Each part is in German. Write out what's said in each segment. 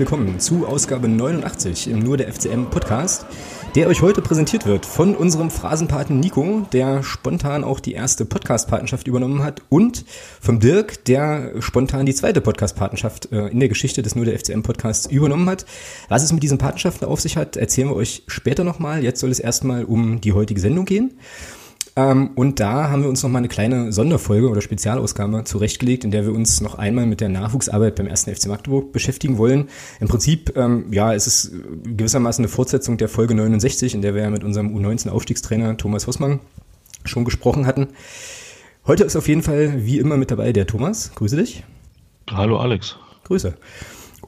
willkommen zu Ausgabe 89 im Nur der FCM Podcast, der euch heute präsentiert wird von unserem Phrasenpaten Nico, der spontan auch die erste Podcast-Patenschaft übernommen hat und vom Dirk, der spontan die zweite Podcast-Patenschaft äh, in der Geschichte des Nur der FCM Podcasts übernommen hat. Was es mit diesen Patenschaften auf sich hat, erzählen wir euch später nochmal. Jetzt soll es erstmal um die heutige Sendung gehen. Ähm, und da haben wir uns noch mal eine kleine Sonderfolge oder Spezialausgabe zurechtgelegt, in der wir uns noch einmal mit der Nachwuchsarbeit beim ersten FC Magdeburg beschäftigen wollen. Im Prinzip, ähm, ja, es ist gewissermaßen eine Fortsetzung der Folge 69, in der wir ja mit unserem U19-Aufstiegstrainer Thomas Hossmann schon gesprochen hatten. Heute ist auf jeden Fall wie immer mit dabei der Thomas. Grüße dich. Hallo Alex. Grüße.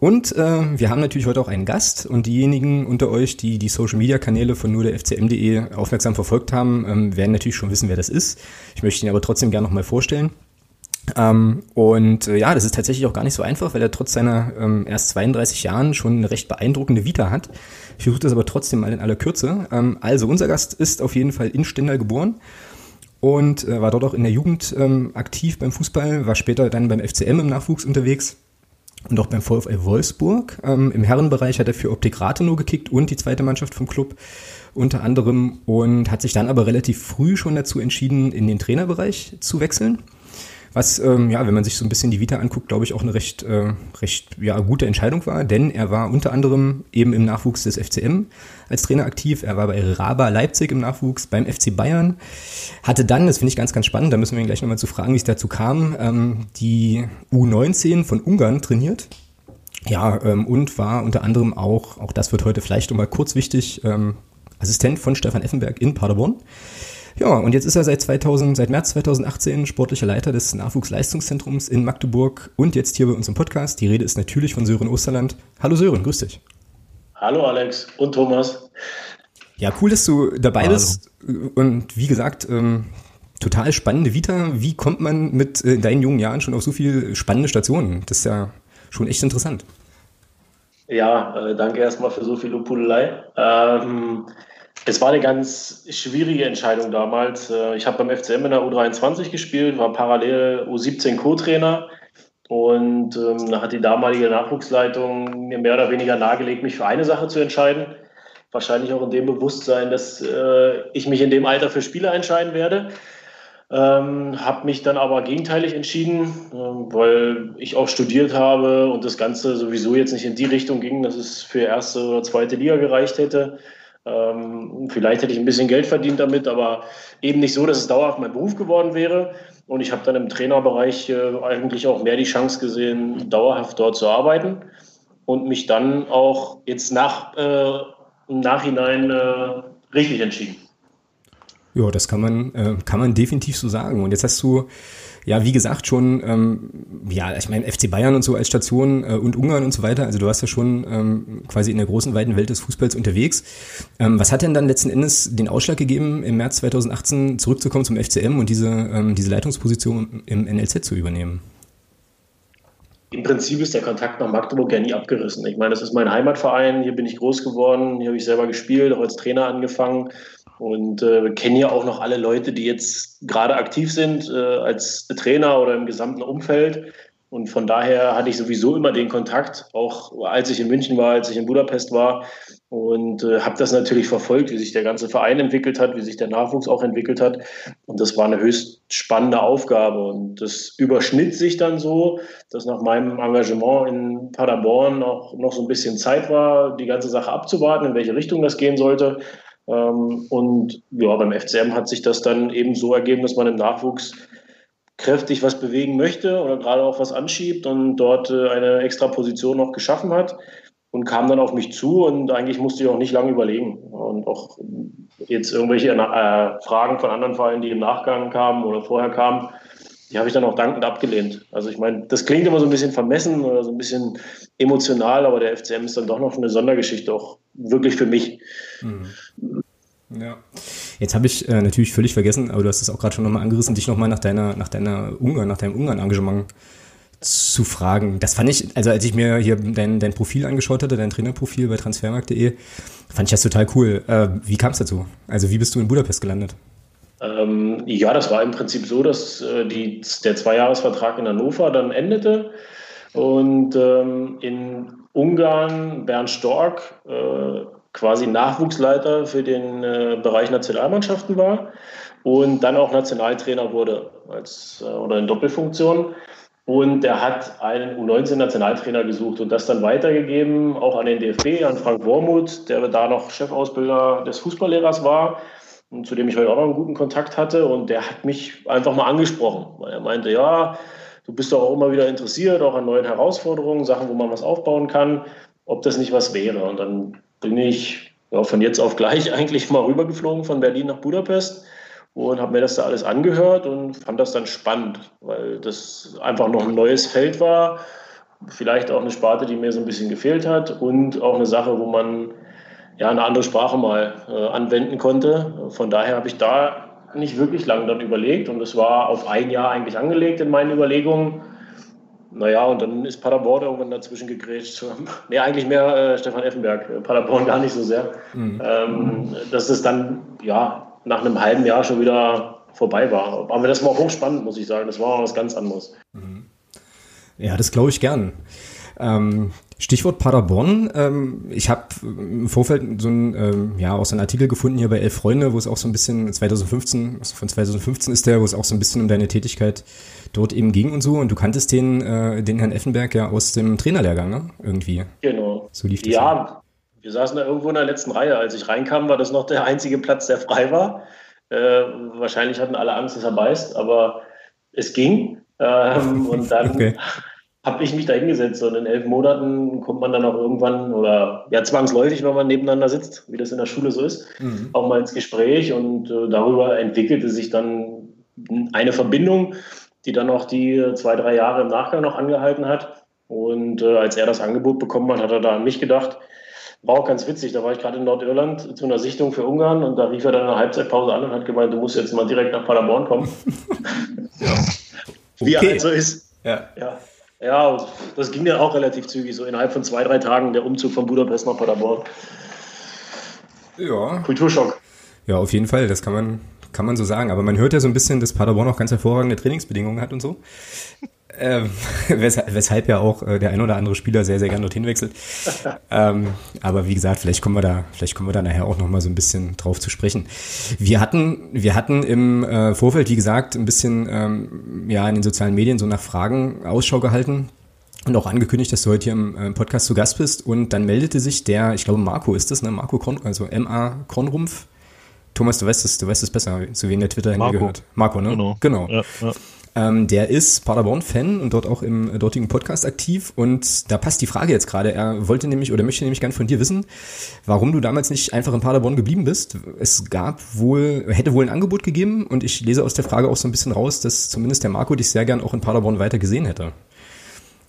Und äh, wir haben natürlich heute auch einen Gast und diejenigen unter euch, die die Social Media Kanäle von nur der FCM.de aufmerksam verfolgt haben, ähm, werden natürlich schon wissen, wer das ist. Ich möchte ihn aber trotzdem gerne nochmal vorstellen. Ähm, und äh, ja, das ist tatsächlich auch gar nicht so einfach, weil er trotz seiner ähm, erst 32 Jahren schon eine recht beeindruckende Vita hat. Ich versuche das aber trotzdem mal in aller Kürze. Ähm, also unser Gast ist auf jeden Fall in Stendal geboren und äh, war dort auch in der Jugend ähm, aktiv beim Fußball, war später dann beim FCM im Nachwuchs unterwegs und auch beim VfL Wolfsburg. Ähm, Im Herrenbereich hat er für Optik Rathenow gekickt und die zweite Mannschaft vom Club unter anderem und hat sich dann aber relativ früh schon dazu entschieden, in den Trainerbereich zu wechseln. Was, ähm, ja, wenn man sich so ein bisschen die Vita anguckt, glaube ich, auch eine recht, äh, recht ja, gute Entscheidung war, denn er war unter anderem eben im Nachwuchs des FCM als Trainer aktiv. Er war bei Raba Leipzig im Nachwuchs, beim FC Bayern. Hatte dann, das finde ich ganz, ganz spannend, da müssen wir ihn gleich nochmal zu fragen, wie es dazu kam, ähm, die U19 von Ungarn trainiert. Ja, ähm, und war unter anderem auch, auch das wird heute vielleicht nochmal kurz wichtig, ähm, Assistent von Stefan Effenberg in Paderborn. Ja, und jetzt ist er seit 2000, seit März 2018 sportlicher Leiter des Nachwuchsleistungszentrums in Magdeburg und jetzt hier bei uns im Podcast. Die Rede ist natürlich von Sören Osterland. Hallo Sören, grüß dich. Hallo Alex und Thomas. Ja, cool, dass du dabei Hallo. bist. Und wie gesagt, ähm, total spannende Vita. Wie kommt man mit äh, deinen jungen Jahren schon auf so viele spannende Stationen? Das ist ja schon echt interessant. Ja, äh, danke erstmal für so viel Lobhudelei. Ähm, es war eine ganz schwierige Entscheidung damals. Äh, ich habe beim FCM in der U23 gespielt, war parallel U17 Co-Trainer und ähm, hat die damalige Nachwuchsleitung mir mehr oder weniger nahegelegt, mich für eine Sache zu entscheiden. Wahrscheinlich auch in dem Bewusstsein, dass äh, ich mich in dem Alter für Spieler entscheiden werde. Ähm, habe mich dann aber gegenteilig entschieden, äh, weil ich auch studiert habe und das Ganze sowieso jetzt nicht in die Richtung ging, dass es für erste oder zweite Liga gereicht hätte. Ähm, vielleicht hätte ich ein bisschen Geld verdient damit, aber eben nicht so, dass es dauerhaft mein Beruf geworden wäre. Und ich habe dann im Trainerbereich äh, eigentlich auch mehr die Chance gesehen, dauerhaft dort zu arbeiten und mich dann auch jetzt nach, äh, im Nachhinein äh, richtig entschieden. Ja, das kann man, äh, kann man definitiv so sagen. Und jetzt hast du ja, wie gesagt, schon, ähm, ja, ich meine, FC Bayern und so als Station äh, und Ungarn und so weiter. Also du warst ja schon ähm, quasi in der großen, weiten Welt des Fußballs unterwegs. Ähm, was hat denn dann letzten Endes den Ausschlag gegeben, im März 2018 zurückzukommen zum FCM und diese, ähm, diese Leitungsposition im NLZ zu übernehmen? Im Prinzip ist der Kontakt nach Magdeburg ja nie abgerissen. Ich meine, das ist mein Heimatverein, hier bin ich groß geworden, hier habe ich selber gespielt, auch als Trainer angefangen. Und äh, wir kennen ja auch noch alle Leute, die jetzt gerade aktiv sind äh, als Trainer oder im gesamten Umfeld. Und von daher hatte ich sowieso immer den Kontakt, auch als ich in München war, als ich in Budapest war. Und äh, habe das natürlich verfolgt, wie sich der ganze Verein entwickelt hat, wie sich der Nachwuchs auch entwickelt hat. Und das war eine höchst spannende Aufgabe. Und das überschnitt sich dann so, dass nach meinem Engagement in Paderborn auch noch so ein bisschen Zeit war, die ganze Sache abzuwarten, in welche Richtung das gehen sollte. Ähm, und ja, beim FCM hat sich das dann eben so ergeben, dass man im Nachwuchs kräftig was bewegen möchte oder gerade auch was anschiebt und dort äh, eine extra Position noch geschaffen hat und kam dann auf mich zu und eigentlich musste ich auch nicht lange überlegen. Und auch jetzt irgendwelche äh, Fragen von anderen Vereinen, die im Nachgang kamen oder vorher kamen, die habe ich dann auch dankend abgelehnt. Also ich meine, das klingt immer so ein bisschen vermessen oder so ein bisschen emotional, aber der FCM ist dann doch noch eine Sondergeschichte, auch wirklich für mich. Mhm. Ja. Jetzt habe ich äh, natürlich völlig vergessen, aber du hast es auch gerade schon nochmal angerissen, dich nochmal nach deiner, nach deiner Ungarn, nach deinem Ungarn-Engagement zu fragen. Das fand ich, also als ich mir hier dein, dein Profil angeschaut hatte, dein Trainerprofil bei transfermarkt.de, fand ich das total cool. Äh, wie kam es dazu? Also wie bist du in Budapest gelandet? Ähm, ja, das war im Prinzip so, dass äh, die, der Zweijahresvertrag in Hannover dann endete und ähm, in Ungarn Bernd Stork äh, quasi Nachwuchsleiter für den äh, Bereich Nationalmannschaften war und dann auch Nationaltrainer wurde als, äh, oder in Doppelfunktion. Und er hat einen U19-Nationaltrainer gesucht und das dann weitergegeben, auch an den DFB, an Frank Wormuth, der da noch Chefausbilder des Fußballlehrers war und zu dem ich heute auch noch einen guten Kontakt hatte. Und der hat mich einfach mal angesprochen, weil er meinte, ja, du bist doch auch immer wieder interessiert, auch an neuen Herausforderungen, Sachen, wo man was aufbauen kann, ob das nicht was wäre. Und dann bin ich ja, von jetzt auf gleich eigentlich mal rübergeflogen von Berlin nach Budapest und habe mir das da alles angehört und fand das dann spannend, weil das einfach noch ein neues Feld war, vielleicht auch eine Sparte, die mir so ein bisschen gefehlt hat und auch eine Sache, wo man ja eine andere Sprache mal äh, anwenden konnte. Von daher habe ich da nicht wirklich lange dann überlegt und es war auf ein Jahr eigentlich angelegt in meinen Überlegungen. Naja, und dann ist Paderborn irgendwann dazwischen gegrätscht. Nee, eigentlich mehr äh, Stefan Effenberg, Paderborn gar nicht so sehr. Mhm. Ähm, dass es dann, ja, nach einem halben Jahr schon wieder vorbei war. Aber das war hochspannend, muss ich sagen. Das war was ganz anderes. Mhm. Ja, das glaube ich gern. Ähm, Stichwort Paderborn. Ähm, ich habe im Vorfeld so ein, ähm, ja, auch so einen Artikel gefunden hier bei Elf Freunde, wo es auch so ein bisschen 2015, von 2015 ist der, wo es auch so ein bisschen um deine Tätigkeit dort eben ging und so. Und du kanntest den, äh, den Herrn Effenberg ja aus dem Trainerlehrgang, ne? Irgendwie. Genau. So lief das. Ja, an. wir saßen da irgendwo in der letzten Reihe. Als ich reinkam, war das noch der einzige Platz, der frei war. Äh, wahrscheinlich hatten alle Angst, dass er beißt, aber es ging. Ähm, und dann okay habe ich mich da hingesetzt und in elf Monaten kommt man dann auch irgendwann oder ja zwangsläufig, wenn man nebeneinander sitzt, wie das in der Schule so ist, mhm. auch mal ins Gespräch und äh, darüber entwickelte sich dann eine Verbindung, die dann auch die zwei, drei Jahre im Nachgang noch angehalten hat. Und äh, als er das Angebot bekommen hat, hat er da an mich gedacht. War auch ganz witzig, da war ich gerade in Nordirland zu einer Sichtung für Ungarn und da rief er dann in der Halbzeitpause an und hat gemeint, du musst jetzt mal direkt nach Paderborn kommen. ja. Wie okay. er halt so ist. Ja. ja. Ja, das ging ja auch relativ zügig, so innerhalb von zwei, drei Tagen der Umzug von Budapest nach Paderborn. Ja. Kulturschock. Ja, auf jeden Fall, das kann man, kann man so sagen. Aber man hört ja so ein bisschen, dass Paderborn auch ganz hervorragende Trainingsbedingungen hat und so. Ähm, weshalb, weshalb ja auch äh, der ein oder andere Spieler sehr, sehr gerne dorthin wechselt. ähm, aber wie gesagt, vielleicht kommen wir da, vielleicht kommen wir da nachher auch noch mal so ein bisschen drauf zu sprechen. Wir hatten, wir hatten im äh, Vorfeld, wie gesagt, ein bisschen ähm, ja in den sozialen Medien so nach Fragen Ausschau gehalten und auch angekündigt, dass du heute hier im äh, Podcast zu Gast bist. Und dann meldete sich der, ich glaube Marco ist das, ne? Marco Korn, also M.A. Kornrumpf. Thomas, du weißt es, du weißt es besser, zu wem der Twitter-Handle gehört. Marco, ne? Genau. genau. Ja, ja. Ähm, der ist Paderborn-Fan und dort auch im dortigen Podcast aktiv. Und da passt die Frage jetzt gerade. Er wollte nämlich oder möchte nämlich gerne von dir wissen, warum du damals nicht einfach in Paderborn geblieben bist. Es gab wohl, hätte wohl ein Angebot gegeben und ich lese aus der Frage auch so ein bisschen raus, dass zumindest der Marco dich sehr gern auch in Paderborn weiter gesehen hätte.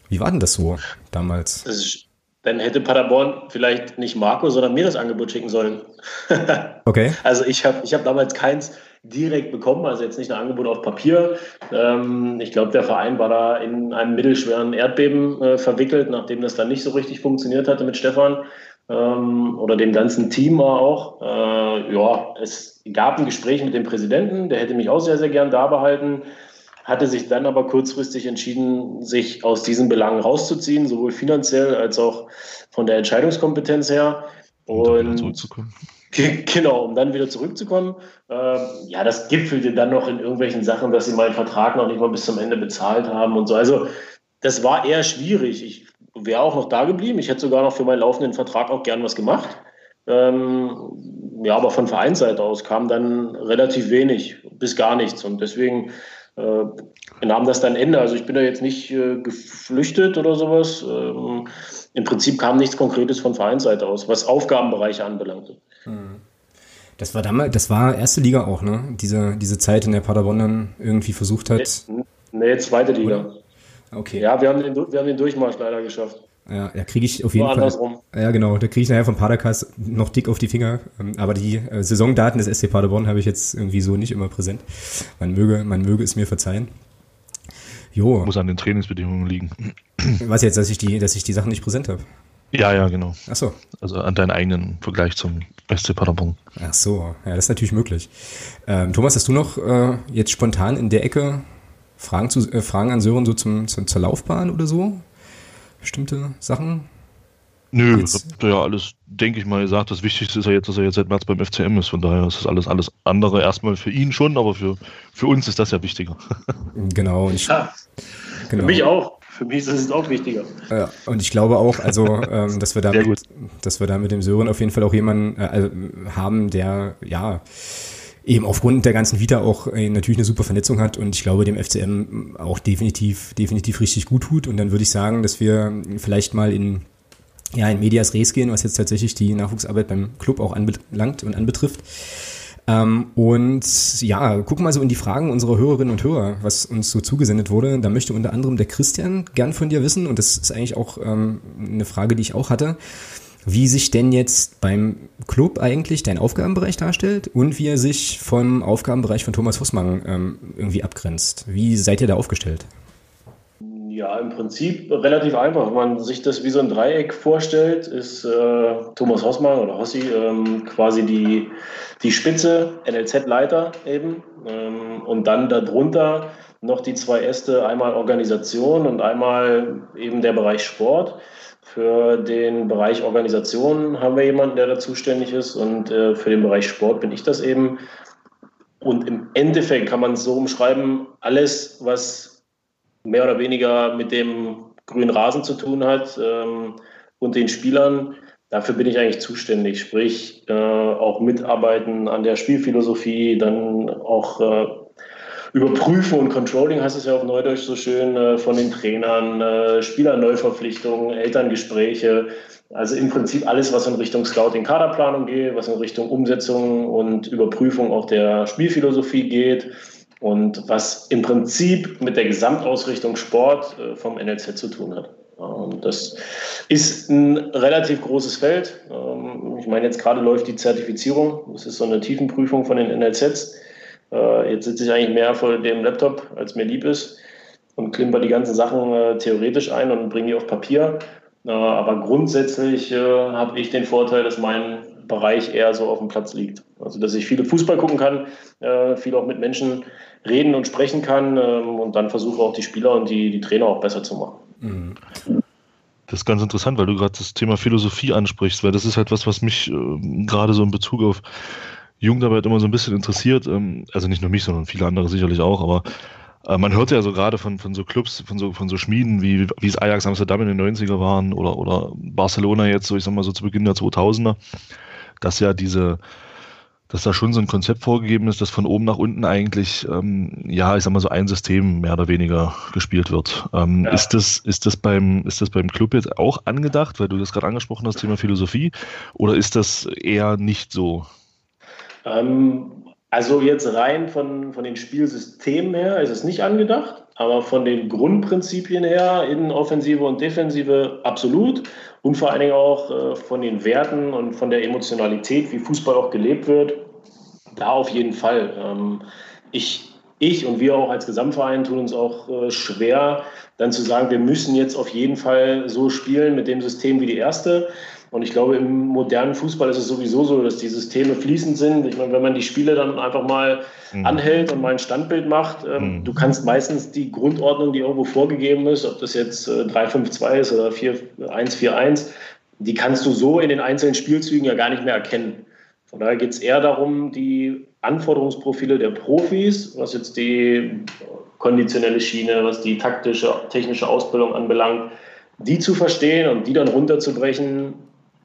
Wie war denn das so damals? Das ist, dann hätte Paderborn vielleicht nicht Marco, sondern mir das Angebot schicken sollen. okay. Also ich habe ich hab damals keins direkt bekommen, also jetzt nicht ein Angebot auf Papier. Ähm, ich glaube, der Verein war da in einem mittelschweren Erdbeben äh, verwickelt, nachdem das dann nicht so richtig funktioniert hatte mit Stefan ähm, oder dem ganzen Team auch. Äh, ja, es gab ein Gespräch mit dem Präsidenten, der hätte mich auch sehr, sehr gern da behalten hatte sich dann aber kurzfristig entschieden, sich aus diesen Belangen rauszuziehen, sowohl finanziell als auch von der Entscheidungskompetenz her. Und, zurückzukommen. Genau, um dann wieder zurückzukommen. Ähm, ja, das gipfelte dann noch in irgendwelchen Sachen, dass sie meinen Vertrag noch nicht mal bis zum Ende bezahlt haben und so. Also das war eher schwierig. Ich wäre auch noch da geblieben. Ich hätte sogar noch für meinen laufenden Vertrag auch gern was gemacht. Ähm, ja, aber von Vereinsseite aus kam dann relativ wenig bis gar nichts. Und deswegen nahm das dann Ende. Also ich bin da jetzt nicht äh, geflüchtet oder sowas. Ähm, Im Prinzip kam nichts Konkretes von Vereinsseite aus, was Aufgabenbereiche anbelangte. Hm. Das war damals, das war erste Liga auch, ne? Diese, diese Zeit, in der Paderborn dann irgendwie versucht hat. Nee, nee zweite Liga. Okay. Ja, wir haben, den, wir haben den Durchmarsch leider geschafft. Ja, da kriege ich auf jeden Fall. Andersrum. Ja, genau. Da kriege ich nachher vom Padercast noch dick auf die Finger. Ähm, aber die äh, Saisondaten des SC Paderborn habe ich jetzt irgendwie so nicht immer präsent. Man möge, man möge es mir verzeihen. Jo. Muss an den Trainingsbedingungen liegen. Was jetzt, dass ich die, dass ich die Sachen nicht präsent habe? Ja, ja, genau. Ach so. Also an deinen eigenen Vergleich zum SC Paderborn. Ach so, ja, das ist natürlich möglich. Ähm, Thomas, hast du noch äh, jetzt spontan in der Ecke Fragen, zu, äh, Fragen an Sören so zum, zum, zur Laufbahn oder so? Bestimmte Sachen? Nö, jetzt, habt ihr ja alles, denke ich mal, gesagt. Das Wichtigste ist ja jetzt, dass er jetzt seit März beim FCM ist. Von daher ist das alles, alles andere erstmal für ihn schon, aber für, für uns ist das ja wichtiger. Genau. Ich, ja, genau. Für mich auch. Für mich ist es auch wichtiger. Ja, und ich glaube auch, also, ähm, dass wir damit, dass wir da mit dem Sören auf jeden Fall auch jemanden äh, haben, der, ja, eben aufgrund der ganzen Vita auch äh, natürlich eine super Vernetzung hat und ich glaube dem FCM auch definitiv definitiv richtig gut tut und dann würde ich sagen, dass wir vielleicht mal in ja in Medias Res gehen, was jetzt tatsächlich die Nachwuchsarbeit beim Club auch anbelangt und anbetrifft. Ähm, und ja, gucken mal so in die Fragen unserer Hörerinnen und Hörer, was uns so zugesendet wurde. Da möchte unter anderem der Christian gern von dir wissen und das ist eigentlich auch ähm, eine Frage, die ich auch hatte wie sich denn jetzt beim Club eigentlich dein Aufgabenbereich darstellt und wie er sich vom Aufgabenbereich von Thomas Hussmann ähm, irgendwie abgrenzt. Wie seid ihr da aufgestellt? Ja, im Prinzip relativ einfach. Wenn man sich das wie so ein Dreieck vorstellt, ist äh, Thomas Hossmann oder Hossi ähm, quasi die, die Spitze, NLZ-Leiter eben. Ähm, und dann darunter noch die zwei Äste, einmal Organisation und einmal eben der Bereich Sport. Für den Bereich Organisation haben wir jemanden, der da zuständig ist und äh, für den Bereich Sport bin ich das eben. Und im Endeffekt kann man es so umschreiben, alles, was mehr oder weniger mit dem grünen Rasen zu tun hat ähm, und den Spielern, dafür bin ich eigentlich zuständig. Sprich, äh, auch mitarbeiten an der Spielphilosophie, dann auch äh, Überprüfen und Controlling heißt es ja auf Neudeutsch so schön äh, von den Trainern, äh, Spielerneuverpflichtungen, Elterngespräche. Also im Prinzip alles, was in Richtung Scouting, Kaderplanung geht, was in Richtung Umsetzung und Überprüfung auch der Spielphilosophie geht und was im Prinzip mit der Gesamtausrichtung Sport äh, vom NLZ zu tun hat. Und das ist ein relativ großes Feld. Ähm, ich meine, jetzt gerade läuft die Zertifizierung. Das ist so eine Tiefenprüfung von den NLZs. Äh, jetzt sitze ich eigentlich mehr vor dem Laptop, als mir lieb ist und klimper die ganzen Sachen äh, theoretisch ein und bringe die auf Papier. Äh, aber grundsätzlich äh, habe ich den Vorteil, dass mein Bereich eher so auf dem Platz liegt. Also dass ich viele Fußball gucken kann, äh, viel auch mit Menschen reden und sprechen kann ähm, und dann versuche auch die Spieler und die, die Trainer auch besser zu machen. Mhm. Das ist ganz interessant, weil du gerade das Thema Philosophie ansprichst, weil das ist halt was, was mich äh, gerade so in Bezug auf Jugendarbeit immer so ein bisschen interessiert. Ähm, also nicht nur mich, sondern viele andere sicherlich auch, aber äh, man hört ja so gerade von, von so Clubs, von so, von so Schmieden, wie, wie es Ajax Amsterdam in den 90er waren oder, oder Barcelona jetzt, so ich sag mal so zu Beginn der 2000er, dass ja diese, dass da schon so ein Konzept vorgegeben ist, dass von oben nach unten eigentlich, ähm, ja, ich sag mal so ein System mehr oder weniger gespielt wird. Ähm, ja. Ist das, ist das beim, ist das beim Club jetzt auch angedacht, weil du das gerade angesprochen hast, Thema Philosophie, oder ist das eher nicht so? Ähm, also jetzt rein von, von den Spielsystemen her ist es nicht angedacht, aber von den Grundprinzipien her, in Offensive und Defensive absolut und vor allen Dingen auch äh, von den Werten und von der Emotionalität, wie Fußball auch gelebt wird, da auf jeden Fall. Ähm, ich, ich und wir auch als Gesamtverein tun uns auch äh, schwer, dann zu sagen, wir müssen jetzt auf jeden Fall so spielen mit dem System wie die erste. Und ich glaube, im modernen Fußball ist es sowieso so, dass die Systeme fließend sind. Ich meine, wenn man die Spiele dann einfach mal mhm. anhält und mal ein Standbild macht, ähm, mhm. du kannst meistens die Grundordnung, die irgendwo vorgegeben ist, ob das jetzt äh, 3-5-2 ist oder 1-4-1, die kannst du so in den einzelnen Spielzügen ja gar nicht mehr erkennen. Von daher geht es eher darum, die Anforderungsprofile der Profis, was jetzt die konditionelle Schiene, was die taktische, technische Ausbildung anbelangt, die zu verstehen und die dann runterzubrechen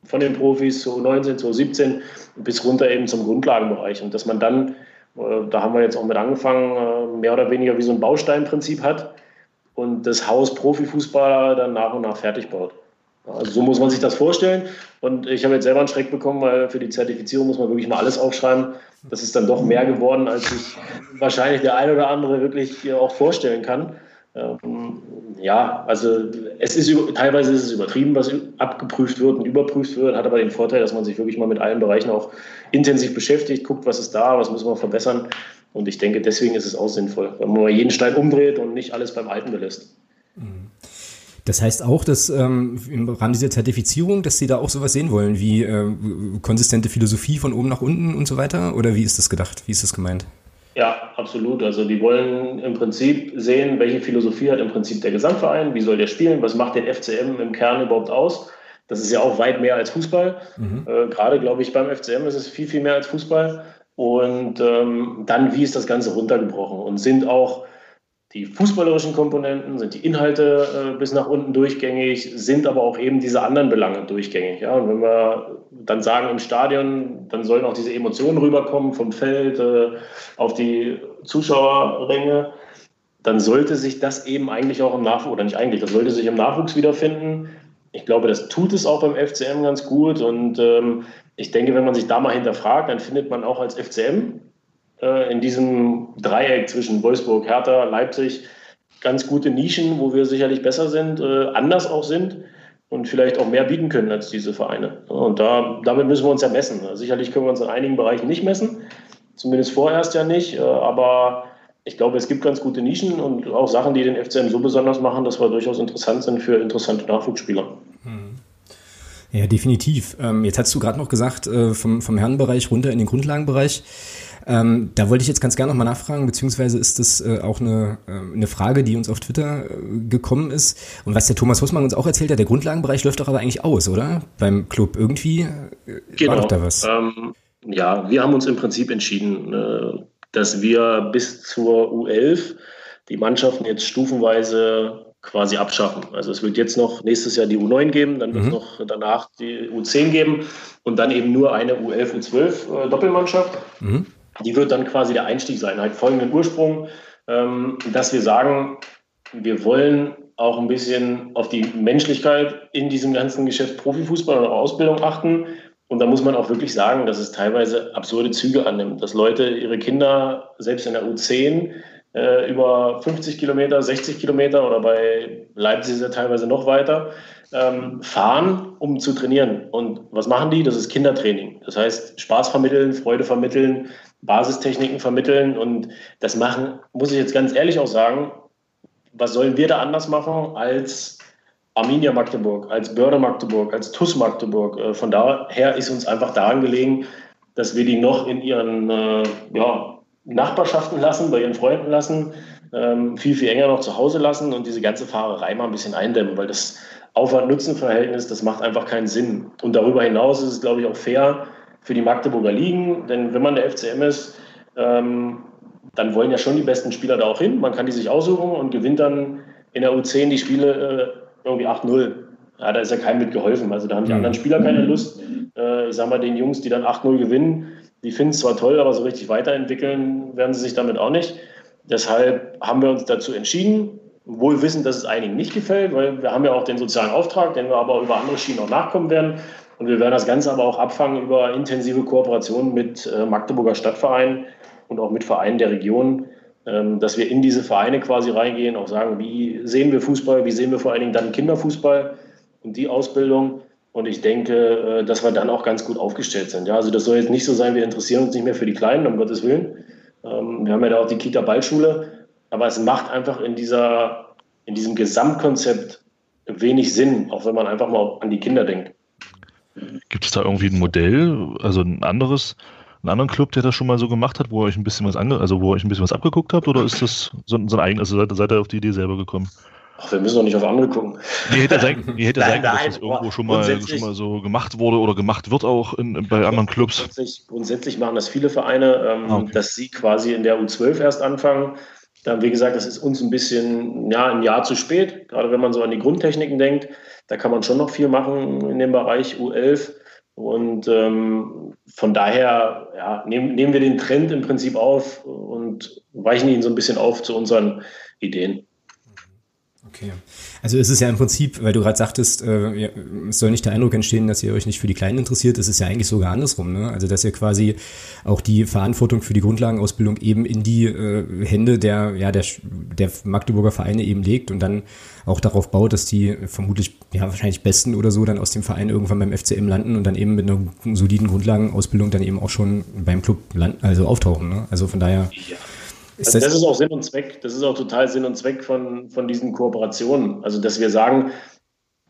von den Profis, so 19, so 17 bis runter eben zum Grundlagenbereich. Und dass man dann, äh, da haben wir jetzt auch mit angefangen, äh, mehr oder weniger wie so ein Bausteinprinzip hat und das Haus Profifußballer dann nach und nach fertig baut. Also so muss man sich das vorstellen. Und ich habe jetzt selber einen Schreck bekommen, weil für die Zertifizierung muss man wirklich mal alles aufschreiben. Das ist dann doch mehr geworden, als sich wahrscheinlich der eine oder andere wirklich auch vorstellen kann. Ja, also es ist teilweise ist es übertrieben, was abgeprüft wird und überprüft wird, hat aber den Vorteil, dass man sich wirklich mal mit allen Bereichen auch intensiv beschäftigt, guckt, was ist da, was müssen wir verbessern. Und ich denke, deswegen ist es auch sinnvoll, wenn man mal jeden Stein umdreht und nicht alles beim Alten belässt. Das heißt auch, dass ähm, im Rahmen dieser Zertifizierung, dass Sie da auch sowas sehen wollen, wie äh, konsistente Philosophie von oben nach unten und so weiter? Oder wie ist das gedacht? Wie ist das gemeint? Ja, absolut. Also die wollen im Prinzip sehen, welche Philosophie hat im Prinzip der Gesamtverein, wie soll der spielen, was macht den FCM im Kern überhaupt aus. Das ist ja auch weit mehr als Fußball. Mhm. Äh, Gerade, glaube ich, beim FCM ist es viel, viel mehr als Fußball. Und ähm, dann, wie ist das Ganze runtergebrochen? Und sind auch die fußballerischen Komponenten, sind die Inhalte äh, bis nach unten durchgängig, sind aber auch eben diese anderen Belange durchgängig. Ja? Und wenn wir dann sagen im Stadion, dann sollen auch diese Emotionen rüberkommen vom Feld äh, auf die Zuschauerränge, dann sollte sich das eben eigentlich auch im Nachwuchs, oder nicht eigentlich, das sollte sich im Nachwuchs wiederfinden. Ich glaube, das tut es auch beim FCM ganz gut. Und ähm, ich denke, wenn man sich da mal hinterfragt, dann findet man auch als FCM äh, in diesem Dreieck zwischen Wolfsburg, Hertha, Leipzig ganz gute Nischen, wo wir sicherlich besser sind, äh, anders auch sind und vielleicht auch mehr bieten können als diese Vereine. Und da, damit müssen wir uns ja messen. Sicherlich können wir uns in einigen Bereichen nicht messen, zumindest vorerst ja nicht, äh, aber ich glaube, es gibt ganz gute Nischen und auch Sachen, die den FCM so besonders machen, dass wir durchaus interessant sind für interessante Nachwuchsspieler. Hm. Ja, definitiv. Ähm, jetzt hast du gerade noch gesagt, äh, vom, vom Herrenbereich runter in den Grundlagenbereich. Ähm, da wollte ich jetzt ganz gerne nochmal nachfragen, beziehungsweise ist das äh, auch eine, äh, eine Frage, die uns auf Twitter äh, gekommen ist. Und was der Thomas Hussmann uns auch erzählt hat, der Grundlagenbereich läuft doch aber eigentlich aus, oder? Beim Club irgendwie äh, genau. war doch da was. Ähm, ja, wir haben uns im Prinzip entschieden, äh, dass wir bis zur U11 die Mannschaften jetzt stufenweise quasi abschaffen. Also es wird jetzt noch nächstes Jahr die U9 geben, dann wird es mhm. noch danach die U10 geben und dann eben nur eine U11, U12 äh, Doppelmannschaft. Mhm. Die wird dann quasi der Einstieg sein, hat folgenden Ursprung, ähm, dass wir sagen, wir wollen auch ein bisschen auf die Menschlichkeit in diesem ganzen Geschäft Profifußball oder Ausbildung achten. Und da muss man auch wirklich sagen, dass es teilweise absurde Züge annimmt, dass Leute ihre Kinder selbst in der U10 äh, über 50 Kilometer, 60 Kilometer oder bei Leipzig ist er teilweise noch weiter, ähm, fahren, um zu trainieren. Und was machen die? Das ist Kindertraining. Das heißt, Spaß vermitteln, Freude vermitteln, Basistechniken vermitteln. Und das machen, muss ich jetzt ganz ehrlich auch sagen, was sollen wir da anders machen als Arminia Magdeburg, als Börde Magdeburg, als TUS Magdeburg. Äh, von daher ist uns einfach daran gelegen, dass wir die noch in ihren äh, ja, Nachbarschaften lassen, bei ihren Freunden lassen, ähm, viel, viel enger noch zu Hause lassen und diese ganze Fahrerei mal ein bisschen eindämmen, weil das Aufwand-Nutzen-Verhältnis, das macht einfach keinen Sinn. Und darüber hinaus ist es, glaube ich, auch fair für die Magdeburger Ligen, denn wenn man der FCM ist, ähm, dann wollen ja schon die besten Spieler da auch hin. Man kann die sich aussuchen und gewinnt dann in der U10 die Spiele äh, irgendwie 8-0. Ja, da ist ja keinem mit geholfen. Also da haben die anderen Spieler keine Lust. Äh, ich sag mal, den Jungs, die dann 8-0 gewinnen, die finden es zwar toll, aber so richtig weiterentwickeln werden sie sich damit auch nicht. Deshalb haben wir uns dazu entschieden, wohl wissend, dass es einigen nicht gefällt, weil wir haben ja auch den sozialen Auftrag, den wir aber über andere Schienen auch nachkommen werden. Und wir werden das Ganze aber auch abfangen über intensive Kooperationen mit äh, Magdeburger Stadtvereinen und auch mit Vereinen der Region, ähm, dass wir in diese Vereine quasi reingehen, auch sagen, wie sehen wir Fußball, wie sehen wir vor allen Dingen dann Kinderfußball und die Ausbildung. Und ich denke, äh, dass wir dann auch ganz gut aufgestellt sind. Ja, also das soll jetzt nicht so sein, wir interessieren uns nicht mehr für die Kleinen, um Gottes Willen. Ähm, wir haben ja da auch die Kita-Ballschule. Aber es macht einfach in, dieser, in diesem Gesamtkonzept wenig Sinn, auch wenn man einfach mal an die Kinder denkt. Gibt es da irgendwie ein Modell, also ein anderes, einen anderen Club, der das schon mal so gemacht hat, wo ihr euch ein bisschen was ange also wo ihr euch ein bisschen was abgeguckt habt, oder ist das so, so ein eigenes, also seid, seid ihr auf die Idee selber gekommen? Ach, wir müssen doch nicht auf andere gucken. Wie hätte sein, wie hätte nein, sein nein, dass das irgendwo schon mal, schon mal so gemacht wurde oder gemacht wird auch in, bei anderen Clubs? Grundsätzlich, grundsätzlich machen das viele Vereine, ähm, ah, okay. dass sie quasi in der U12 erst anfangen. Dann, wie gesagt, das ist uns ein bisschen ja, ein Jahr zu spät, gerade wenn man so an die Grundtechniken denkt. Da kann man schon noch viel machen in dem Bereich U11. Und ähm, von daher ja, nehmen, nehmen wir den Trend im Prinzip auf und weichen ihn so ein bisschen auf zu unseren Ideen. Okay. Also es ist ja im Prinzip, weil du gerade sagtest, äh, es soll nicht der Eindruck entstehen, dass ihr euch nicht für die Kleinen interessiert. Es ist ja eigentlich sogar andersrum. Ne? Also dass ihr quasi auch die Verantwortung für die Grundlagenausbildung eben in die äh, Hände der, ja, der, der Magdeburger Vereine eben legt und dann auch darauf baut, dass die vermutlich, ja wahrscheinlich Besten oder so dann aus dem Verein irgendwann beim FCM landen und dann eben mit einer soliden Grundlagenausbildung dann eben auch schon beim Club landen, also auftauchen. Ne? Also von daher... Ja ist also das, das, ist auch Sinn und Zweck, das ist auch total Sinn und Zweck von, von diesen Kooperationen. Also, dass wir sagen,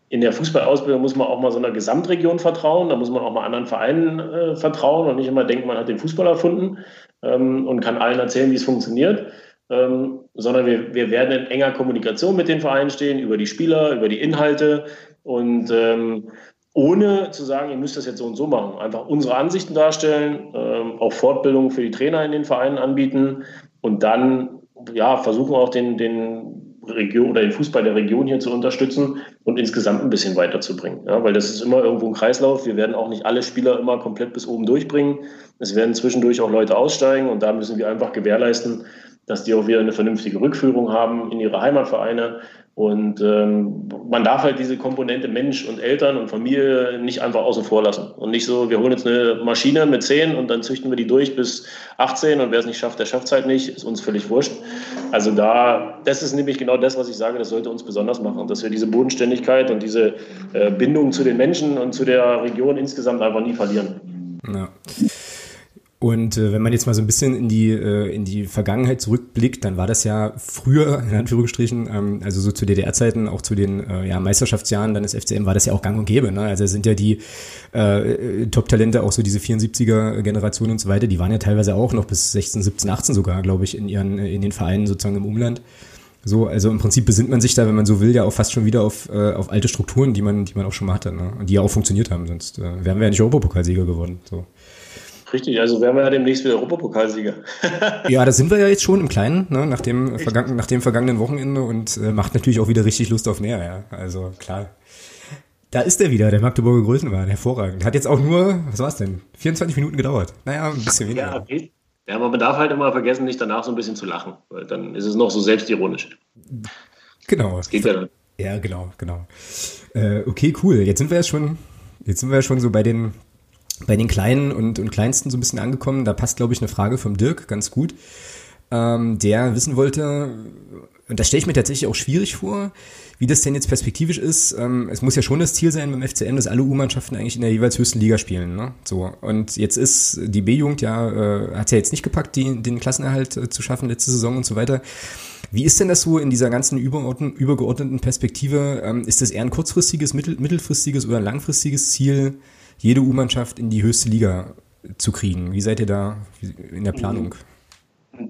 in der Fußballausbildung muss man auch mal so einer Gesamtregion vertrauen, da muss man auch mal anderen Vereinen äh, vertrauen und nicht immer denken, man hat den Fußball erfunden ähm, und kann allen erzählen, wie es funktioniert, ähm, sondern wir, wir werden in enger Kommunikation mit den Vereinen stehen, über die Spieler, über die Inhalte und ähm, ohne zu sagen, ihr müsst das jetzt so und so machen. Einfach unsere Ansichten darstellen, ähm, auch Fortbildungen für die Trainer in den Vereinen anbieten und dann ja, versuchen auch den, den Region oder den Fußball der Region hier zu unterstützen und insgesamt ein bisschen weiterzubringen. Ja, weil das ist immer irgendwo ein Kreislauf. Wir werden auch nicht alle Spieler immer komplett bis oben durchbringen. Es werden zwischendurch auch Leute aussteigen und da müssen wir einfach gewährleisten, dass die auch wieder eine vernünftige Rückführung haben in ihre Heimatvereine und ähm, man darf halt diese Komponente Mensch und Eltern und Familie nicht einfach außen vor lassen. Und nicht so, wir holen jetzt eine Maschine mit 10 und dann züchten wir die durch bis 18 und wer es nicht schafft, der schafft es halt nicht, ist uns völlig wurscht. Also da, das ist nämlich genau das, was ich sage, das sollte uns besonders machen, dass wir diese Bodenständigkeit und diese äh, Bindung zu den Menschen und zu der Region insgesamt einfach nie verlieren. Ja. Und äh, wenn man jetzt mal so ein bisschen in die, äh, in die Vergangenheit zurückblickt, dann war das ja früher, in Anführungsstrichen, ähm, also so zu DDR-Zeiten, auch zu den äh, ja, Meisterschaftsjahren dann des FCM, war das ja auch gang und gäbe. Ne? Also sind ja die äh, Top-Talente, auch so diese 74er-Generation und so weiter, die waren ja teilweise auch noch bis 16, 17, 18 sogar, glaube ich, in ihren, in den Vereinen sozusagen im Umland. So, also im Prinzip besinnt man sich da, wenn man so will, ja auch fast schon wieder auf, äh, auf alte Strukturen, die man, die man auch schon mal hatte, ne? Und die ja auch funktioniert haben, sonst äh, wären wir ja nicht Europapokalsieger geworden. So. Richtig, also werden wir ja demnächst wieder Europapokalsieger. ja, da sind wir ja jetzt schon im Kleinen, ne, nach, dem vergangen, nach dem vergangenen Wochenende und äh, macht natürlich auch wieder richtig Lust auf mehr, ja. Also klar. Da ist er wieder, der Magdeburger Größenwahn, hervorragend. Hat jetzt auch nur, was war's denn, 24 Minuten gedauert. Naja, ein bisschen weniger. Ja, okay. ja, aber man darf halt immer vergessen, nicht danach so ein bisschen zu lachen, weil dann ist es noch so selbstironisch. Genau. Das geht ja dann. Ja, genau, genau. Äh, okay, cool. Jetzt sind wir ja schon, jetzt sind wir ja schon so bei den bei den Kleinen und, und Kleinsten so ein bisschen angekommen. Da passt, glaube ich, eine Frage vom Dirk ganz gut, ähm, der wissen wollte, und das stelle ich mir tatsächlich auch schwierig vor, wie das denn jetzt perspektivisch ist. Ähm, es muss ja schon das Ziel sein beim FCM, dass alle U-Mannschaften eigentlich in der jeweils höchsten Liga spielen. Ne? So und jetzt ist die B-Jugend ja äh, hat ja jetzt nicht gepackt, die, den Klassenerhalt äh, zu schaffen letzte Saison und so weiter. Wie ist denn das so in dieser ganzen übergeordneten Perspektive? Ähm, ist das eher ein kurzfristiges, mittel, mittelfristiges oder langfristiges Ziel? Jede U-Mannschaft in die höchste Liga zu kriegen. Wie seid ihr da in der Planung?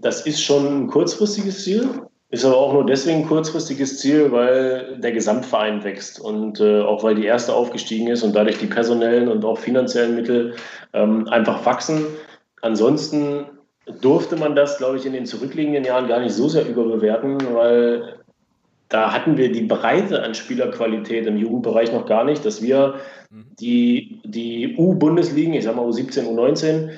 Das ist schon ein kurzfristiges Ziel. Ist aber auch nur deswegen ein kurzfristiges Ziel, weil der Gesamtverein wächst und äh, auch weil die erste aufgestiegen ist und dadurch die personellen und auch finanziellen Mittel ähm, einfach wachsen. Ansonsten durfte man das, glaube ich, in den zurückliegenden Jahren gar nicht so sehr überbewerten, weil da hatten wir die Breite an Spielerqualität im Jugendbereich noch gar nicht, dass wir die, die U-Bundesligen, ich sage mal U17, U19,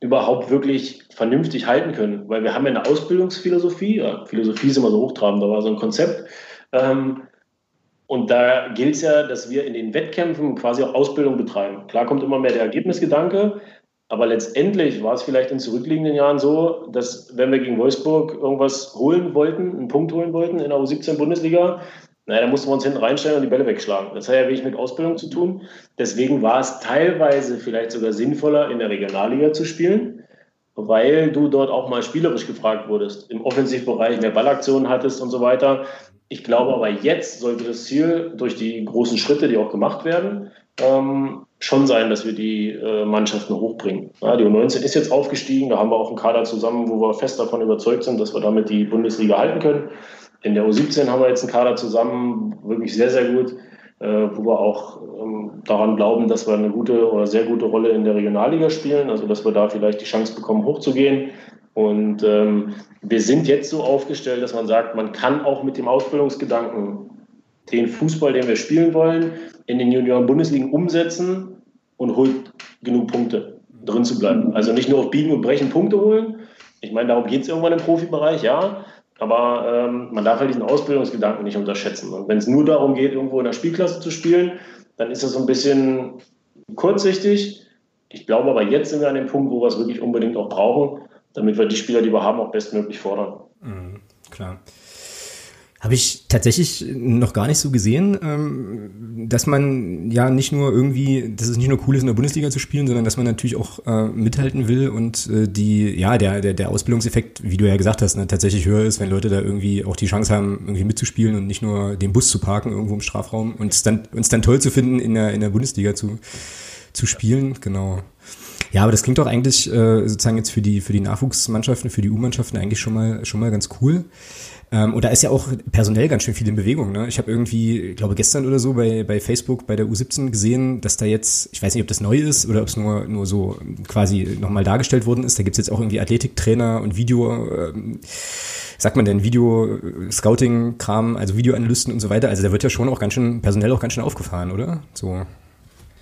überhaupt wirklich vernünftig halten können. Weil wir haben ja eine Ausbildungsphilosophie, ja, Philosophie ist immer so hochtrabend, da war so ein Konzept. Ähm, und da gilt es ja, dass wir in den Wettkämpfen quasi auch Ausbildung betreiben. Klar kommt immer mehr der Ergebnisgedanke, aber letztendlich war es vielleicht in zurückliegenden Jahren so, dass wenn wir gegen Wolfsburg irgendwas holen wollten, einen Punkt holen wollten in der U17 Bundesliga, naja, da mussten wir uns hinten reinstellen und die Bälle wegschlagen. Das hat ja wenig mit Ausbildung zu tun. Deswegen war es teilweise vielleicht sogar sinnvoller, in der Regionalliga zu spielen, weil du dort auch mal spielerisch gefragt wurdest, im Offensivbereich mehr Ballaktionen hattest und so weiter. Ich glaube aber jetzt sollte das Ziel durch die großen Schritte, die auch gemacht werden, ähm, schon sein, dass wir die äh, Mannschaften hochbringen. Ja, die U19 ist jetzt aufgestiegen, da haben wir auch einen Kader zusammen, wo wir fest davon überzeugt sind, dass wir damit die Bundesliga halten können. In der U17 haben wir jetzt einen Kader zusammen, wirklich sehr, sehr gut, äh, wo wir auch ähm, daran glauben, dass wir eine gute oder sehr gute Rolle in der Regionalliga spielen, also dass wir da vielleicht die Chance bekommen, hochzugehen. Und ähm, wir sind jetzt so aufgestellt, dass man sagt, man kann auch mit dem Ausbildungsgedanken den Fußball, den wir spielen wollen, in den Junioren-Bundesligen umsetzen und holt genug Punkte, drin zu bleiben. Also nicht nur auf Biegen und Brechen Punkte holen. Ich meine, darum geht es irgendwann im Profibereich, ja. Aber ähm, man darf halt diesen Ausbildungsgedanken nicht unterschätzen. Und wenn es nur darum geht, irgendwo in der Spielklasse zu spielen, dann ist das so ein bisschen kurzsichtig. Ich glaube aber, jetzt sind wir an dem Punkt, wo wir es wirklich unbedingt auch brauchen, damit wir die Spieler, die wir haben, auch bestmöglich fordern. Mhm, klar. Habe ich tatsächlich noch gar nicht so gesehen, ähm, dass man ja nicht nur irgendwie, dass es nicht nur cool ist, in der Bundesliga zu spielen, sondern dass man natürlich auch äh, mithalten will und äh, die, ja, der, der, der Ausbildungseffekt, wie du ja gesagt hast, ne, tatsächlich höher ist, wenn Leute da irgendwie auch die Chance haben, irgendwie mitzuspielen und nicht nur den Bus zu parken irgendwo im Strafraum und es dann, uns dann toll zu finden, in der, in der Bundesliga zu, zu spielen, genau. Ja, aber das klingt doch eigentlich äh, sozusagen jetzt für die für die Nachwuchsmannschaften, für die U-Mannschaften eigentlich schon mal schon mal ganz cool. Ähm, und da ist ja auch personell ganz schön viel in Bewegung. Ne? Ich habe irgendwie, ich glaube gestern oder so bei, bei Facebook bei der U17 gesehen, dass da jetzt, ich weiß nicht, ob das neu ist oder ob es nur, nur so quasi nochmal dargestellt worden ist. Da gibt's jetzt auch irgendwie Athletiktrainer und Video, ähm, sagt man denn, Video-Scouting-Kram, also Videoanalysten und so weiter. Also da wird ja schon auch ganz schön, personell auch ganz schön aufgefahren, oder? So.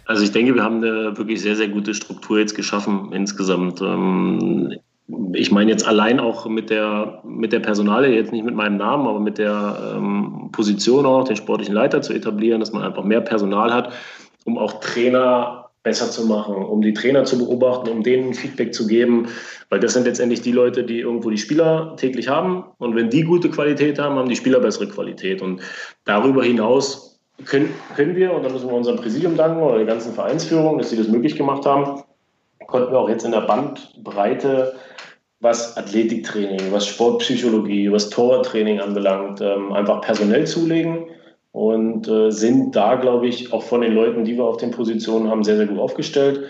Also ich denke, wir haben eine wirklich sehr, sehr gute Struktur jetzt geschaffen insgesamt. Ähm, ich meine jetzt allein auch mit der, mit der Personale, jetzt nicht mit meinem Namen, aber mit der ähm, Position auch, den sportlichen Leiter zu etablieren, dass man einfach mehr Personal hat, um auch Trainer besser zu machen, um die Trainer zu beobachten, um denen Feedback zu geben, weil das sind letztendlich die Leute, die irgendwo die Spieler täglich haben. Und wenn die gute Qualität haben, haben die Spieler bessere Qualität. Und darüber hinaus können, können wir, und da müssen wir unserem Präsidium danken oder der ganzen Vereinsführung, dass sie das möglich gemacht haben, konnten wir auch jetzt in der Bandbreite was Athletiktraining, was Sportpsychologie, was Tortraining anbelangt, ähm, einfach personell zulegen und äh, sind da, glaube ich, auch von den Leuten, die wir auf den Positionen haben, sehr, sehr gut aufgestellt.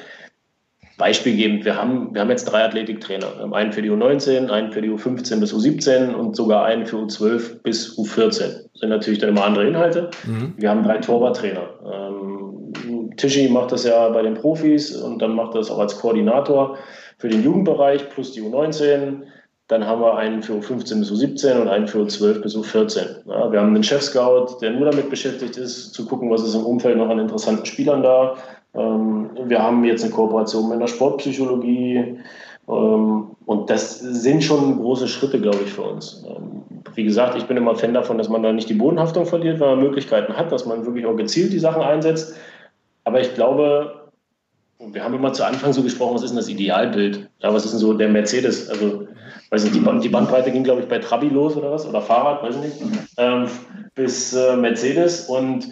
Beispielgebend, wir haben, wir haben jetzt drei Athletiktrainer. Einen für die U19, einen für die U15 bis U17 und sogar einen für U12 bis U14. Das sind natürlich dann immer andere Inhalte. Mhm. Wir haben drei Torwarttrainer. Ähm, Tischi macht das ja bei den Profis und dann macht das auch als Koordinator für den Jugendbereich plus die U19. Dann haben wir einen für U15 bis U17 und einen für U12 bis U14. Ja, wir haben einen Chef-Scout, der nur damit beschäftigt ist, zu gucken, was ist im Umfeld noch an interessanten Spielern da. Ähm, wir haben jetzt eine Kooperation mit der Sportpsychologie. Ähm, und das sind schon große Schritte, glaube ich, für uns. Ähm, wie gesagt, ich bin immer Fan davon, dass man da nicht die Bodenhaftung verliert, weil man Möglichkeiten hat, dass man wirklich auch gezielt die Sachen einsetzt. Aber ich glaube, wir haben immer zu Anfang so gesprochen, was ist denn das Idealbild? Ja, was ist denn so der Mercedes? Also, weiß nicht, die, die Bandbreite ging, glaube ich, bei Trabi los oder was? Oder Fahrrad, weiß ich nicht. Ähm, bis äh, Mercedes. Und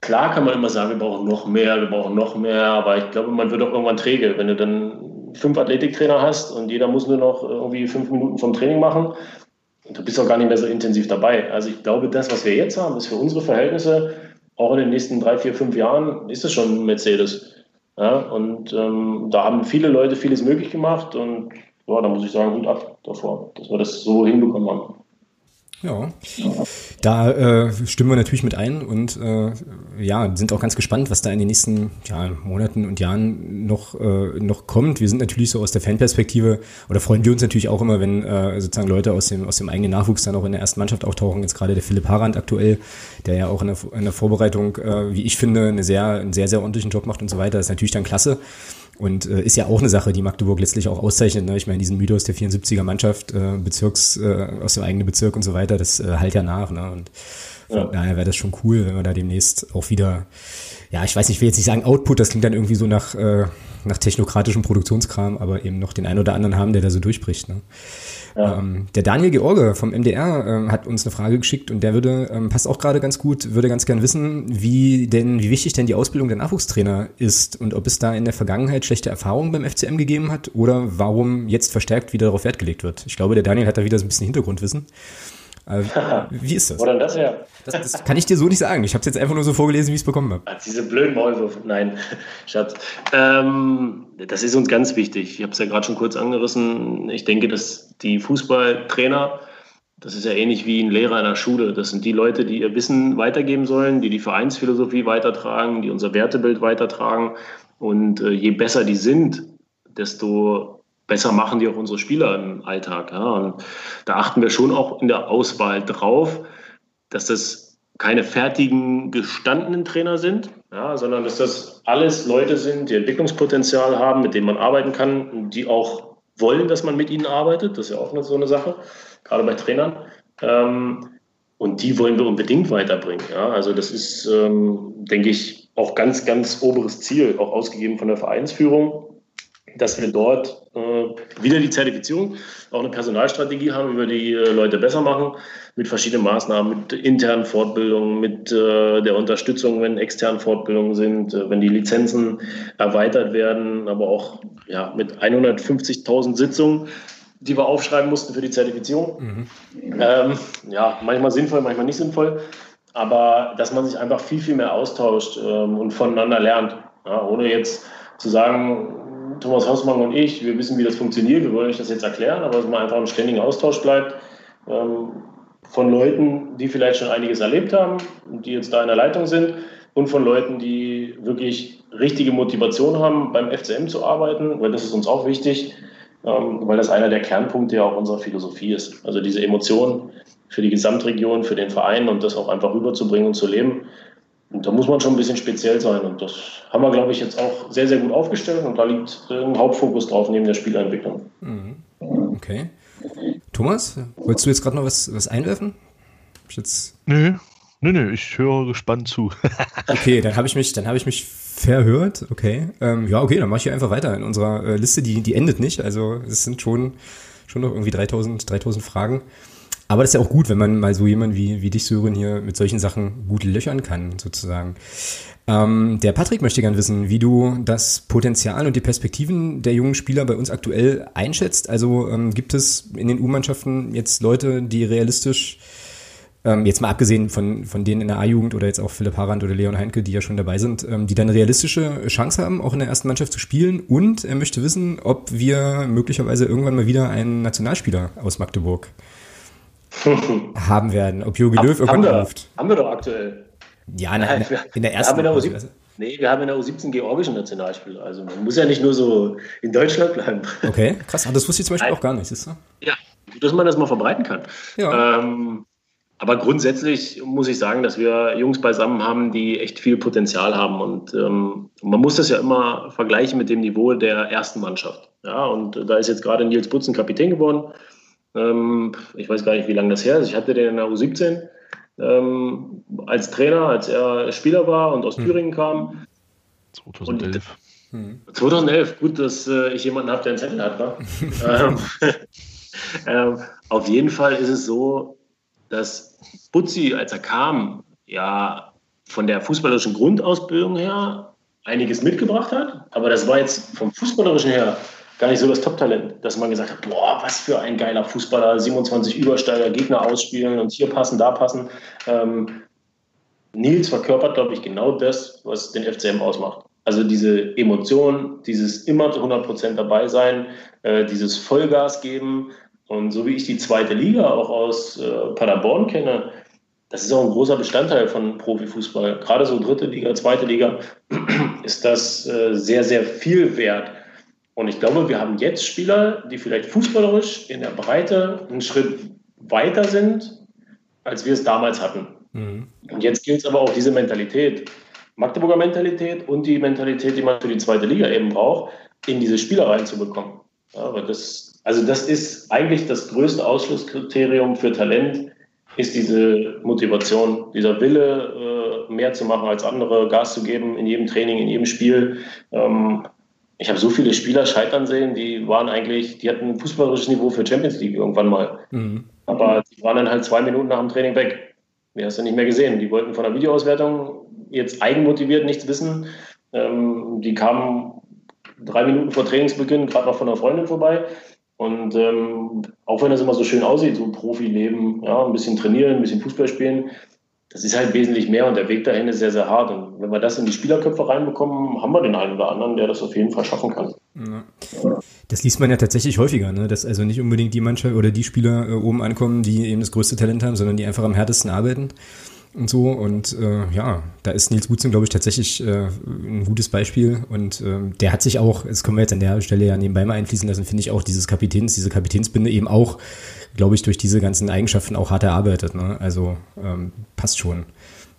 klar kann man immer sagen, wir brauchen noch mehr, wir brauchen noch mehr. Aber ich glaube, man wird auch irgendwann träge, wenn du dann fünf Athletiktrainer hast und jeder muss nur noch irgendwie fünf Minuten vom Training machen. Du bist auch gar nicht mehr so intensiv dabei. Also ich glaube, das, was wir jetzt haben, ist für unsere Verhältnisse, auch in den nächsten drei, vier, fünf Jahren, ist es schon Mercedes. Ja, und ähm, da haben viele Leute vieles möglich gemacht und ja, da muss ich sagen, Hut ab davor, dass wir das so hinbekommen haben. Ja, da äh, stimmen wir natürlich mit ein und äh, ja, sind auch ganz gespannt, was da in den nächsten ja, Monaten und Jahren noch, äh, noch kommt. Wir sind natürlich so aus der Fanperspektive oder freuen wir uns natürlich auch immer, wenn äh, sozusagen Leute aus dem, aus dem eigenen Nachwuchs dann auch in der ersten Mannschaft auftauchen. Jetzt gerade der Philipp Harand aktuell, der ja auch in der, in der Vorbereitung, äh, wie ich finde, eine sehr, einen sehr, sehr ordentlichen Job macht und so weiter. Das ist natürlich dann klasse. Und äh, ist ja auch eine Sache, die Magdeburg letztlich auch auszeichnet. Ne? Ich meine, diesen Mythos der 74er Mannschaft, äh, Bezirks, äh, aus dem eigenen Bezirk und so weiter, das äh, halt ja nach. Ne? Und von ja. daher wäre das schon cool, wenn wir da demnächst auch wieder, ja, ich weiß nicht, ich will jetzt nicht sagen Output, das klingt dann irgendwie so nach, äh, nach technokratischem Produktionskram, aber eben noch den einen oder anderen haben, der da so durchbricht. Ne? Ähm, der Daniel George vom MDR ähm, hat uns eine Frage geschickt und der würde, ähm, passt auch gerade ganz gut, würde ganz gern wissen, wie denn, wie wichtig denn die Ausbildung der Nachwuchstrainer ist und ob es da in der Vergangenheit schlechte Erfahrungen beim FCM gegeben hat oder warum jetzt verstärkt wieder darauf Wert gelegt wird. Ich glaube, der Daniel hat da wieder so ein bisschen Hintergrundwissen. Äh, wie ist das? Wo denn das her? Das, das, kann ich dir so nicht sagen. Ich habe es jetzt einfach nur so vorgelesen, wie ich es bekommen habe. Diese blöden Maulwürfe. Nein, Schatz. Ähm, das ist uns ganz wichtig. Ich habe es ja gerade schon kurz angerissen. Ich denke, dass die Fußballtrainer, das ist ja ähnlich wie ein Lehrer in der Schule. Das sind die Leute, die ihr Wissen weitergeben sollen, die die Vereinsphilosophie weitertragen, die unser Wertebild weitertragen. Und äh, je besser die sind, desto besser machen die auch unsere Spieler im Alltag. Ja. Und da achten wir schon auch in der Auswahl drauf, dass das keine fertigen, gestandenen Trainer sind, ja, sondern dass das alles Leute sind, die Entwicklungspotenzial haben, mit denen man arbeiten kann und die auch wollen, dass man mit ihnen arbeitet. Das ist ja auch so eine Sache, gerade bei Trainern. Ähm, und die wollen wir unbedingt weiterbringen. Ja. Also das ist, ähm, denke ich, auch ganz, ganz oberes Ziel, auch ausgegeben von der Vereinsführung dass wir dort äh, wieder die Zertifizierung, auch eine Personalstrategie haben, wie wir die äh, Leute besser machen, mit verschiedenen Maßnahmen, mit internen Fortbildungen, mit äh, der Unterstützung, wenn externe Fortbildungen sind, äh, wenn die Lizenzen erweitert werden, aber auch ja, mit 150.000 Sitzungen, die wir aufschreiben mussten für die Zertifizierung. Mhm. Ähm, ja, manchmal sinnvoll, manchmal nicht sinnvoll, aber dass man sich einfach viel, viel mehr austauscht ähm, und voneinander lernt. Ja, ohne jetzt zu sagen, Thomas Hausmann und ich, wir wissen, wie das funktioniert, wir wollen euch das jetzt erklären, aber dass man einfach im ständigen Austausch bleibt ähm, von Leuten, die vielleicht schon einiges erlebt haben und die jetzt da in der Leitung sind und von Leuten, die wirklich richtige Motivation haben, beim FCM zu arbeiten, weil das ist uns auch wichtig, ähm, weil das einer der Kernpunkte ja auch unserer Philosophie ist. Also diese Emotionen für die Gesamtregion, für den Verein und das auch einfach rüberzubringen und zu leben. Und da muss man schon ein bisschen speziell sein. Und das haben wir, glaube ich, jetzt auch sehr, sehr gut aufgestellt. Und da liegt ein Hauptfokus drauf neben der Spielentwicklung. Mhm. Okay. Thomas, wolltest du jetzt gerade noch was, was einwerfen? Ich jetzt... Nö, nö, nö, ich höre gespannt zu. okay, dann habe ich mich, ich mich verhört. Okay, ähm, ja, okay, dann mache ich hier einfach weiter in unserer äh, Liste. Die, die endet nicht. Also es sind schon, schon noch irgendwie 3000, 3000 Fragen. Aber das ist ja auch gut, wenn man mal so jemand wie, wie dich, Sören, hier mit solchen Sachen gut löchern kann, sozusagen. Ähm, der Patrick möchte gern wissen, wie du das Potenzial und die Perspektiven der jungen Spieler bei uns aktuell einschätzt. Also ähm, gibt es in den U-Mannschaften jetzt Leute, die realistisch, ähm, jetzt mal abgesehen von, von denen in der A-Jugend oder jetzt auch Philipp Harand oder Leon Heinke, die ja schon dabei sind, ähm, die dann realistische Chance haben, auch in der ersten Mannschaft zu spielen. Und er möchte wissen, ob wir möglicherweise irgendwann mal wieder einen Nationalspieler aus Magdeburg haben werden. Ob Jogi Löw irgendwann haben ruft. Haben wir doch aktuell. Ja, in, Nein, in, in der ersten. Wir U17, nee, wir haben in der U17 georgischen Nationalspieler. Also man muss ja nicht nur so in Deutschland bleiben. Okay, krass. Aber das wusste ich zum Beispiel Nein. auch gar nicht, siehst du? Ja, dass man das mal verbreiten kann. Ja. Ähm, aber grundsätzlich muss ich sagen, dass wir Jungs beisammen haben, die echt viel Potenzial haben. Und ähm, man muss das ja immer vergleichen mit dem Niveau der ersten Mannschaft. Ja, und da ist jetzt gerade Nils Butzen Kapitän geworden. Ähm, ich weiß gar nicht, wie lange das her ist. Ich hatte den in der U17 ähm, als Trainer, als er Spieler war und aus hm. Thüringen kam. 2011. Und, 2011, gut, dass äh, ich jemanden habe, der einen Zettel hat. Ne? ähm, ähm, auf jeden Fall ist es so, dass Butzi, als er kam, ja von der fußballerischen Grundausbildung her einiges mitgebracht hat. Aber das war jetzt vom fußballerischen her gar nicht so das Top-Talent, dass man gesagt hat, boah, was für ein geiler Fußballer, 27 Übersteiger, Gegner ausspielen und hier passen, da passen. Ähm, Nils verkörpert, glaube ich, genau das, was den FCM ausmacht. Also diese Emotion, dieses immer zu 100% dabei sein, äh, dieses Vollgas geben. Und so wie ich die zweite Liga auch aus äh, Paderborn kenne, das ist auch ein großer Bestandteil von Profifußball. Gerade so dritte Liga, zweite Liga ist das äh, sehr, sehr viel wert. Und ich glaube, wir haben jetzt Spieler, die vielleicht fußballerisch in der Breite einen Schritt weiter sind, als wir es damals hatten. Mhm. Und jetzt gilt es aber auch diese Mentalität, Magdeburger Mentalität und die Mentalität, die man für die zweite Liga eben braucht, in diese Spieler reinzubekommen. Ja, das, also das ist eigentlich das größte Ausschlusskriterium für Talent, ist diese Motivation, dieser Wille, äh, mehr zu machen als andere, Gas zu geben in jedem Training, in jedem Spiel. Ich habe so viele Spieler scheitern sehen, die waren eigentlich, die hatten ein fußballerisches Niveau für Champions League irgendwann mal. Mhm. Aber die waren dann halt zwei Minuten nach dem Training weg. Die hast du nicht mehr gesehen. Die wollten von der Videoauswertung jetzt eigenmotiviert nichts wissen. Ähm, die kamen drei Minuten vor Trainingsbeginn gerade noch von einer Freundin vorbei. Und ähm, auch wenn das immer so schön aussieht, so Profileben, ja, ein bisschen trainieren, ein bisschen Fußball spielen, das ist halt wesentlich mehr und der Weg dahin ist sehr, sehr hart. Und wenn wir das in die Spielerköpfe reinbekommen, haben wir den einen oder anderen, der das auf jeden Fall schaffen kann. Das liest man ja tatsächlich häufiger, ne? dass also nicht unbedingt die Mannschaft oder die Spieler äh, oben ankommen, die eben das größte Talent haben, sondern die einfach am härtesten arbeiten und so. Und äh, ja, da ist Nils Butzen, glaube ich, tatsächlich äh, ein gutes Beispiel. Und äh, der hat sich auch, das können wir jetzt an der Stelle ja nebenbei mal einfließen lassen, finde ich auch dieses Kapitäns, diese Kapitänsbinde eben auch, glaube ich, durch diese ganzen Eigenschaften auch hart erarbeitet. Ne? Also ähm, passt schon,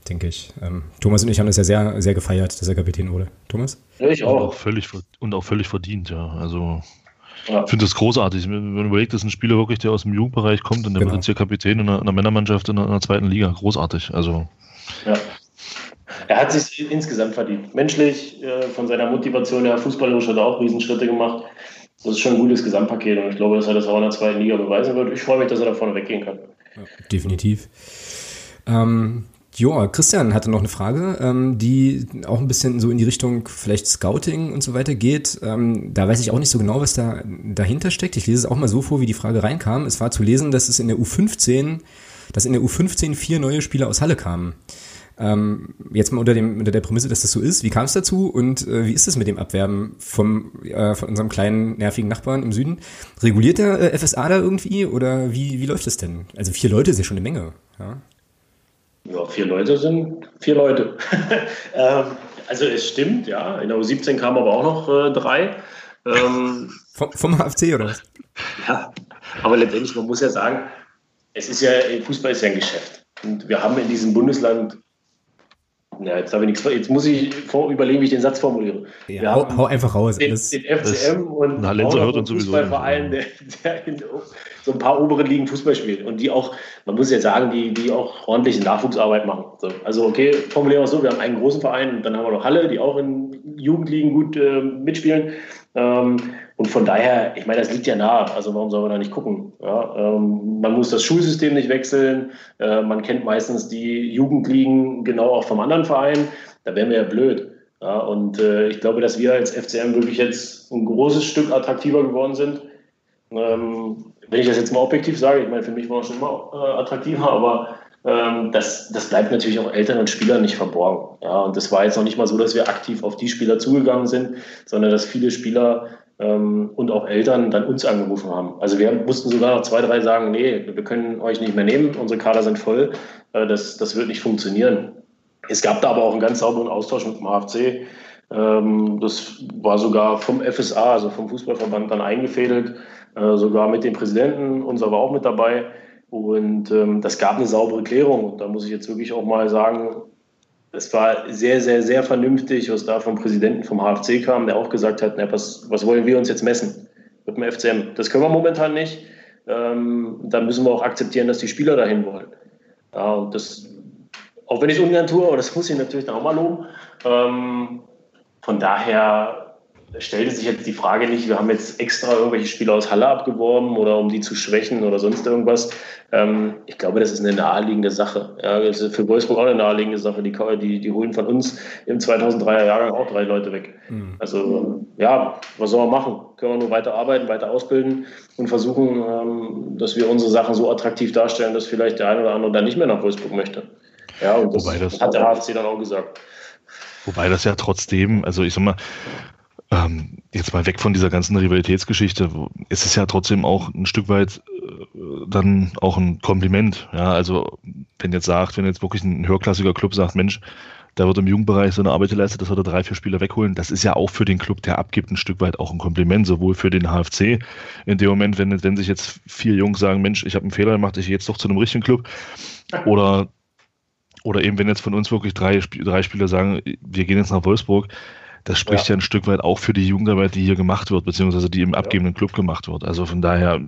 denke ich. Ähm, Thomas und ich haben das ja sehr, sehr gefeiert, dass er Kapitän wurde. Thomas? Ja, ich auch. Und auch völlig, und auch völlig verdient, ja. Also ja. Ich finde das großartig. Wenn man überlegt, dass ein Spieler wirklich, der aus dem Jugendbereich kommt und der genau. wird jetzt hier Kapitän in einer, in einer Männermannschaft in einer, in einer, zweiten Liga. Großartig. Also. Ja. Er hat sich insgesamt verdient. Menschlich, äh, von seiner Motivation her, fußballerisch hat er auch Riesenschritte gemacht. Das ist schon ein gutes Gesamtpaket und ich glaube, dass er das auch in der zweiten Liga beweisen wird. Ich freue mich, dass er da vorne weggehen kann. Ja, definitiv. Ähm, ja, Christian hatte noch eine Frage, ähm, die auch ein bisschen so in die Richtung vielleicht Scouting und so weiter geht. Ähm, da weiß ich auch nicht so genau, was da dahinter steckt. Ich lese es auch mal so vor, wie die Frage reinkam. Es war zu lesen, dass es in der U15, dass in der U15 vier neue Spieler aus Halle kamen. Ähm, jetzt mal unter, dem, unter der Prämisse, dass das so ist. Wie kam es dazu und äh, wie ist es mit dem Abwerben vom, äh, von unserem kleinen, nervigen Nachbarn im Süden? Reguliert der äh, FSA da irgendwie oder wie, wie läuft das denn? Also vier Leute ist ja schon eine Menge. Ja, ja vier Leute sind vier Leute. ähm, also es stimmt, ja. In der U17 kamen aber auch noch äh, drei. Ähm, vom, vom HFC oder was? Ja, aber letztendlich, man muss ja sagen, es ist ja, Fußball ist ja ein Geschäft. Und wir haben in diesem Bundesland ja, jetzt habe ich nichts. Jetzt muss ich vor, überlegen, wie ich den Satz formuliere. Ja, hau, hau, einfach raus. Den, den FCM und na, Lenzer hört uns Fußballverein, der, der in so ein paar oberen Ligen Fußball spielt und die auch, man muss jetzt sagen, die, die auch ordentliche Nachwuchsarbeit machen. So, also okay, formulieren wir es so, wir haben einen großen Verein und dann haben wir noch Halle, die auch in Jugendligen gut äh, mitspielen. Ähm, und von daher, ich meine, das liegt ja nah. Also warum soll man da nicht gucken? Ja, ähm, man muss das Schulsystem nicht wechseln. Äh, man kennt meistens die Jugendligen genau auch vom anderen Verein. Da wären wir ja blöd. Ja, und äh, ich glaube, dass wir als FCM wirklich jetzt ein großes Stück attraktiver geworden sind. Ähm, wenn ich das jetzt mal objektiv sage, ich meine, für mich war es schon immer äh, attraktiver, aber ähm, das, das bleibt natürlich auch Eltern und Spielern nicht verborgen. Ja, und das war jetzt noch nicht mal so, dass wir aktiv auf die Spieler zugegangen sind, sondern dass viele Spieler ähm, und auch Eltern dann uns angerufen haben. Also wir mussten sogar noch zwei, drei sagen, nee, wir können euch nicht mehr nehmen, unsere Kader sind voll, äh, das, das wird nicht funktionieren. Es gab da aber auch einen ganz sauberen Austausch mit dem HFC. Ähm, das war sogar vom FSA, also vom Fußballverband, dann eingefädelt, äh, sogar mit dem Präsidenten, unser war auch mit dabei. Und ähm, das gab eine saubere Klärung. Und da muss ich jetzt wirklich auch mal sagen, es war sehr, sehr, sehr vernünftig, was da vom Präsidenten vom HFC kam, der auch gesagt hat, na, was, was wollen wir uns jetzt messen mit dem FCM? Das können wir momentan nicht. Ähm, da müssen wir auch akzeptieren, dass die Spieler dahin wollen. Ja, und das, auch wenn ich es ungern tue, aber das muss ich natürlich dann auch mal loben. Ähm, von daher stellte sich jetzt die Frage nicht, wir haben jetzt extra irgendwelche Spieler aus Halle abgeworben oder um die zu schwächen oder sonst irgendwas. Ähm, ich glaube, das ist eine naheliegende Sache. Ja, das ist für Wolfsburg auch eine naheliegende Sache. Die, die, die holen von uns im 2003er Jahrgang auch drei Leute weg. Mhm. Also ja, was soll man machen? Können wir nur weiter arbeiten, weiter ausbilden und versuchen, ähm, dass wir unsere Sachen so attraktiv darstellen, dass vielleicht der eine oder andere dann nicht mehr nach Wolfsburg möchte. Ja, und das, das hat der HFC dann auch gesagt. Wobei das ja trotzdem, also ich sag mal, ähm, jetzt mal weg von dieser ganzen Rivalitätsgeschichte, ist es ja trotzdem auch ein Stück weit äh, dann auch ein Kompliment. Ja, also wenn jetzt sagt, wenn jetzt wirklich ein höherklassiger Club sagt, Mensch, da wird im Jugendbereich so eine Arbeit geleistet, dass wir da drei, vier Spieler wegholen. Das ist ja auch für den Club, der abgibt, ein Stück weit auch ein Kompliment, sowohl für den HFC. In dem Moment, wenn, wenn sich jetzt vier Jungs sagen, Mensch, ich habe einen Fehler gemacht, ich gehe jetzt doch zu einem richtigen Club. Oder, oder eben, wenn jetzt von uns wirklich drei, drei Spieler sagen, wir gehen jetzt nach Wolfsburg, das spricht ja. ja. ein Stück weit auch für die Jugendarbeit, die hier gemacht wird, beziehungsweise die im abgebenden Club gemacht wird. Also von daher,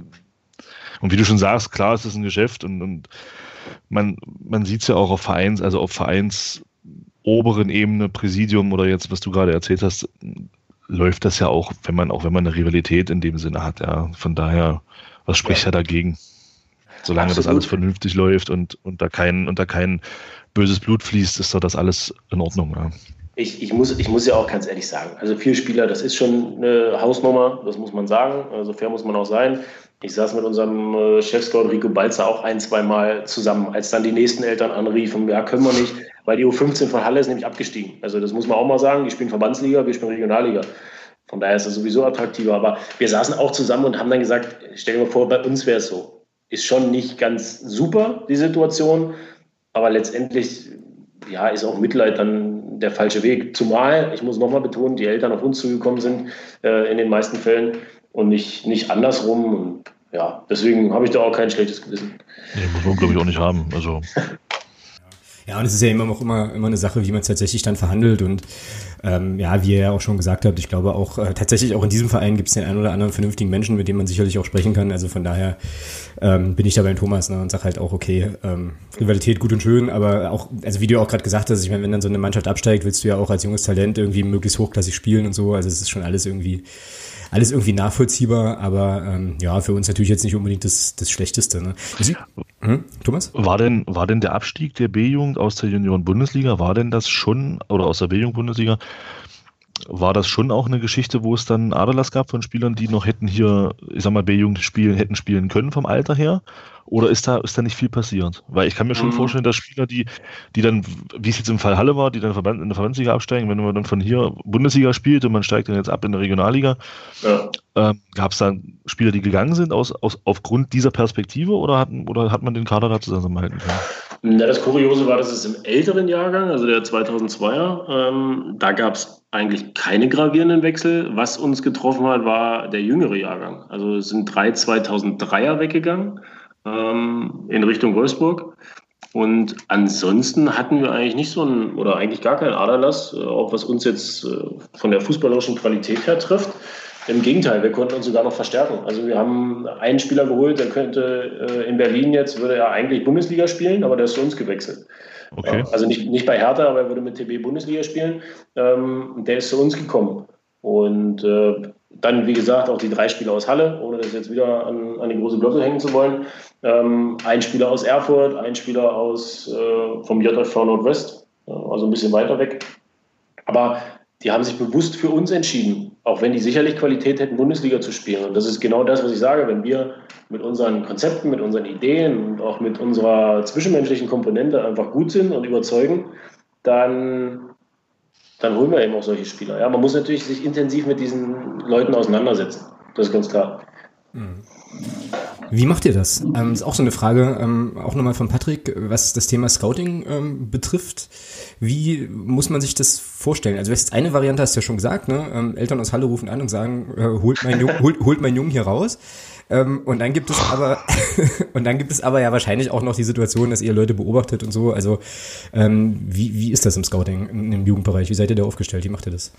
und wie du schon sagst, klar, es ist ein Geschäft und, und man, man sieht es ja auch auf Vereins, also auf Vereins oberen Ebene, Präsidium oder jetzt, was du gerade erzählt hast, läuft das ja auch, wenn man, auch wenn man eine Rivalität in dem Sinne hat, ja. Von daher, was spricht ja, ja dagegen? Solange Absolut. das alles vernünftig läuft und, da kein, und da kein böses Blut fließt, ist doch das alles in Ordnung, ja ich, ich, muss, ich muss ja auch ganz ehrlich sagen, also vier Spieler, das ist schon eine Hausnummer, das muss man sagen, so also fair muss man auch sein. Ich saß mit unserem äh, Chefscout Rico Balzer auch ein, zwei Mal zusammen, als dann die nächsten Eltern anriefen, ja, können wir nicht, weil die U15 von Halle ist nämlich abgestiegen. Also das muss man auch mal sagen, die spielen Verbandsliga, wir spielen Regionalliga. Von daher ist das sowieso attraktiver. Aber wir saßen auch zusammen und haben dann gesagt, stell dir mal vor, bei uns wäre es so. Ist schon nicht ganz super, die Situation, aber letztendlich ja, ist auch Mitleid dann der falsche Weg. Zumal, ich muss nochmal betonen, die Eltern auf uns zugekommen sind äh, in den meisten Fällen und nicht, nicht andersrum. Und ja, deswegen habe ich da auch kein schlechtes Gewissen. Nee, muss man, glaube ich, auch nicht haben. Also. Ja, und es ist ja immer auch immer, immer eine Sache, wie man es tatsächlich dann verhandelt. Und ähm, ja, wie ihr ja auch schon gesagt habt, ich glaube auch äh, tatsächlich auch in diesem Verein gibt es den einen oder anderen vernünftigen Menschen, mit dem man sicherlich auch sprechen kann. Also von daher ähm, bin ich da beim Thomas ne, und sag halt auch, okay, ähm, Rivalität gut und schön, aber auch, also wie du auch gerade gesagt hast, ich meine, wenn dann so eine Mannschaft absteigt, willst du ja auch als junges Talent irgendwie möglichst hochklassig spielen und so. Also es ist schon alles irgendwie alles irgendwie nachvollziehbar, aber ähm, ja, für uns natürlich jetzt nicht unbedingt das, das Schlechteste. Ne? Hm? Thomas? War denn, war denn der Abstieg der B-Jugend aus der Junioren-Bundesliga, war denn das schon, oder aus der B-Jugend-Bundesliga, war das schon auch eine Geschichte, wo es dann Aderlass gab von Spielern, die noch hätten hier, ich sag mal, B-Jugend spielen, hätten spielen können vom Alter her? Oder ist da, ist da nicht viel passiert? Weil ich kann mir schon mhm. vorstellen, dass Spieler, die, die dann, wie es jetzt im Fall Halle war, die dann in der Verbandsliga absteigen, wenn man dann von hier Bundesliga spielt und man steigt dann jetzt ab in der Regionalliga, ja. ähm, gab es dann Spieler, die gegangen sind aus, aus, aufgrund dieser Perspektive oder, hatten, oder hat man den Kader da zusammenhalten können? Na, das Kuriose war, dass es im älteren Jahrgang, also der 2002er, ähm, da gab es eigentlich keine gravierenden Wechsel. Was uns getroffen hat, war der jüngere Jahrgang. Also es sind drei 2003er weggegangen ähm, in Richtung Wolfsburg. Und ansonsten hatten wir eigentlich nicht so einen, oder eigentlich gar keinen Aderlass, äh, auch was uns jetzt äh, von der fußballerischen Qualität her trifft. Im Gegenteil, wir konnten uns sogar noch verstärken. Also wir haben einen Spieler geholt, der könnte äh, in Berlin jetzt, würde er eigentlich Bundesliga spielen, aber der ist zu uns gewechselt. Okay. Also nicht, nicht bei Hertha, aber er würde mit TB Bundesliga spielen. Ähm, der ist zu uns gekommen. Und dann, wie gesagt, auch die drei Spieler aus Halle, ohne das jetzt wieder an, an die große Glocke hängen zu wollen. Ähm, ein Spieler aus Erfurt, ein Spieler aus, äh, vom JV Nordwest, also ein bisschen weiter weg. Aber die haben sich bewusst für uns entschieden, auch wenn die sicherlich Qualität hätten, Bundesliga zu spielen. Und das ist genau das, was ich sage. Wenn wir mit unseren Konzepten, mit unseren Ideen und auch mit unserer zwischenmenschlichen Komponente einfach gut sind und überzeugen, dann, dann holen wir eben auch solche Spieler. Ja, man muss natürlich sich intensiv mit diesen Leuten auseinandersetzen. Das ist ganz klar. Mhm. Wie macht ihr das? Ähm, ist auch so eine Frage, ähm, auch nochmal von Patrick, was das Thema Scouting ähm, betrifft. Wie muss man sich das vorstellen? Also jetzt eine Variante hast du ja schon gesagt, ne? Ähm, Eltern aus Halle rufen an und sagen, äh, holt, mein Jung, holt, holt mein Jungen hier raus. Ähm, und dann gibt es aber und dann gibt es aber ja wahrscheinlich auch noch die Situation, dass ihr Leute beobachtet und so. Also ähm, wie, wie ist das im Scouting im Jugendbereich? Wie seid ihr da aufgestellt? Wie macht ihr das?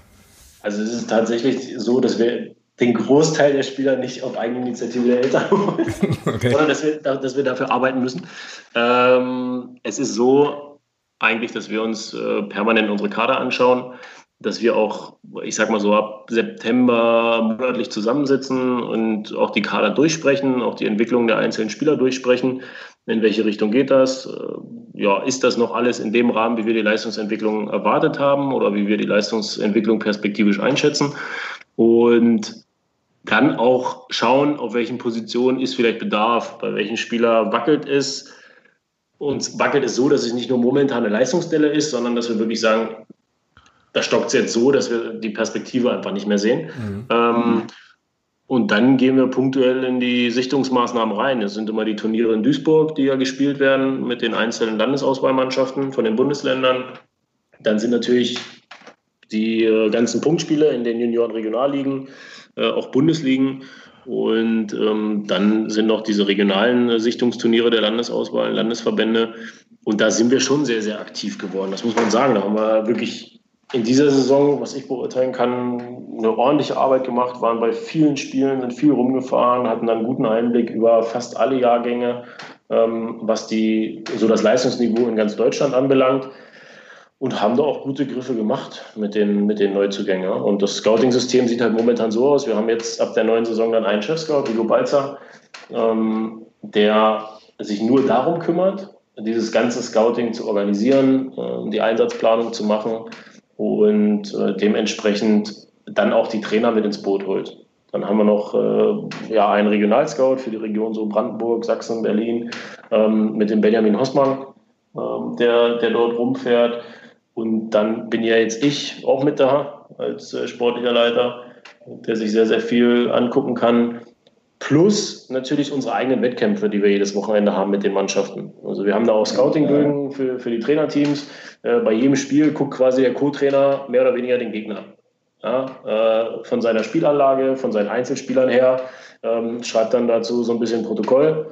Also es ist tatsächlich so, dass wir den Großteil der Spieler nicht auf Eigeninitiative der Eltern holen, okay. sondern dass wir, dass wir dafür arbeiten müssen. Ähm, es ist so eigentlich, dass wir uns äh, permanent unsere Kader anschauen, dass wir auch, ich sag mal so, ab September monatlich zusammensitzen und auch die Kader durchsprechen, auch die Entwicklung der einzelnen Spieler durchsprechen. In welche Richtung geht das? Äh, ja, ist das noch alles in dem Rahmen, wie wir die Leistungsentwicklung erwartet haben oder wie wir die Leistungsentwicklung perspektivisch einschätzen? Und dann auch schauen, auf welchen Positionen ist vielleicht Bedarf, bei welchen Spieler wackelt es. Und wackelt es so, dass es nicht nur momentan eine Leistungsstelle ist, sondern dass wir wirklich sagen, da stockt es jetzt so, dass wir die Perspektive einfach nicht mehr sehen. Mhm. Ähm, und dann gehen wir punktuell in die Sichtungsmaßnahmen rein. Es sind immer die Turniere in Duisburg, die ja gespielt werden mit den einzelnen Landesauswahlmannschaften von den Bundesländern. Dann sind natürlich die äh, ganzen Punktspiele in den Junioren-Regionalligen, äh, auch Bundesligen. Und ähm, dann sind noch diese regionalen äh, Sichtungsturniere der Landesauswahl, Landesverbände. Und da sind wir schon sehr, sehr aktiv geworden. Das muss man sagen. Da haben wir wirklich in dieser Saison, was ich beurteilen kann, eine ordentliche Arbeit gemacht, waren bei vielen Spielen, sind viel rumgefahren, hatten dann einen guten Einblick über fast alle Jahrgänge, ähm, was die, so das Leistungsniveau in ganz Deutschland anbelangt und haben da auch gute Griffe gemacht mit den, mit den Neuzugängen. Und das Scouting-System sieht halt momentan so aus. Wir haben jetzt ab der neuen Saison dann einen Chef-Scout, Hugo Balzer, ähm, der sich nur darum kümmert, dieses ganze Scouting zu organisieren, äh, die Einsatzplanung zu machen und äh, dementsprechend dann auch die Trainer mit ins Boot holt. Dann haben wir noch äh, ja, einen Regionalscout für die Region so Brandenburg, Sachsen, Berlin ähm, mit dem Benjamin Hossmann, ähm, der, der dort rumfährt. Und dann bin ja jetzt ich auch mit da als äh, sportlicher Leiter, der sich sehr, sehr viel angucken kann. Plus natürlich unsere eigenen Wettkämpfe, die wir jedes Wochenende haben mit den Mannschaften. Also wir haben da auch Scouting-Bögen für, für die Trainerteams. Äh, bei jedem Spiel guckt quasi der Co-Trainer mehr oder weniger den Gegner. Ja, äh, von seiner Spielanlage, von seinen Einzelspielern her, ähm, schreibt dann dazu so ein bisschen Protokoll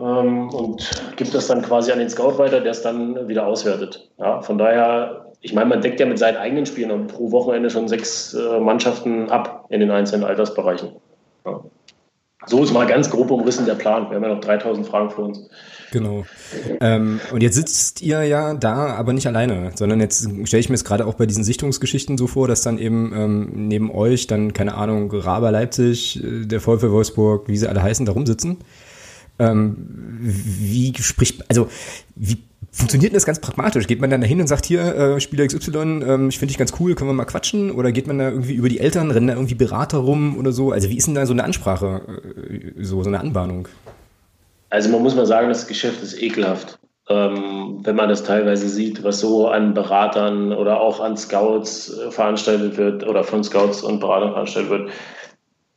ähm, und gibt das dann quasi an den Scout weiter, der es dann wieder auswertet. Ja, von daher, ich meine, man deckt ja mit seinen eigenen Spielen pro Wochenende schon sechs äh, Mannschaften ab in den einzelnen Altersbereichen. Ja. So ist mal ganz grob umrissen der Plan. Wir haben ja noch 3000 Fragen für uns. Genau. Ähm, und jetzt sitzt ihr ja da, aber nicht alleine, sondern jetzt stelle ich mir es gerade auch bei diesen Sichtungsgeschichten so vor, dass dann eben ähm, neben euch dann, keine Ahnung, Raber Leipzig, äh, der VfL Wolfsburg, wie sie alle heißen, da rumsitzen. Ähm, wie spricht, also wie funktioniert das ganz pragmatisch? Geht man dann dahin und sagt, hier, äh, Spieler XY, ähm, ich finde dich ganz cool, können wir mal quatschen? Oder geht man da irgendwie über die Eltern, rennen da irgendwie Berater rum oder so? Also wie ist denn da so eine Ansprache, äh, so, so eine Anbahnung? Also man muss mal sagen, das Geschäft ist ekelhaft. Ähm, wenn man das teilweise sieht, was so an Beratern oder auch an Scouts äh, veranstaltet wird oder von Scouts und Beratern veranstaltet wird,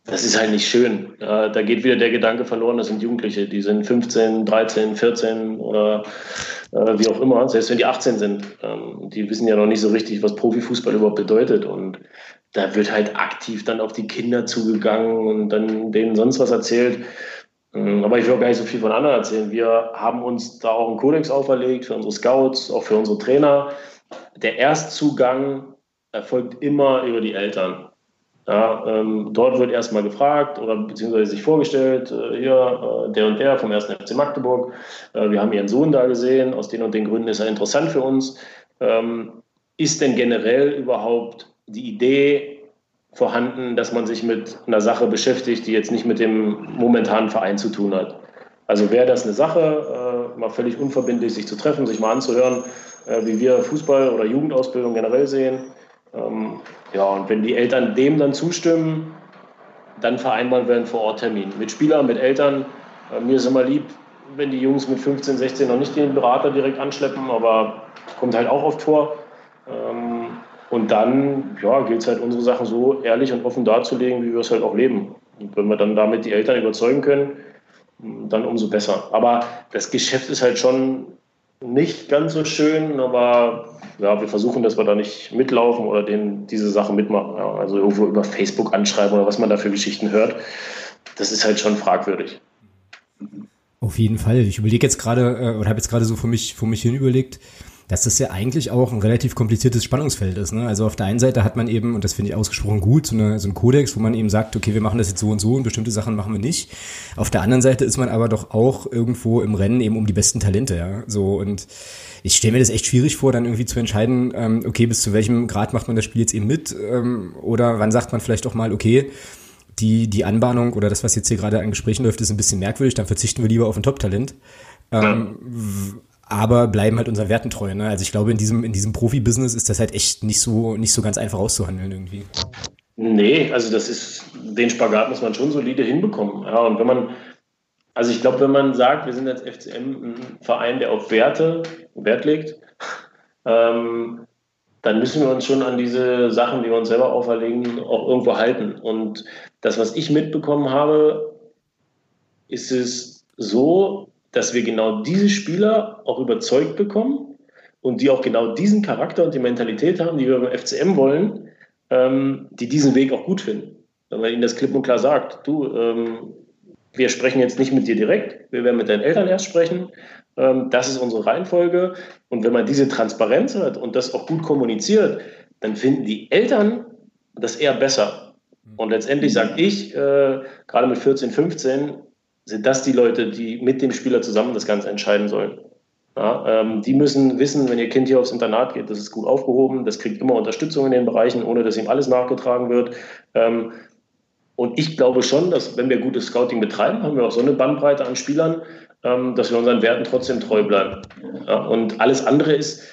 das ist halt nicht schön. Ja, da geht wieder der Gedanke verloren, das sind Jugendliche, die sind 15, 13, 14 oder äh, wie auch immer, selbst wenn die 18 sind. Ähm, die wissen ja noch nicht so richtig, was Profifußball überhaupt bedeutet. Und da wird halt aktiv dann auf die Kinder zugegangen und dann denen sonst was erzählt. Ähm, aber ich will auch gar nicht so viel von anderen erzählen. Wir haben uns da auch einen Kodex auferlegt für unsere Scouts, auch für unsere Trainer. Der Erstzugang erfolgt immer über die Eltern. Ja, ähm, dort wird erstmal gefragt oder beziehungsweise sich vorgestellt, äh, hier äh, der und der vom 1. FC Magdeburg. Äh, wir haben ihren Sohn da gesehen, aus den und den Gründen ist er interessant für uns. Ähm, ist denn generell überhaupt die Idee vorhanden, dass man sich mit einer Sache beschäftigt, die jetzt nicht mit dem momentanen Verein zu tun hat? Also wäre das eine Sache, äh, mal völlig unverbindlich sich zu treffen, sich mal anzuhören, äh, wie wir Fußball oder Jugendausbildung generell sehen? Ähm, ja, und wenn die Eltern dem dann zustimmen, dann vereinbaren wir einen Vororttermin mit Spielern, mit Eltern. Äh, mir ist immer lieb, wenn die Jungs mit 15, 16 noch nicht den Berater direkt anschleppen, aber kommt halt auch oft vor. Ähm, und dann ja, gilt es halt, unsere Sachen so ehrlich und offen darzulegen, wie wir es halt auch leben. Und wenn wir dann damit die Eltern überzeugen können, dann umso besser. Aber das Geschäft ist halt schon nicht ganz so schön, aber ja, wir versuchen, dass wir da nicht mitlaufen oder denen diese Sachen mitmachen. Ja, also irgendwo über Facebook anschreiben oder was man da für Geschichten hört, das ist halt schon fragwürdig. Auf jeden Fall. Ich überlege jetzt gerade, äh, oder habe jetzt gerade so vor mich, vor mich hin überlegt, dass das ja eigentlich auch ein relativ kompliziertes Spannungsfeld ist. Ne? Also auf der einen Seite hat man eben, und das finde ich ausgesprochen gut, so, eine, so ein Kodex, wo man eben sagt, okay, wir machen das jetzt so und so und bestimmte Sachen machen wir nicht. Auf der anderen Seite ist man aber doch auch irgendwo im Rennen eben um die besten Talente, ja. So und ich stelle mir das echt schwierig vor, dann irgendwie zu entscheiden, ähm, okay, bis zu welchem Grad macht man das Spiel jetzt eben mit? Ähm, oder wann sagt man vielleicht auch mal, okay, die, die Anbahnung oder das, was jetzt hier gerade an Gesprächen läuft, ist ein bisschen merkwürdig, dann verzichten wir lieber auf ein Top-Talent. Ähm, aber bleiben halt unseren Werten treu. Ne? Also ich glaube, in diesem, in diesem Profi-Business ist das halt echt nicht so, nicht so ganz einfach auszuhandeln irgendwie. Nee, also das ist, den Spagat muss man schon solide hinbekommen. Ja, und wenn man, also ich glaube, wenn man sagt, wir sind als FCM ein Verein, der auf Werte Wert legt, ähm, dann müssen wir uns schon an diese Sachen, die wir uns selber auferlegen, auch irgendwo halten. Und das, was ich mitbekommen habe, ist es so, dass wir genau diese Spieler auch überzeugt bekommen und die auch genau diesen Charakter und die Mentalität haben, die wir beim FCM wollen, ähm, die diesen Weg auch gut finden. Wenn man ihnen das klipp und klar sagt, du, ähm, wir sprechen jetzt nicht mit dir direkt, wir werden mit deinen Eltern erst sprechen, ähm, das ist unsere Reihenfolge. Und wenn man diese Transparenz hat und das auch gut kommuniziert, dann finden die Eltern das eher besser. Und letztendlich sage ich, äh, gerade mit 14, 15, sind das die Leute, die mit dem Spieler zusammen das Ganze entscheiden sollen. Ja, ähm, die müssen wissen, wenn ihr Kind hier aufs Internat geht, das ist gut aufgehoben, das kriegt immer Unterstützung in den Bereichen, ohne dass ihm alles nachgetragen wird. Ähm, und ich glaube schon, dass wenn wir gutes Scouting betreiben, haben wir auch so eine Bandbreite an Spielern, ähm, dass wir unseren Werten trotzdem treu bleiben. Ja, und alles andere ist,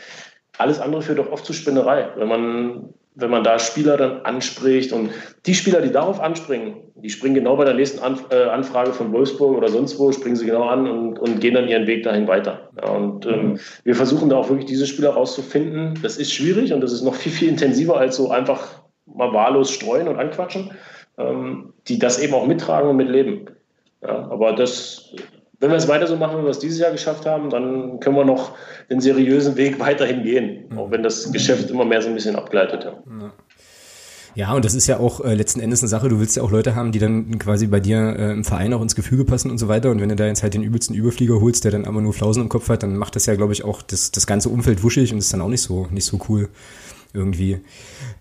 alles andere führt doch oft zu Spinnerei. Wenn man wenn man da Spieler dann anspricht und die Spieler, die darauf anspringen, die springen genau bei der nächsten äh, Anfrage von Wolfsburg oder sonst wo, springen sie genau an und, und gehen dann ihren Weg dahin weiter. Ja, und ähm, wir versuchen da auch wirklich diese Spieler rauszufinden. Das ist schwierig und das ist noch viel, viel intensiver als so einfach mal wahllos streuen und anquatschen, ähm, die das eben auch mittragen und mitleben. Ja, aber das wenn wir es weiter so machen, wie wir es dieses Jahr geschafft haben, dann können wir noch den seriösen Weg weiterhin gehen, mhm. auch wenn das Geschäft immer mehr so ein bisschen abgleitet. Ja. Ja, und das ist ja auch äh, letzten Endes eine Sache. Du willst ja auch Leute haben, die dann quasi bei dir äh, im Verein auch ins Gefüge passen und so weiter. Und wenn du da jetzt halt den übelsten Überflieger holst, der dann aber nur Flausen im Kopf hat, dann macht das ja, glaube ich, auch das, das ganze Umfeld wuschig und ist dann auch nicht so, nicht so cool irgendwie.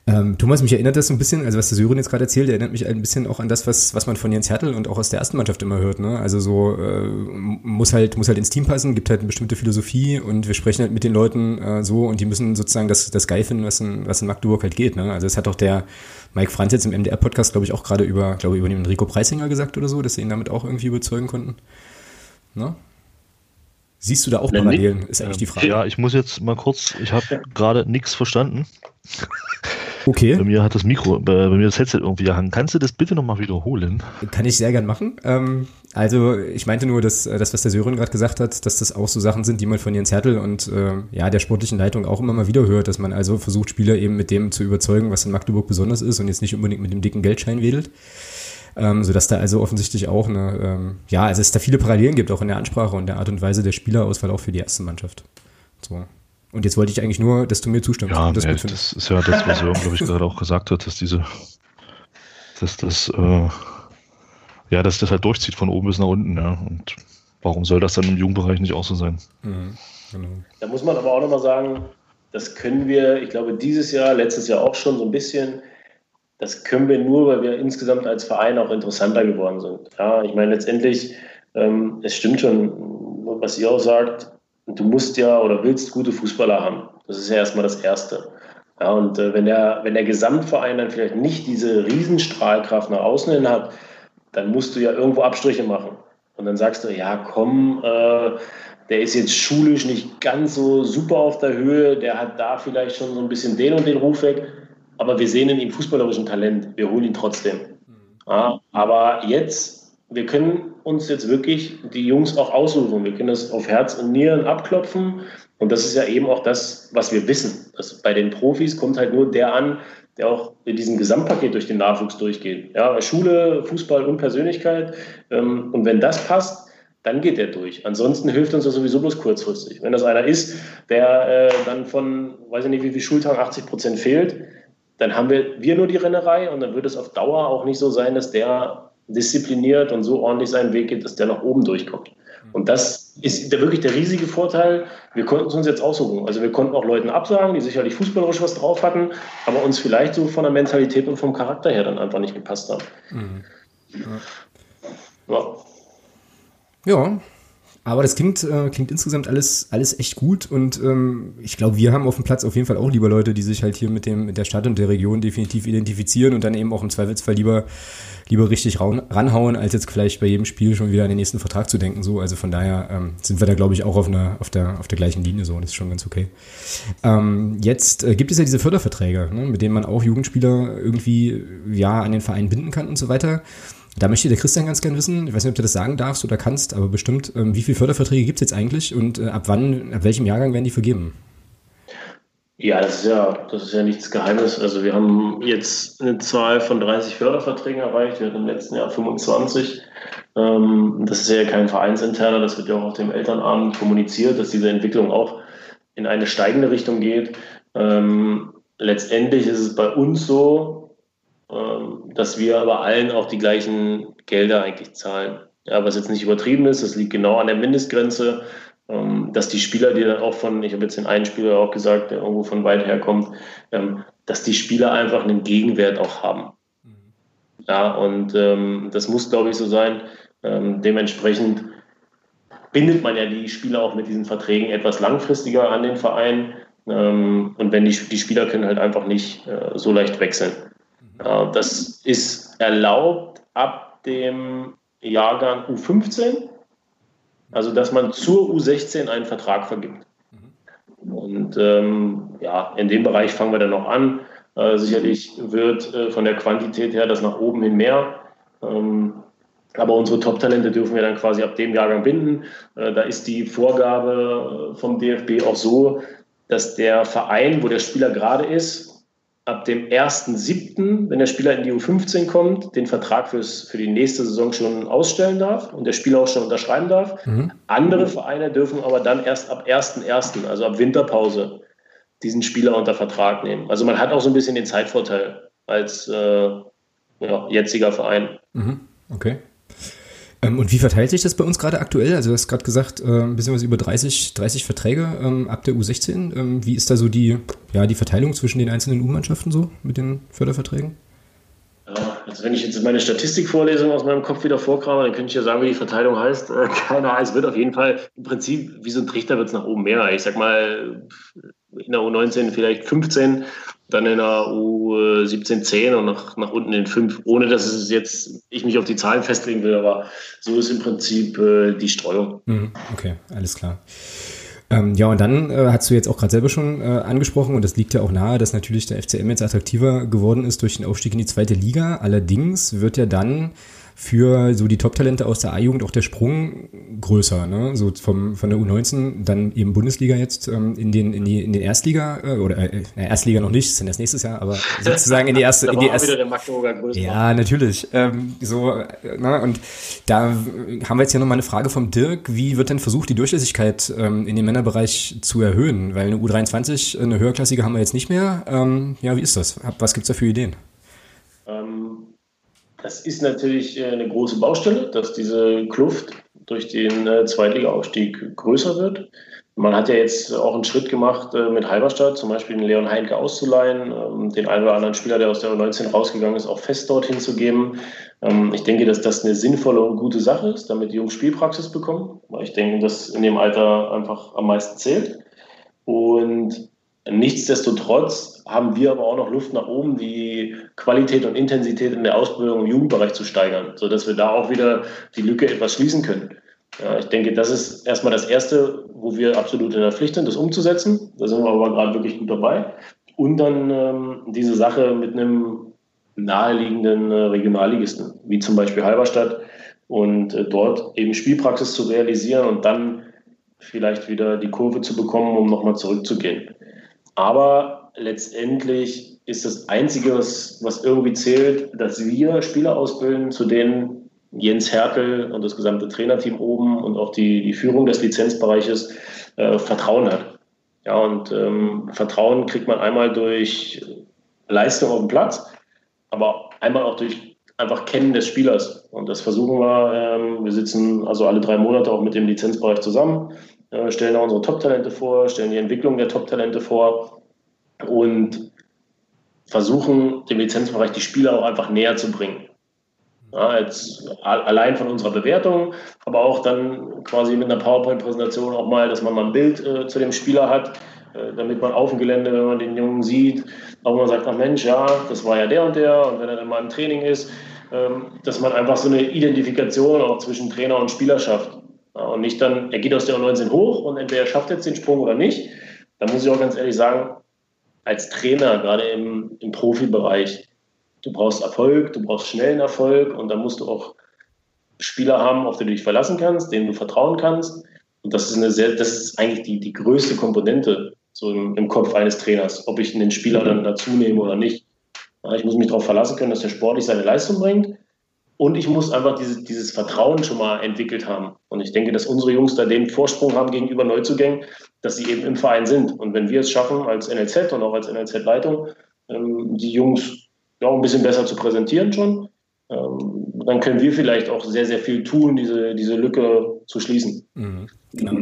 Ähm, Thomas, mich erinnert das so ein bisschen, also was der Sören jetzt gerade erzählt, erinnert mich ein bisschen auch an das, was, was man von Jens Hertel und auch aus der ersten Mannschaft immer hört. Ne? Also so äh, muss halt muss halt ins Team passen, gibt halt eine bestimmte Philosophie und wir sprechen halt mit den Leuten äh, so und die müssen sozusagen das, das geil finden, was in, was in Magdeburg halt geht. Ne? Also das hat auch der Mike Franz jetzt im MDR-Podcast, glaube ich, auch gerade über, glaube über den Enrico Preisinger gesagt oder so, dass sie ihn damit auch irgendwie überzeugen konnten. Ne? Siehst du da auch Parallelen, ist eigentlich die Frage. Ja, ich muss jetzt mal kurz, ich habe gerade nichts verstanden. Okay. Bei mir hat das Mikro, bei, mir das Headset irgendwie gehangen. Kannst du das bitte nochmal wiederholen? Kann ich sehr gern machen. Ähm, also ich meinte nur, dass äh, das, was der Sören gerade gesagt hat, dass das auch so Sachen sind, die man von Jens Hertel und äh, ja der sportlichen Leitung auch immer mal wieder hört, dass man also versucht, Spieler eben mit dem zu überzeugen, was in Magdeburg besonders ist und jetzt nicht unbedingt mit dem dicken Geldschein wedelt. Ähm, sodass da also offensichtlich auch eine, ähm, ja, also es da viele Parallelen gibt, auch in der Ansprache und der Art und Weise der Spielerauswahl auch für die erste Mannschaft. So. Und jetzt wollte ich eigentlich nur, dass du mir zustimmst. Ja, das, nee, das ist ja das, was Jörn, glaube ich, gerade auch gesagt hat, dass diese, dass das, äh, ja, dass das halt durchzieht von oben bis nach unten, ja. Und warum soll das dann im Jugendbereich nicht auch so sein? Mhm, genau. Da muss man aber auch nochmal sagen, das können wir, ich glaube, dieses Jahr, letztes Jahr auch schon so ein bisschen, das können wir nur, weil wir insgesamt als Verein auch interessanter geworden sind. Ja, ich meine, letztendlich, ähm, es stimmt schon, was ihr auch sagt, du musst ja oder willst gute Fußballer haben. Das ist ja erstmal das Erste. Ja, und äh, wenn, der, wenn der Gesamtverein dann vielleicht nicht diese Riesenstrahlkraft nach außen hin hat, dann musst du ja irgendwo Abstriche machen. Und dann sagst du, ja, komm, äh, der ist jetzt schulisch nicht ganz so super auf der Höhe, der hat da vielleicht schon so ein bisschen den und den Ruf weg, aber wir sehen in ihm fußballerischen Talent, wir holen ihn trotzdem. Ja, aber jetzt, wir können uns jetzt wirklich die Jungs auch aussuchen. Wir können das auf Herz und Nieren abklopfen. Und das ist ja eben auch das, was wir wissen. Das bei den Profis kommt halt nur der an, der auch in diesem Gesamtpaket durch den Nachwuchs durchgeht. Ja, Schule, Fußball und Persönlichkeit. Ähm, und wenn das passt, dann geht der durch. Ansonsten hilft uns das sowieso bloß kurzfristig. Wenn das einer ist, der äh, dann von, weiß ich nicht, wie viel Schultagen 80 Prozent fehlt, dann haben wir, wir nur die Rennerei und dann wird es auf Dauer auch nicht so sein, dass der diszipliniert und so ordentlich seinen Weg geht, dass der nach oben durchkommt. Und das ist der, wirklich der riesige Vorteil. Wir konnten es uns jetzt aussuchen. Also wir konnten auch Leuten absagen, die sicherlich fußballerisch was drauf hatten, aber uns vielleicht so von der Mentalität und vom Charakter her dann einfach nicht gepasst haben. Mhm. Ja. ja. ja. Aber das klingt, äh, klingt insgesamt alles, alles echt gut und ähm, ich glaube, wir haben auf dem Platz auf jeden Fall auch lieber Leute, die sich halt hier mit dem mit der Stadt und der Region definitiv identifizieren und dann eben auch im Zweifelsfall lieber lieber richtig raun, ranhauen, als jetzt vielleicht bei jedem Spiel schon wieder an den nächsten Vertrag zu denken. So, also von daher ähm, sind wir da glaube ich auch auf einer auf der auf der gleichen Linie so und das ist schon ganz okay. Ähm, jetzt äh, gibt es ja diese Förderverträge, ne, mit denen man auch Jugendspieler irgendwie ja an den Verein binden kann und so weiter. Da möchte der Christian ganz gern wissen, ich weiß nicht, ob du das sagen darfst oder kannst, aber bestimmt, ähm, wie viele Förderverträge gibt es jetzt eigentlich und äh, ab wann, ab welchem Jahrgang werden die vergeben? Ja, das ist ja, das ist ja nichts Geheimes. Also wir haben jetzt eine Zahl von 30 Förderverträgen erreicht. Wir hatten im letzten Jahr 25. Ähm, das ist ja kein Vereinsinterner, das wird ja auch auf dem Elternabend kommuniziert, dass diese Entwicklung auch in eine steigende Richtung geht. Ähm, letztendlich ist es bei uns so, dass wir aber allen auch die gleichen Gelder eigentlich zahlen. Ja, was jetzt nicht übertrieben ist, das liegt genau an der Mindestgrenze, ähm, dass die Spieler, die dann auch von, ich habe jetzt den einen Spieler auch gesagt, der irgendwo von weit her kommt, ähm, dass die Spieler einfach einen Gegenwert auch haben. Ja, und das muss, glaube ich, so sein. dementsprechend bindet man ja die Spieler auch mit diesen Verträgen etwas langfristiger an den Verein. und wenn die, die Spieler können halt einfach nicht äh, so leicht wechseln. Äh, das ist erlaubt ab dem Jahrgang U15, also dass man zur U16 einen Vertrag vergibt. Und ähm, ja, in dem Bereich fangen wir dann noch an. Äh, sicherlich wird äh, von der Quantität her das nach oben hin mehr. Ähm, aber unsere Top-Talente dürfen wir dann quasi ab dem Jahrgang binden. Äh, da ist die Vorgabe äh, vom DFB auch so, dass der Verein, wo der Spieler gerade ist, ab dem 1.7., wenn der Spieler in die U15 kommt, den Vertrag fürs, für die nächste Saison schon ausstellen darf und der Spieler auch schon unterschreiben darf. Mhm. Andere Vereine dürfen aber dann erst ab 1.1., also ab Winterpause, diesen Spieler unter Vertrag nehmen. Also man hat auch so ein bisschen den Zeitvorteil als äh, ja, jetziger Verein. Mhm. Okay. Ähm, und wie verteilt sich das bei uns gerade aktuell? Also du hast gerade gesagt, äh, ein bisschen was über 30, 30 Verträge ähm, ab der U16. Ähm, wie ist da so die, ja, die Verteilung zwischen den einzelnen U-Mannschaften so mit den Förderverträgen? Ja, also wenn ich jetzt meine Statistikvorlesung aus meinem Kopf wieder vorkrame, dann könnte ich ja sagen, wie die Verteilung heißt. Äh, keine Ahnung, es wird auf jeden Fall im Prinzip wie so ein Trichter wird es nach oben mehr. Ich sag mal, in der U19 vielleicht 15, dann in der U17 10 und nach, nach unten in 5, ohne dass es jetzt ich mich auf die Zahlen festlegen will, aber so ist im Prinzip äh, die Streuung. Mhm, okay, alles klar. Ähm, ja, und dann äh, hast du jetzt auch gerade selber schon äh, angesprochen, und das liegt ja auch nahe, dass natürlich der FCM jetzt attraktiver geworden ist durch den Aufstieg in die zweite Liga. Allerdings wird ja dann für so die Top-Talente aus der A-Jugend auch der Sprung größer, ne? So vom, von der U19 dann eben Bundesliga jetzt ähm, in den in die in den Erstliga äh, oder äh, Erstliga noch nicht, ist dann das nächstes Jahr, aber sozusagen in die erste in die erste. Ja, natürlich. Ähm, so äh, ne? und da haben wir jetzt hier nochmal eine Frage vom Dirk, wie wird denn versucht die Durchlässigkeit ähm, in dem Männerbereich zu erhöhen, weil eine U23 eine höherklassige haben wir jetzt nicht mehr. Ähm, ja, wie ist das? Was gibt's da für Ideen? Ähm das ist natürlich äh, eine große Baustelle, dass diese Kluft durch den äh, Zweitliga-Aufstieg größer wird. Man hat ja jetzt auch einen Schritt gemacht äh, mit Halberstadt, zum Beispiel den Leon Heinke auszuleihen, ähm, den einen oder anderen Spieler, der aus der U19 rausgegangen ist, auch fest dorthin zu geben. Ähm, ich denke, dass das eine sinnvolle und gute Sache ist, damit die Jungs Spielpraxis bekommen, weil ich denke, dass in dem Alter einfach am meisten zählt. Und Nichtsdestotrotz haben wir aber auch noch Luft nach oben, die Qualität und Intensität in der Ausbildung im Jugendbereich zu steigern, sodass wir da auch wieder die Lücke etwas schließen können. Ja, ich denke, das ist erstmal das Erste, wo wir absolut in der Pflicht sind, das umzusetzen. Da sind wir aber gerade wirklich gut dabei. Und dann ähm, diese Sache mit einem naheliegenden äh, Regionalligisten, wie zum Beispiel Halberstadt, und äh, dort eben Spielpraxis zu realisieren und dann vielleicht wieder die Kurve zu bekommen, um nochmal zurückzugehen. Aber letztendlich ist das Einzige, was, was irgendwie zählt, dass wir Spieler ausbilden, zu denen Jens Herkel und das gesamte Trainerteam oben und auch die, die Führung des Lizenzbereiches äh, Vertrauen hat. Ja, und ähm, Vertrauen kriegt man einmal durch Leistung auf dem Platz, aber einmal auch durch einfach Kennen des Spielers. Und das versuchen wir. Ähm, wir sitzen also alle drei Monate auch mit dem Lizenzbereich zusammen äh, stellen da unsere Top-Talente vor, stellen die Entwicklung der Top-Talente vor und versuchen, dem Lizenzbereich die Spieler auch einfach näher zu bringen. Ja, jetzt allein von unserer Bewertung, aber auch dann quasi mit einer PowerPoint-Präsentation auch mal, dass man mal ein Bild äh, zu dem Spieler hat, äh, damit man auf dem Gelände, wenn man den Jungen sieht, auch mal sagt, ach Mensch, ja, das war ja der und der und wenn er dann mal im Training ist, ähm, dass man einfach so eine Identifikation auch zwischen Trainer und Spieler schafft. Und nicht dann, er geht aus der U19 hoch und entweder er schafft jetzt den Sprung oder nicht. Da muss ich auch ganz ehrlich sagen, als Trainer, gerade im, im Profibereich, du brauchst Erfolg, du brauchst schnellen Erfolg und da musst du auch Spieler haben, auf die du dich verlassen kannst, denen du vertrauen kannst. Und das ist eine sehr, das ist eigentlich die, die größte Komponente so im, im Kopf eines Trainers, ob ich einen Spieler dann dazu nehme oder nicht. Ich muss mich darauf verlassen können, dass der sportlich seine Leistung bringt. Und ich muss einfach dieses, dieses Vertrauen schon mal entwickelt haben. Und ich denke, dass unsere Jungs da den Vorsprung haben gegenüber Neuzugängen, dass sie eben im Verein sind. Und wenn wir es schaffen, als NLZ und auch als NLZ-Leitung, ähm, die Jungs ja, ein bisschen besser zu präsentieren schon, ähm, dann können wir vielleicht auch sehr, sehr viel tun, diese, diese Lücke zu schließen. Mhm, genau.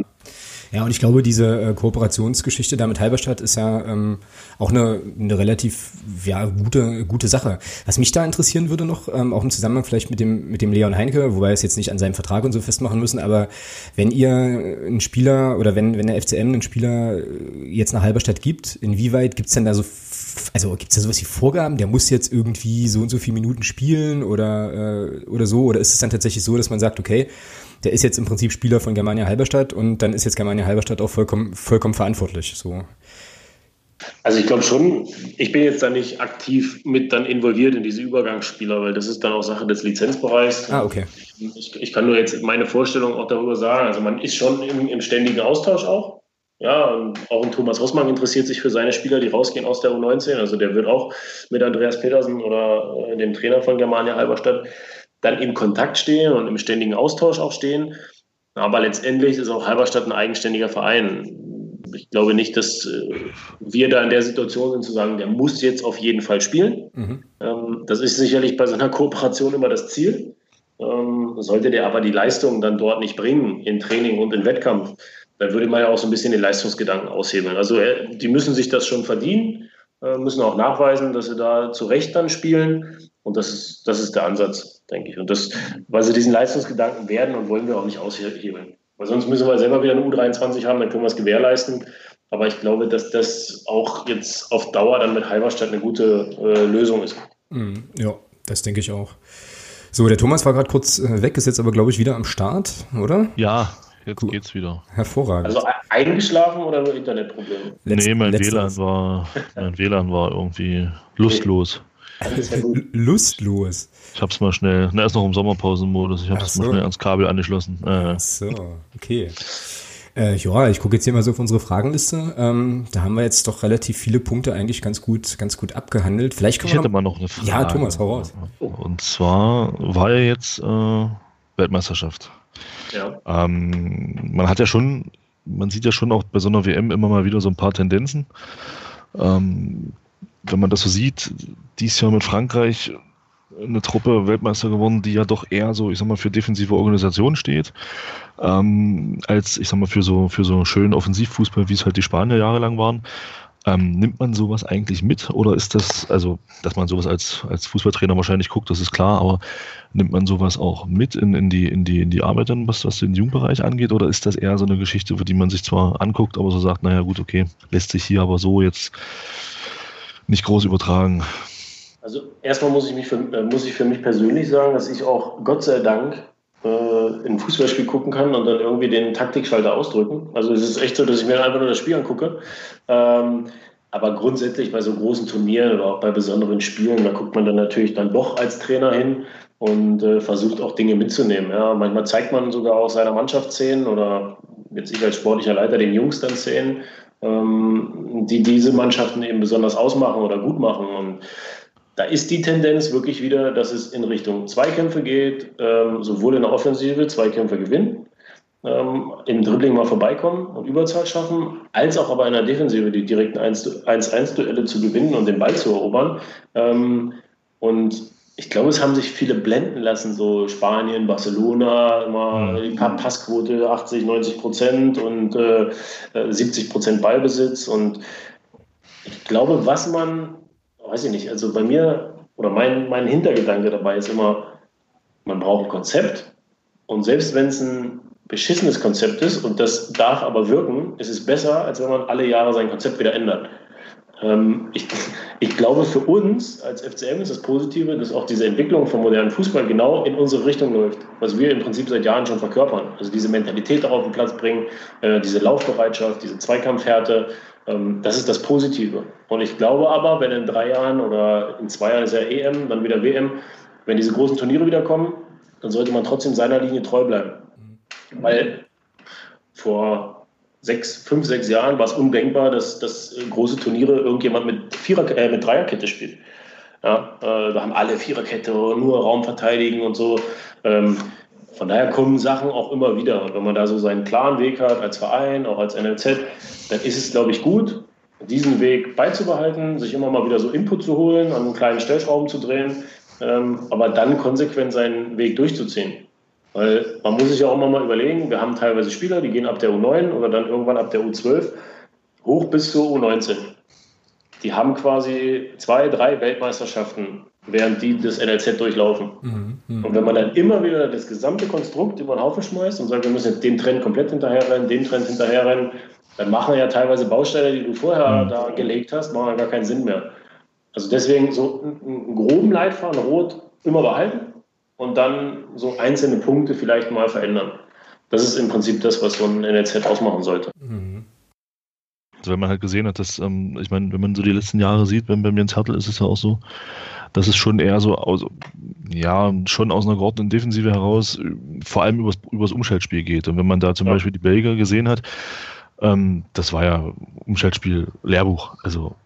Ja, und ich glaube, diese äh, Kooperationsgeschichte da mit Halberstadt ist ja ähm, auch eine, eine relativ ja, gute, gute Sache. Was mich da interessieren würde noch, ähm, auch im Zusammenhang vielleicht mit dem, mit dem Leon Heinke, wobei wir es jetzt nicht an seinem Vertrag und so festmachen müssen, aber wenn ihr einen Spieler oder wenn, wenn der FCM einen Spieler äh, jetzt nach Halberstadt gibt, inwieweit gibt's denn da so also gibt es da sowas wie Vorgaben, der muss jetzt irgendwie so und so viele Minuten spielen oder, äh, oder so? Oder ist es dann tatsächlich so, dass man sagt, okay, der ist jetzt im Prinzip Spieler von Germania Halberstadt und dann ist jetzt Germania Halberstadt auch vollkommen, vollkommen verantwortlich. So. Also ich glaube schon, ich bin jetzt da nicht aktiv mit dann involviert in diese Übergangsspieler, weil das ist dann auch Sache des Lizenzbereichs. Ah, okay. Ich, ich kann nur jetzt meine Vorstellung auch darüber sagen. Also man ist schon im, im ständigen Austausch auch. Ja, und auch ein Thomas Rossmann interessiert sich für seine Spieler, die rausgehen aus der U19. Also der wird auch mit Andreas Petersen oder äh, dem Trainer von Germania Halberstadt dann im Kontakt stehen und im ständigen Austausch auch stehen. Aber letztendlich ist auch Halberstadt ein eigenständiger Verein. Ich glaube nicht, dass äh, wir da in der Situation sind zu sagen, der muss jetzt auf jeden Fall spielen. Mhm. Ähm, das ist sicherlich bei so einer Kooperation immer das Ziel. Ähm, sollte der aber die Leistung dann dort nicht bringen, in Training und in Wettkampf, dann würde man ja auch so ein bisschen den Leistungsgedanken aushebeln. Also äh, die müssen sich das schon verdienen, äh, müssen auch nachweisen, dass sie da zu Recht dann spielen. Und das ist, das ist der Ansatz, denke ich. Und das, weil sie diesen Leistungsgedanken werden und wollen wir auch nicht aushebeln. Weil sonst müssen wir selber wieder eine U23 haben, dann können wir es gewährleisten. Aber ich glaube, dass das auch jetzt auf Dauer dann mit Halberstadt eine gute äh, Lösung ist. Mhm. Ja, das denke ich auch. So, der Thomas war gerade kurz äh, weg, ist jetzt aber, glaube ich, wieder am Start, oder? Ja, jetzt cool. geht's wieder. Hervorragend. Also eingeschlafen oder nur Internetprobleme? nee, mein WLAN war, mein WLAN war irgendwie lustlos. Lustlos. Ich hab's mal schnell, na, erst noch im Sommerpausenmodus, ich hab's so. mal schnell ans Kabel angeschlossen. Äh. Ach so, okay. Äh, ja, ich gucke jetzt hier mal so auf unsere Fragenliste. Ähm, da haben wir jetzt doch relativ viele Punkte eigentlich ganz gut, ganz gut abgehandelt. Vielleicht ich hätte mal noch eine Frage. Ja, Thomas, hau raus. Und zwar war ja jetzt äh, Weltmeisterschaft. Ja. Ähm, man hat ja schon, man sieht ja schon auch bei so einer WM immer mal wieder so ein paar Tendenzen. Ähm, wenn man das so sieht, dies Jahr mit Frankreich eine Truppe Weltmeister geworden, die ja doch eher so, ich sag mal, für defensive Organisation steht, ähm, als ich sag mal für so für so schönen Offensivfußball, wie es halt die Spanier jahrelang waren. Ähm, nimmt man sowas eigentlich mit oder ist das, also, dass man sowas als, als Fußballtrainer wahrscheinlich guckt, das ist klar, aber nimmt man sowas auch mit in, in, die, in, die, in die Arbeit dann, was, was den Jugendbereich angeht, oder ist das eher so eine Geschichte, für die man sich zwar anguckt, aber so sagt, naja gut, okay, lässt sich hier aber so jetzt nicht groß übertragen? Also erstmal muss ich, mich für, äh, muss ich für mich persönlich sagen, dass ich auch Gott sei Dank äh, ein Fußballspiel gucken kann und dann irgendwie den Taktikschalter ausdrücken. Also es ist echt so, dass ich mir einfach nur das Spiel angucke. Ähm, aber grundsätzlich bei so großen Turnieren oder auch bei besonderen Spielen, da guckt man dann natürlich dann doch als Trainer hin und äh, versucht auch Dinge mitzunehmen. Ja, manchmal zeigt man sogar auch seiner Mannschaft Szenen oder jetzt ich als sportlicher Leiter den Jungs dann Szenen, ähm, die diese Mannschaften eben besonders ausmachen oder gut machen. Und da ist die Tendenz wirklich wieder, dass es in Richtung Zweikämpfe geht, ähm, sowohl in der Offensive Zweikämpfe gewinnen, ähm, im Dribbling mal vorbeikommen und Überzahl schaffen, als auch aber in der Defensive die direkten 1-1-Duelle zu gewinnen und den Ball zu erobern. Ähm, und ich glaube, es haben sich viele blenden lassen, so Spanien, Barcelona, immer die Passquote 80, 90 Prozent und äh, 70 Prozent Ballbesitz. Und ich glaube, was man weiß ich nicht, also bei mir oder mein, mein Hintergedanke dabei ist immer, man braucht ein Konzept und selbst wenn es ein beschissenes Konzept ist und das darf aber wirken, ist es besser, als wenn man alle Jahre sein Konzept wieder ändert. Ähm, ich, ich glaube, für uns als FCM ist das Positive, dass auch diese Entwicklung vom modernen Fußball genau in unsere Richtung läuft, was wir im Prinzip seit Jahren schon verkörpern. Also diese Mentalität auf den Platz bringen, äh, diese Laufbereitschaft, diese Zweikampfhärte, das ist das Positive. Und ich glaube aber, wenn in drei Jahren oder in zwei Jahren ist ja EM, dann wieder WM, wenn diese großen Turniere wieder kommen, dann sollte man trotzdem seiner Linie treu bleiben. Weil vor sechs, fünf, sechs Jahren war es undenkbar, dass, dass große Turniere irgendjemand mit, Vierer, äh, mit Dreierkette spielt. Ja, äh, da haben alle Viererkette, nur Raum verteidigen und so. Ähm, von daher kommen Sachen auch immer wieder. Und wenn man da so seinen klaren Weg hat als Verein, auch als NLZ, dann ist es, glaube ich, gut, diesen Weg beizubehalten, sich immer mal wieder so Input zu holen, an kleinen Stellschrauben zu drehen, ähm, aber dann konsequent seinen Weg durchzuziehen. Weil man muss sich ja auch immer mal überlegen, wir haben teilweise Spieler, die gehen ab der U9 oder dann irgendwann ab der U12 hoch bis zur U19. Die haben quasi zwei, drei Weltmeisterschaften während die das NLZ durchlaufen. Mhm, mh. Und wenn man dann immer wieder das gesamte Konstrukt über den Haufen schmeißt und sagt, wir müssen jetzt den Trend komplett hinterherrennen, den Trend hinterherrennen, dann machen ja teilweise Bausteine, die du vorher mhm. da gelegt hast, machen gar keinen Sinn mehr. Also deswegen so einen groben Leitfaden rot immer behalten und dann so einzelne Punkte vielleicht mal verändern. Das ist im Prinzip das, was so ein NLZ ausmachen sollte. Mhm. Also wenn man halt gesehen hat, dass, ähm, ich meine, wenn man so die letzten Jahre sieht, beim, beim Jens Hertel ist es ja auch so, dass es schon eher so aus, ja, schon aus einer geordneten Defensive heraus vor allem übers, übers Umschaltspiel geht. Und wenn man da zum ja. Beispiel die Belgier gesehen hat, ähm, das war ja Umschaltspiel Lehrbuch. Also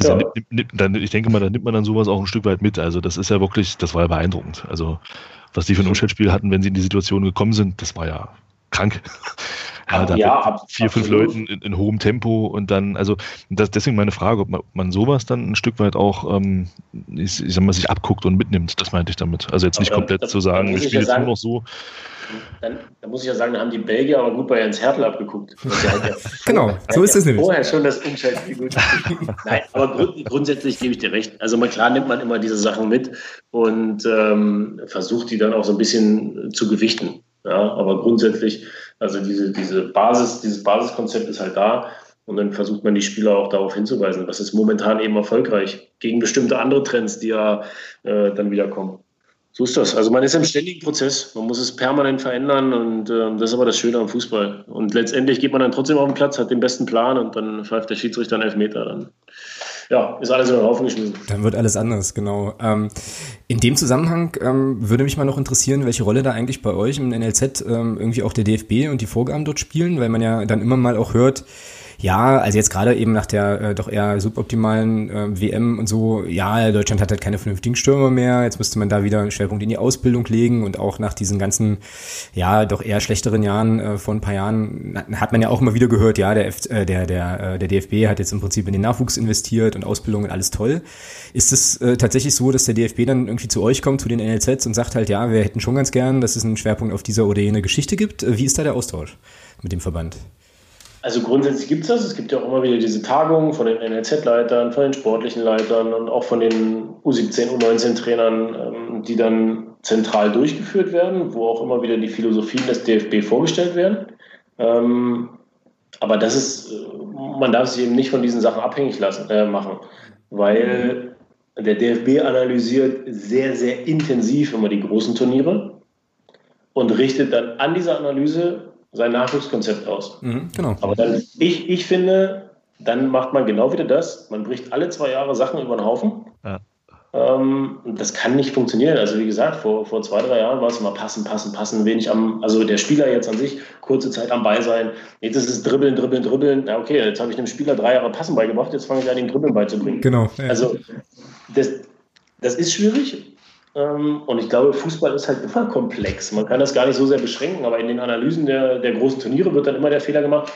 ja. Ja, dann, ich denke mal, da nimmt man dann sowas auch ein Stück weit mit. Also das ist ja wirklich, das war ja beeindruckend. Also was die für ein Umschaltspiel hatten, wenn sie in die Situation gekommen sind, das war ja krank. Ja, da ja, vier, fünf Leuten in, in, hohem Tempo und dann, also das, deswegen meine Frage, ob man, ob man sowas dann ein Stück weit auch, ähm, ich, ich sag mal, sich abguckt und mitnimmt, das meinte ich damit. Also jetzt nicht aber komplett das, zu sagen, wir spielen jetzt nur noch so. Dann, dann, muss ich ja sagen, da haben die Belgier aber gut bei Jens Hertel abgeguckt. Ja genau, so ist es nämlich. Vorher schon das Umschaltspiel gut. Nein, aber grund, grundsätzlich gebe ich dir recht. Also klar nimmt man immer diese Sachen mit und ähm, versucht die dann auch so ein bisschen zu gewichten. Ja, aber grundsätzlich, also diese, diese Basis, dieses Basiskonzept ist halt da. Und dann versucht man die Spieler auch darauf hinzuweisen. Das ist momentan eben erfolgreich gegen bestimmte andere Trends, die ja äh, dann wieder kommen. So ist das. Also man ist im ständigen Prozess. Man muss es permanent verändern und äh, das ist aber das Schöne am Fußball. Und letztendlich geht man dann trotzdem auf den Platz, hat den besten Plan und dann pfeift der Schiedsrichter einen Elfmeter. Dann ja, ist alles in den Haufen geschmissen. Dann wird alles anders, genau. Ähm, in dem Zusammenhang ähm, würde mich mal noch interessieren, welche Rolle da eigentlich bei euch im NLZ ähm, irgendwie auch der DFB und die Vorgaben dort spielen, weil man ja dann immer mal auch hört, ja, also jetzt gerade eben nach der äh, doch eher suboptimalen äh, WM und so, ja, Deutschland hat halt keine vernünftigen Stürmer mehr, jetzt müsste man da wieder einen Schwerpunkt in die Ausbildung legen und auch nach diesen ganzen, ja, doch eher schlechteren Jahren äh, vor ein paar Jahren hat man ja auch immer wieder gehört, ja, der, F äh, der, der, äh, der DFB hat jetzt im Prinzip in den Nachwuchs investiert und Ausbildung und alles toll. Ist es äh, tatsächlich so, dass der DFB dann irgendwie zu euch kommt, zu den NLZs und sagt halt, ja, wir hätten schon ganz gern, dass es einen Schwerpunkt auf dieser oder jene Geschichte gibt? Wie ist da der Austausch mit dem Verband? Also grundsätzlich gibt es das. Es gibt ja auch immer wieder diese Tagungen von den NLZ-Leitern, von den sportlichen Leitern und auch von den U17, U19-Trainern, ähm, die dann zentral durchgeführt werden, wo auch immer wieder die Philosophien des DFB vorgestellt werden. Ähm, aber das ist, äh, man darf sich eben nicht von diesen Sachen abhängig lassen, äh, machen, weil der DFB analysiert sehr, sehr intensiv immer die großen Turniere und richtet dann an dieser Analyse sein Nachwuchskonzept aus. Mhm, genau. Aber dann, ich, ich finde, dann macht man genau wieder das. Man bricht alle zwei Jahre Sachen über den Haufen. Ja. Ähm, das kann nicht funktionieren. Also wie gesagt, vor, vor zwei, drei Jahren war es immer passen, passen, passen, wenig am, also der Spieler jetzt an sich, kurze Zeit am Ball sein. Jetzt ist es dribbeln, dribbeln, dribbeln. Ja, okay, jetzt habe ich dem Spieler drei Jahre Passen beigebracht, jetzt fange ich an, ihm Dribbeln beizubringen. Genau. Ja. Also das, das ist schwierig. Ähm, und ich glaube, Fußball ist halt immer komplex. Man kann das gar nicht so sehr beschränken, aber in den Analysen der, der großen Turniere wird dann immer der Fehler gemacht,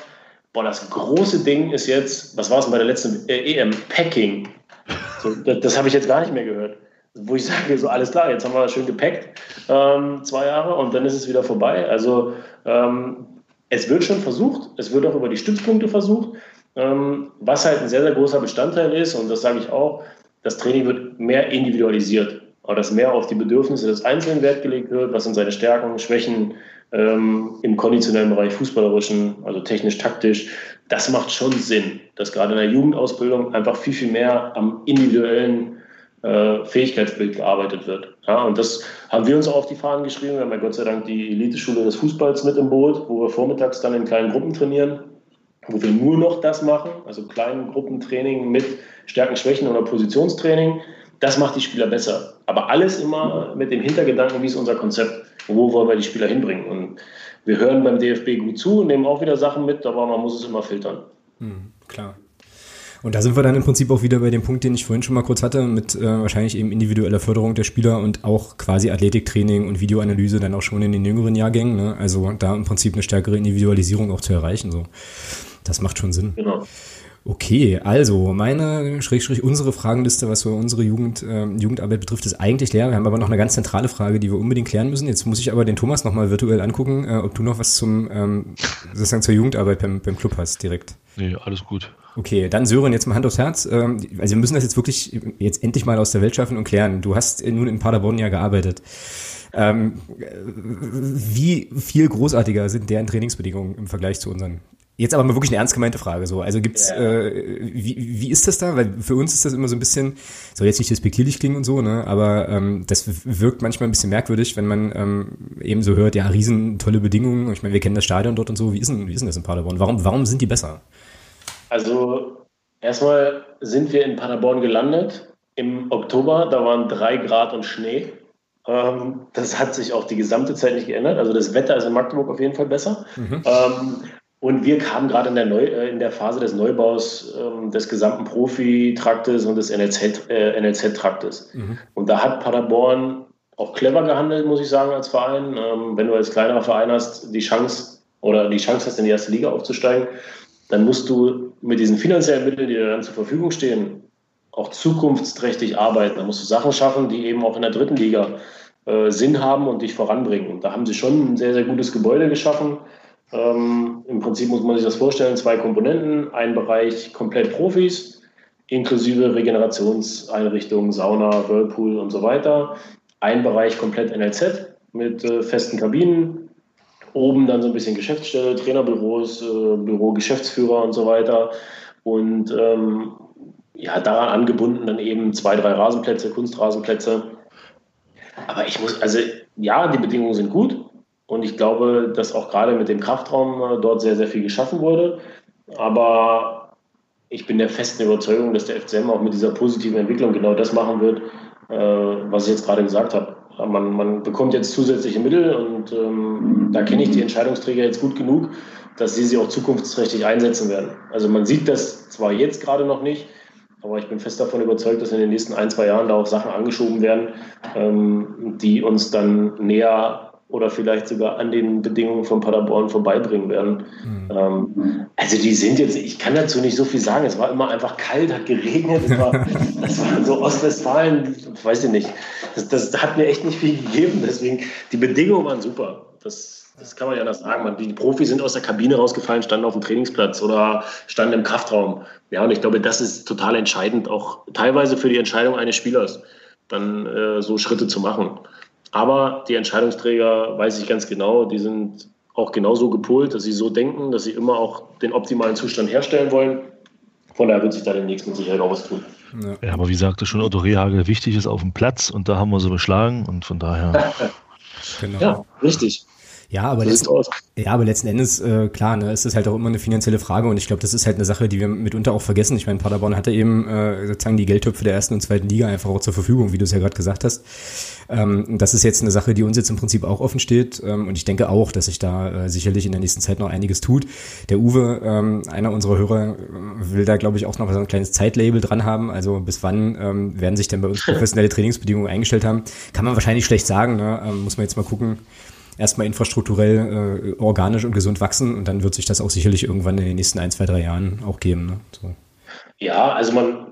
boah, das große Ding ist jetzt, was war es bei der letzten äh, EM? Packing. So, das, das habe ich jetzt gar nicht mehr gehört. Wo ich sage, so alles klar, jetzt haben wir schön gepackt, ähm, zwei Jahre, und dann ist es wieder vorbei. Also ähm, es wird schon versucht, es wird auch über die Stützpunkte versucht. Ähm, was halt ein sehr, sehr großer Bestandteil ist, und das sage ich auch, das Training wird mehr individualisiert aber dass mehr auf die Bedürfnisse des Einzelnen Wert gelegt wird, was sind seine Stärken, Schwächen ähm, im konditionellen Bereich, fußballerischen, also technisch, taktisch, das macht schon Sinn, dass gerade in der Jugendausbildung einfach viel, viel mehr am individuellen äh, Fähigkeitsbild gearbeitet wird. Ja, und das haben wir uns auch auf die Fahnen geschrieben. Wir haben ja Gott sei Dank die Eliteschule des Fußballs mit im Boot, wo wir vormittags dann in kleinen Gruppen trainieren, wo wir nur noch das machen, also kleinen Gruppentraining mit Stärken, Schwächen oder Positionstraining das macht die Spieler besser. Aber alles immer mit dem Hintergedanken, wie ist unser Konzept? Wo wollen wir die Spieler hinbringen? Und wir hören beim DFB gut zu, nehmen auch wieder Sachen mit, aber man muss es immer filtern. Mhm, klar. Und da sind wir dann im Prinzip auch wieder bei dem Punkt, den ich vorhin schon mal kurz hatte, mit äh, wahrscheinlich eben individueller Förderung der Spieler und auch quasi Athletiktraining und Videoanalyse dann auch schon in den jüngeren Jahrgängen. Ne? Also da im Prinzip eine stärkere Individualisierung auch zu erreichen. So. Das macht schon Sinn. Genau. Okay, also meine, Schrägstrich, unsere Fragenliste, was so unsere Jugend, äh, Jugendarbeit betrifft, ist eigentlich leer. Wir haben aber noch eine ganz zentrale Frage, die wir unbedingt klären müssen. Jetzt muss ich aber den Thomas nochmal virtuell angucken, äh, ob du noch was zum, ähm, sozusagen zur Jugendarbeit beim, beim Club hast, direkt. Nee, alles gut. Okay, dann Sören, jetzt mal Hand aufs Herz. Ähm, also wir müssen das jetzt wirklich jetzt endlich mal aus der Welt schaffen und klären. Du hast nun in Paderborn ja gearbeitet. Ähm, wie viel großartiger sind deren Trainingsbedingungen im Vergleich zu unseren? Jetzt aber mal wirklich eine ernst gemeinte Frage. So, also gibt's, ja. äh, wie, wie ist das da? Weil für uns ist das immer so ein bisschen, soll jetzt nicht despektierlich klingen und so, ne? Aber ähm, das wirkt manchmal ein bisschen merkwürdig, wenn man ähm, eben so hört, ja, riesen tolle Bedingungen. Ich meine, wir kennen das Stadion dort und so. Wie ist denn, wie ist denn das in Paderborn? Warum, warum sind die besser? Also erstmal sind wir in Paderborn gelandet im Oktober. Da waren drei Grad und Schnee. Ähm, das hat sich auch die gesamte Zeit nicht geändert. Also das Wetter ist in Magdeburg auf jeden Fall besser. Mhm. Ähm, und wir kamen gerade in der, Neu äh, in der Phase des Neubaus ähm, des gesamten Profi-Traktes und des NLZ-Traktes. Äh, NLZ mhm. Und da hat Paderborn auch clever gehandelt, muss ich sagen, als Verein. Ähm, wenn du als kleinerer Verein hast, die Chance oder die Chance hast, in die erste Liga aufzusteigen, dann musst du mit diesen finanziellen Mitteln, die dir dann zur Verfügung stehen, auch zukunftsträchtig arbeiten. Da musst du Sachen schaffen, die eben auch in der dritten Liga äh, Sinn haben und dich voranbringen. Und da haben sie schon ein sehr, sehr gutes Gebäude geschaffen ähm, Im Prinzip muss man sich das vorstellen, zwei Komponenten. Ein Bereich komplett Profis, inklusive Regenerationseinrichtungen, Sauna, Whirlpool und so weiter. Ein Bereich komplett NLZ mit äh, festen Kabinen oben dann so ein bisschen Geschäftsstelle, Trainerbüros, äh, Büro, Geschäftsführer und so weiter. Und ähm, ja, daran angebunden dann eben zwei, drei Rasenplätze, Kunstrasenplätze. Aber ich muss, also ja, die Bedingungen sind gut. Und ich glaube, dass auch gerade mit dem Kraftraum äh, dort sehr, sehr viel geschaffen wurde. Aber ich bin der festen Überzeugung, dass der FCM auch mit dieser positiven Entwicklung genau das machen wird, äh, was ich jetzt gerade gesagt habe. Man, man bekommt jetzt zusätzliche Mittel und ähm, da kenne ich die Entscheidungsträger jetzt gut genug, dass sie sie auch zukunftsträchtig einsetzen werden. Also man sieht das zwar jetzt gerade noch nicht, aber ich bin fest davon überzeugt, dass in den nächsten ein, zwei Jahren da auch Sachen angeschoben werden, ähm, die uns dann näher oder vielleicht sogar an den Bedingungen von Paderborn vorbeibringen werden. Mhm. Ähm, also die sind jetzt, ich kann dazu nicht so viel sagen, es war immer einfach kalt, hat geregnet, es war, das war so Ostwestfalen, weiß ich nicht, das, das hat mir echt nicht viel gegeben, deswegen, die Bedingungen waren super. Das, das kann man ja anders sagen. die Profis sind aus der Kabine rausgefallen, standen auf dem Trainingsplatz oder standen im Kraftraum. Ja, und ich glaube, das ist total entscheidend, auch teilweise für die Entscheidung eines Spielers, dann äh, so Schritte zu machen. Aber die Entscheidungsträger, weiß ich ganz genau, die sind auch genauso gepolt, dass sie so denken, dass sie immer auch den optimalen Zustand herstellen wollen. Von daher wird sich da demnächst mit Sicherheit auch was tun. Ja, aber wie sagte schon Otto Rehagel, wichtig ist auf dem Platz und da haben wir so beschlagen und von daher. genau. Ja, richtig. Ja, aber, letzt, ja, aber letzten Endes, äh, klar, ne, ist das halt auch immer eine finanzielle Frage und ich glaube, das ist halt eine Sache, die wir mitunter auch vergessen. Ich meine, Paderborn hatte eben äh, sozusagen die Geldtöpfe der ersten und zweiten Liga einfach auch zur Verfügung, wie du es ja gerade gesagt hast. Ähm, das ist jetzt eine Sache, die uns jetzt im Prinzip auch offen steht ähm, und ich denke auch, dass sich da äh, sicherlich in der nächsten Zeit noch einiges tut. Der Uwe, ähm, einer unserer Hörer, äh, will da, glaube ich, auch noch so ein kleines Zeitlabel dran haben. Also bis wann ähm, werden sich denn bei uns professionelle Trainingsbedingungen eingestellt haben? Kann man wahrscheinlich schlecht sagen, ne? ähm, muss man jetzt mal gucken erstmal infrastrukturell äh, organisch und gesund wachsen und dann wird sich das auch sicherlich irgendwann in den nächsten ein, zwei, drei Jahren auch geben. Ne? So. Ja, also man,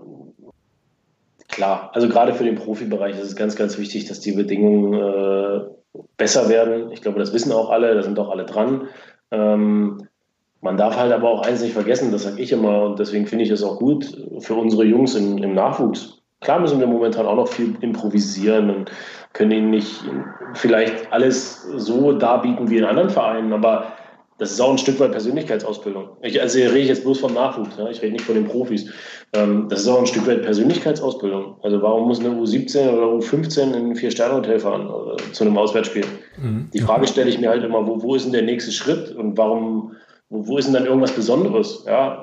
klar, also gerade für den Profibereich ist es ganz, ganz wichtig, dass die Bedingungen äh, besser werden. Ich glaube, das wissen auch alle, da sind auch alle dran. Ähm, man darf halt aber auch eins nicht vergessen, das sage ich immer und deswegen finde ich es auch gut für unsere Jungs im, im Nachwuchs. Klar müssen wir momentan auch noch viel improvisieren und können ihnen nicht vielleicht alles so darbieten wie in anderen Vereinen, aber das ist auch ein Stück weit Persönlichkeitsausbildung. Ich, also rede ich jetzt bloß vom Nachwuchs, ne? ich rede nicht von den Profis. Ähm, das ist auch ein Stück weit Persönlichkeitsausbildung. Also warum muss eine U17 oder U15 in ein Vier-Sterne-Hotel fahren äh, zu einem Auswärtsspiel? Mhm. Die Frage stelle ich mir halt immer, wo, wo ist denn der nächste Schritt und warum, wo, wo ist denn dann irgendwas Besonderes? Ja,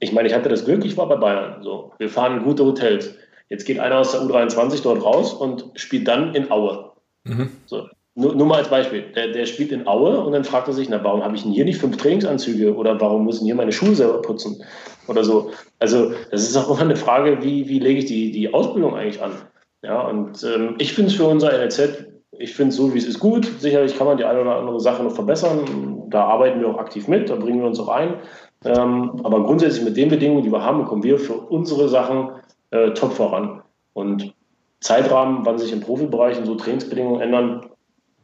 ich meine, ich hatte das Glück, ich war bei Bayern. So, wir fahren in gute Hotels. Jetzt geht einer aus der U23 dort raus und spielt dann in Aue. Mhm. So, nur, nur, mal als Beispiel. Der, der, spielt in Aue und dann fragt er sich, na, warum habe ich denn hier nicht fünf Trainingsanzüge oder warum müssen hier meine Schuhe selber putzen oder so. Also das ist auch immer eine Frage, wie, wie lege ich die, die Ausbildung eigentlich an? Ja, und ähm, ich finde es für unser NLZ, ich finde es so, wie es ist, gut. Sicherlich kann man die eine oder andere Sache noch verbessern. Da arbeiten wir auch aktiv mit, da bringen wir uns auch ein. Ähm, aber grundsätzlich mit den Bedingungen, die wir haben, kommen wir für unsere Sachen äh, top voran. Und Zeitrahmen, wann sich im Profibereich und so Trainingsbedingungen ändern,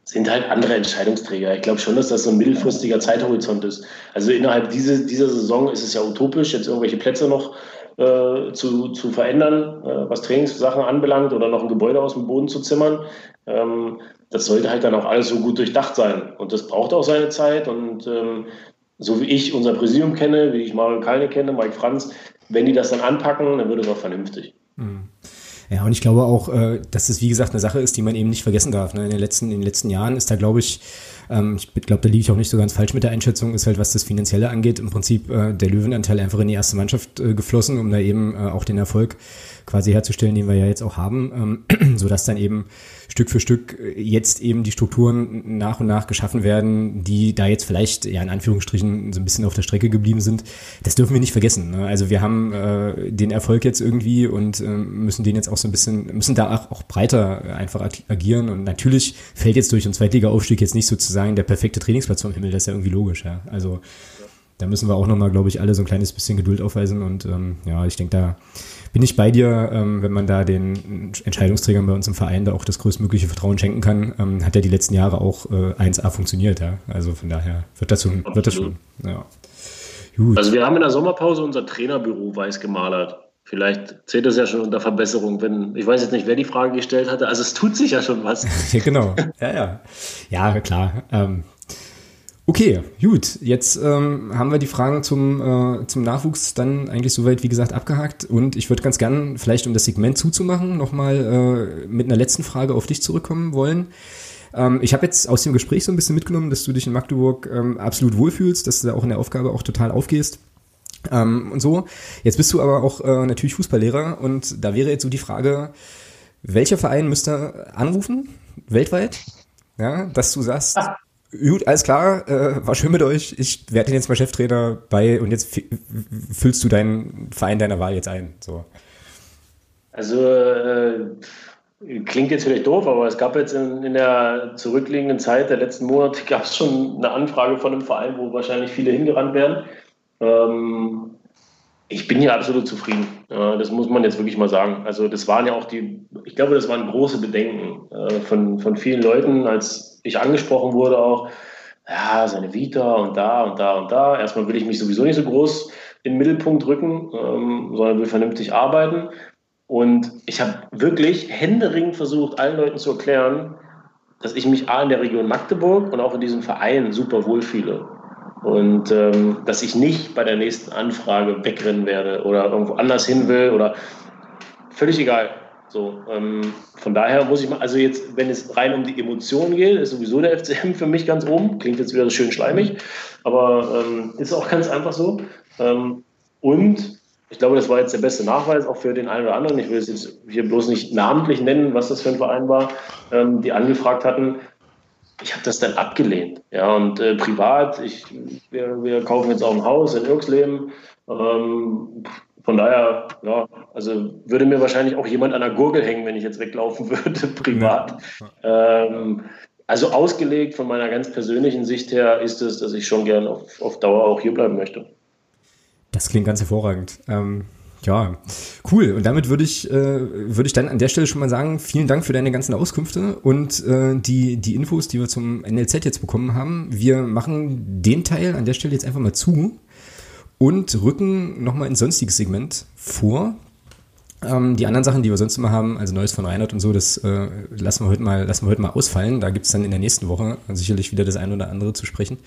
sind halt andere Entscheidungsträger. Ich glaube schon, dass das so ein mittelfristiger Zeithorizont ist. Also innerhalb diese, dieser Saison ist es ja utopisch, jetzt irgendwelche Plätze noch äh, zu, zu verändern, äh, was Trainingssachen anbelangt oder noch ein Gebäude aus dem Boden zu zimmern. Ähm, das sollte halt dann auch alles so gut durchdacht sein. Und das braucht auch seine Zeit. Und ähm, so wie ich unser Präsidium kenne, wie ich Mario Kalne kenne, Mike Franz, wenn die das dann anpacken, dann wird es auch vernünftig. Mhm. Ja, und ich glaube auch, äh, dass es wie gesagt eine Sache ist, die man eben nicht vergessen darf. Ne? In den letzten, in den letzten Jahren ist da, glaube ich, ähm, ich glaube, da liege ich auch nicht so ganz falsch mit der Einschätzung, ist halt, was das Finanzielle angeht, im Prinzip äh, der Löwenanteil einfach in die erste Mannschaft äh, geflossen, um da eben auch den Erfolg quasi herzustellen, den wir ja jetzt auch haben, ähm, so dass dann eben Stück für Stück jetzt eben die Strukturen nach und nach geschaffen werden, die da jetzt vielleicht ja in Anführungsstrichen so ein bisschen auf der Strecke geblieben sind. Das dürfen wir nicht vergessen. Ne? Also wir haben äh, den Erfolg jetzt irgendwie und äh, müssen den jetzt auch so ein bisschen, müssen da auch, auch breiter einfach agieren und natürlich fällt jetzt durch einen Zweitliga-Aufstieg jetzt nicht sozusagen der perfekte Trainingsplatz vom Himmel, das ist ja irgendwie logisch. Ja? Also da müssen wir auch nochmal, glaube ich, alle so ein kleines bisschen Geduld aufweisen und ähm, ja, ich denke, da bin ich bei dir, ähm, wenn man da den Entscheidungsträgern bei uns im Verein da auch das größtmögliche Vertrauen schenken kann, ähm, hat ja die letzten Jahre auch äh, 1A funktioniert, ja. Also von daher wird das schon, wird das schon, ja. Gut. Also wir haben in der Sommerpause unser Trainerbüro weiß gemalert. Vielleicht zählt das ja schon unter Verbesserung, wenn, ich weiß jetzt nicht, wer die Frage gestellt hatte. Also es tut sich ja schon was. ja, genau. Ja, ja. Ja, klar. Ähm, Okay, gut. Jetzt ähm, haben wir die Fragen zum, äh, zum Nachwuchs dann eigentlich soweit, wie gesagt, abgehakt. Und ich würde ganz gern, vielleicht um das Segment zuzumachen, nochmal äh, mit einer letzten Frage auf dich zurückkommen wollen. Ähm, ich habe jetzt aus dem Gespräch so ein bisschen mitgenommen, dass du dich in Magdeburg ähm, absolut wohlfühlst, dass du da auch in der Aufgabe auch total aufgehst. Ähm, und so. Jetzt bist du aber auch äh, natürlich Fußballlehrer und da wäre jetzt so die Frage, welcher Verein müsste anrufen, weltweit, ja, dass du sagst, ah Gut, alles klar, äh, war schön mit euch. Ich werde jetzt mal Cheftrainer bei und jetzt füllst du deinen Verein deiner Wahl jetzt ein. So. Also äh, klingt jetzt vielleicht doof, aber es gab jetzt in, in der zurückliegenden Zeit der letzten Monate gab es schon eine Anfrage von einem Verein, wo wahrscheinlich viele hingerannt werden. Ähm, ich bin hier absolut zufrieden. Das muss man jetzt wirklich mal sagen. Also das waren ja auch die, ich glaube, das waren große Bedenken äh, von, von vielen Leuten, als ich angesprochen wurde auch, ja, seine Vita und da und da und da. Erstmal will ich mich sowieso nicht so groß in den Mittelpunkt rücken, ähm, sondern will vernünftig arbeiten. Und ich habe wirklich händeringend versucht, allen Leuten zu erklären, dass ich mich A in der Region Magdeburg und auch in diesem Verein super wohlfühle. Und ähm, dass ich nicht bei der nächsten Anfrage wegrennen werde oder irgendwo anders hin will oder völlig egal. So, ähm, von daher muss ich mal, also jetzt, wenn es rein um die Emotionen geht, ist sowieso der FCM für mich ganz oben. Klingt jetzt wieder schön schleimig, aber ähm, ist auch ganz einfach so. Ähm, und ich glaube, das war jetzt der beste Nachweis auch für den einen oder anderen. Ich will es jetzt hier bloß nicht namentlich nennen, was das für ein Verein war, ähm, die angefragt hatten ich habe das dann abgelehnt. Ja, und äh, privat, ich, wir, wir kaufen jetzt auch ein Haus in Irksleben. Ähm, von daher, ja, also würde mir wahrscheinlich auch jemand an der Gurgel hängen, wenn ich jetzt weglaufen würde, privat. Ja. Ähm, also ausgelegt von meiner ganz persönlichen Sicht her ist es, dass ich schon gern auf, auf Dauer auch hier bleiben möchte. Das klingt ganz hervorragend. Ähm, ja, cool. Und damit würde ich, äh, würde ich dann an der Stelle schon mal sagen, vielen Dank für deine ganzen Auskünfte und äh, die, die Infos, die wir zum NLZ jetzt bekommen haben. Wir machen den Teil an der Stelle jetzt einfach mal zu und rücken nochmal ins sonstiges Segment vor. Ähm, die anderen Sachen, die wir sonst immer haben, also Neues von Reinhard und so, das äh, lassen wir heute mal, lassen wir heute mal ausfallen. Da gibt's dann in der nächsten Woche sicherlich wieder das ein oder andere zu sprechen.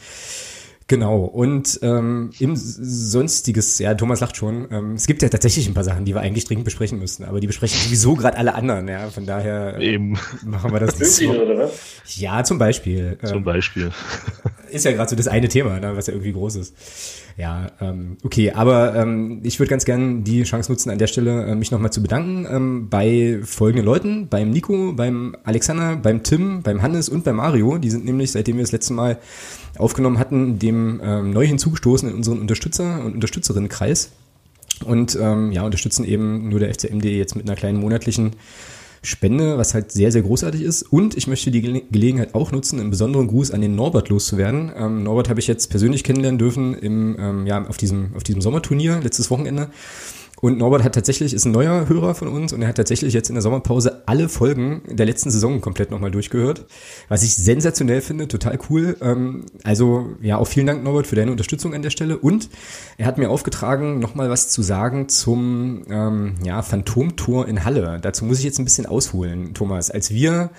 Genau, und ähm, im Sonstiges, ja, Thomas lacht schon, ähm, es gibt ja tatsächlich ein paar Sachen, die wir eigentlich dringend besprechen müssten, aber die besprechen sowieso gerade alle anderen, ja, von daher äh, Eben. machen wir das nicht so. Oder was? Ja, zum Beispiel. Ähm, zum Beispiel. ist ja gerade so das eine Thema, ne, was ja irgendwie groß ist. Ja, ähm, okay, aber ähm, ich würde ganz gerne die Chance nutzen, an der Stelle äh, mich nochmal zu bedanken ähm, bei folgenden Leuten, beim Nico, beim Alexander, beim Tim, beim Hannes und beim Mario. Die sind nämlich, seitdem wir das letzte Mal aufgenommen hatten, dem ähm, neu hinzugestoßen in unseren Unterstützer- und Unterstützerinnenkreis. Und ähm, ja, unterstützen eben nur der FCMD jetzt mit einer kleinen monatlichen Spende, was halt sehr, sehr großartig ist. Und ich möchte die Gelegenheit auch nutzen, einen besonderen Gruß an den Norbert loszuwerden. Ähm, Norbert habe ich jetzt persönlich kennenlernen dürfen im, ähm, ja, auf diesem, auf diesem Sommerturnier letztes Wochenende. Und Norbert hat tatsächlich, ist ein neuer Hörer von uns und er hat tatsächlich jetzt in der Sommerpause alle Folgen der letzten Saison komplett nochmal durchgehört. Was ich sensationell finde, total cool. Ähm, also ja, auch vielen Dank Norbert für deine Unterstützung an der Stelle. Und er hat mir aufgetragen, nochmal was zu sagen zum ähm, ja, Phantomtor in Halle. Dazu muss ich jetzt ein bisschen ausholen, Thomas. Als wir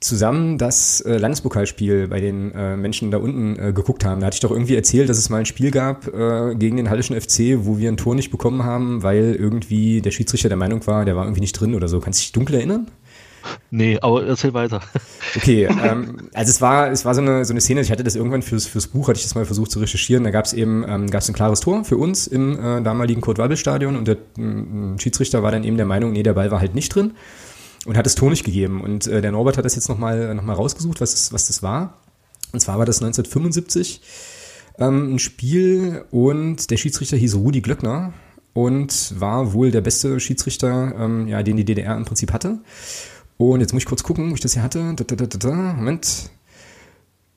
zusammen das äh, Landespokalspiel bei den äh, Menschen da unten äh, geguckt haben. Da hatte ich doch irgendwie erzählt, dass es mal ein Spiel gab äh, gegen den Hallischen FC, wo wir ein Tor nicht bekommen haben, weil irgendwie der Schiedsrichter der Meinung war, der war irgendwie nicht drin oder so. Kannst du dich dunkel erinnern? Nee, aber erzähl weiter. Okay, ähm, also es war, es war so eine, so eine Szene, ich hatte das irgendwann fürs, fürs Buch, hatte ich das mal versucht zu recherchieren, da gab es eben, ähm, gab es ein klares Tor für uns im äh, damaligen Kurt-Wabbel-Stadion und der äh, Schiedsrichter war dann eben der Meinung, nee, der Ball war halt nicht drin und hat es Ton nicht gegeben. Und äh, der Norbert hat das jetzt nochmal noch mal rausgesucht, was, was das war. Und zwar war das 1975 ähm, ein Spiel und der Schiedsrichter hieß Rudi Glöckner und war wohl der beste Schiedsrichter, ähm, ja, den die DDR im Prinzip hatte. Und jetzt muss ich kurz gucken, wo ich das hier hatte. Da, da, da, da, Moment.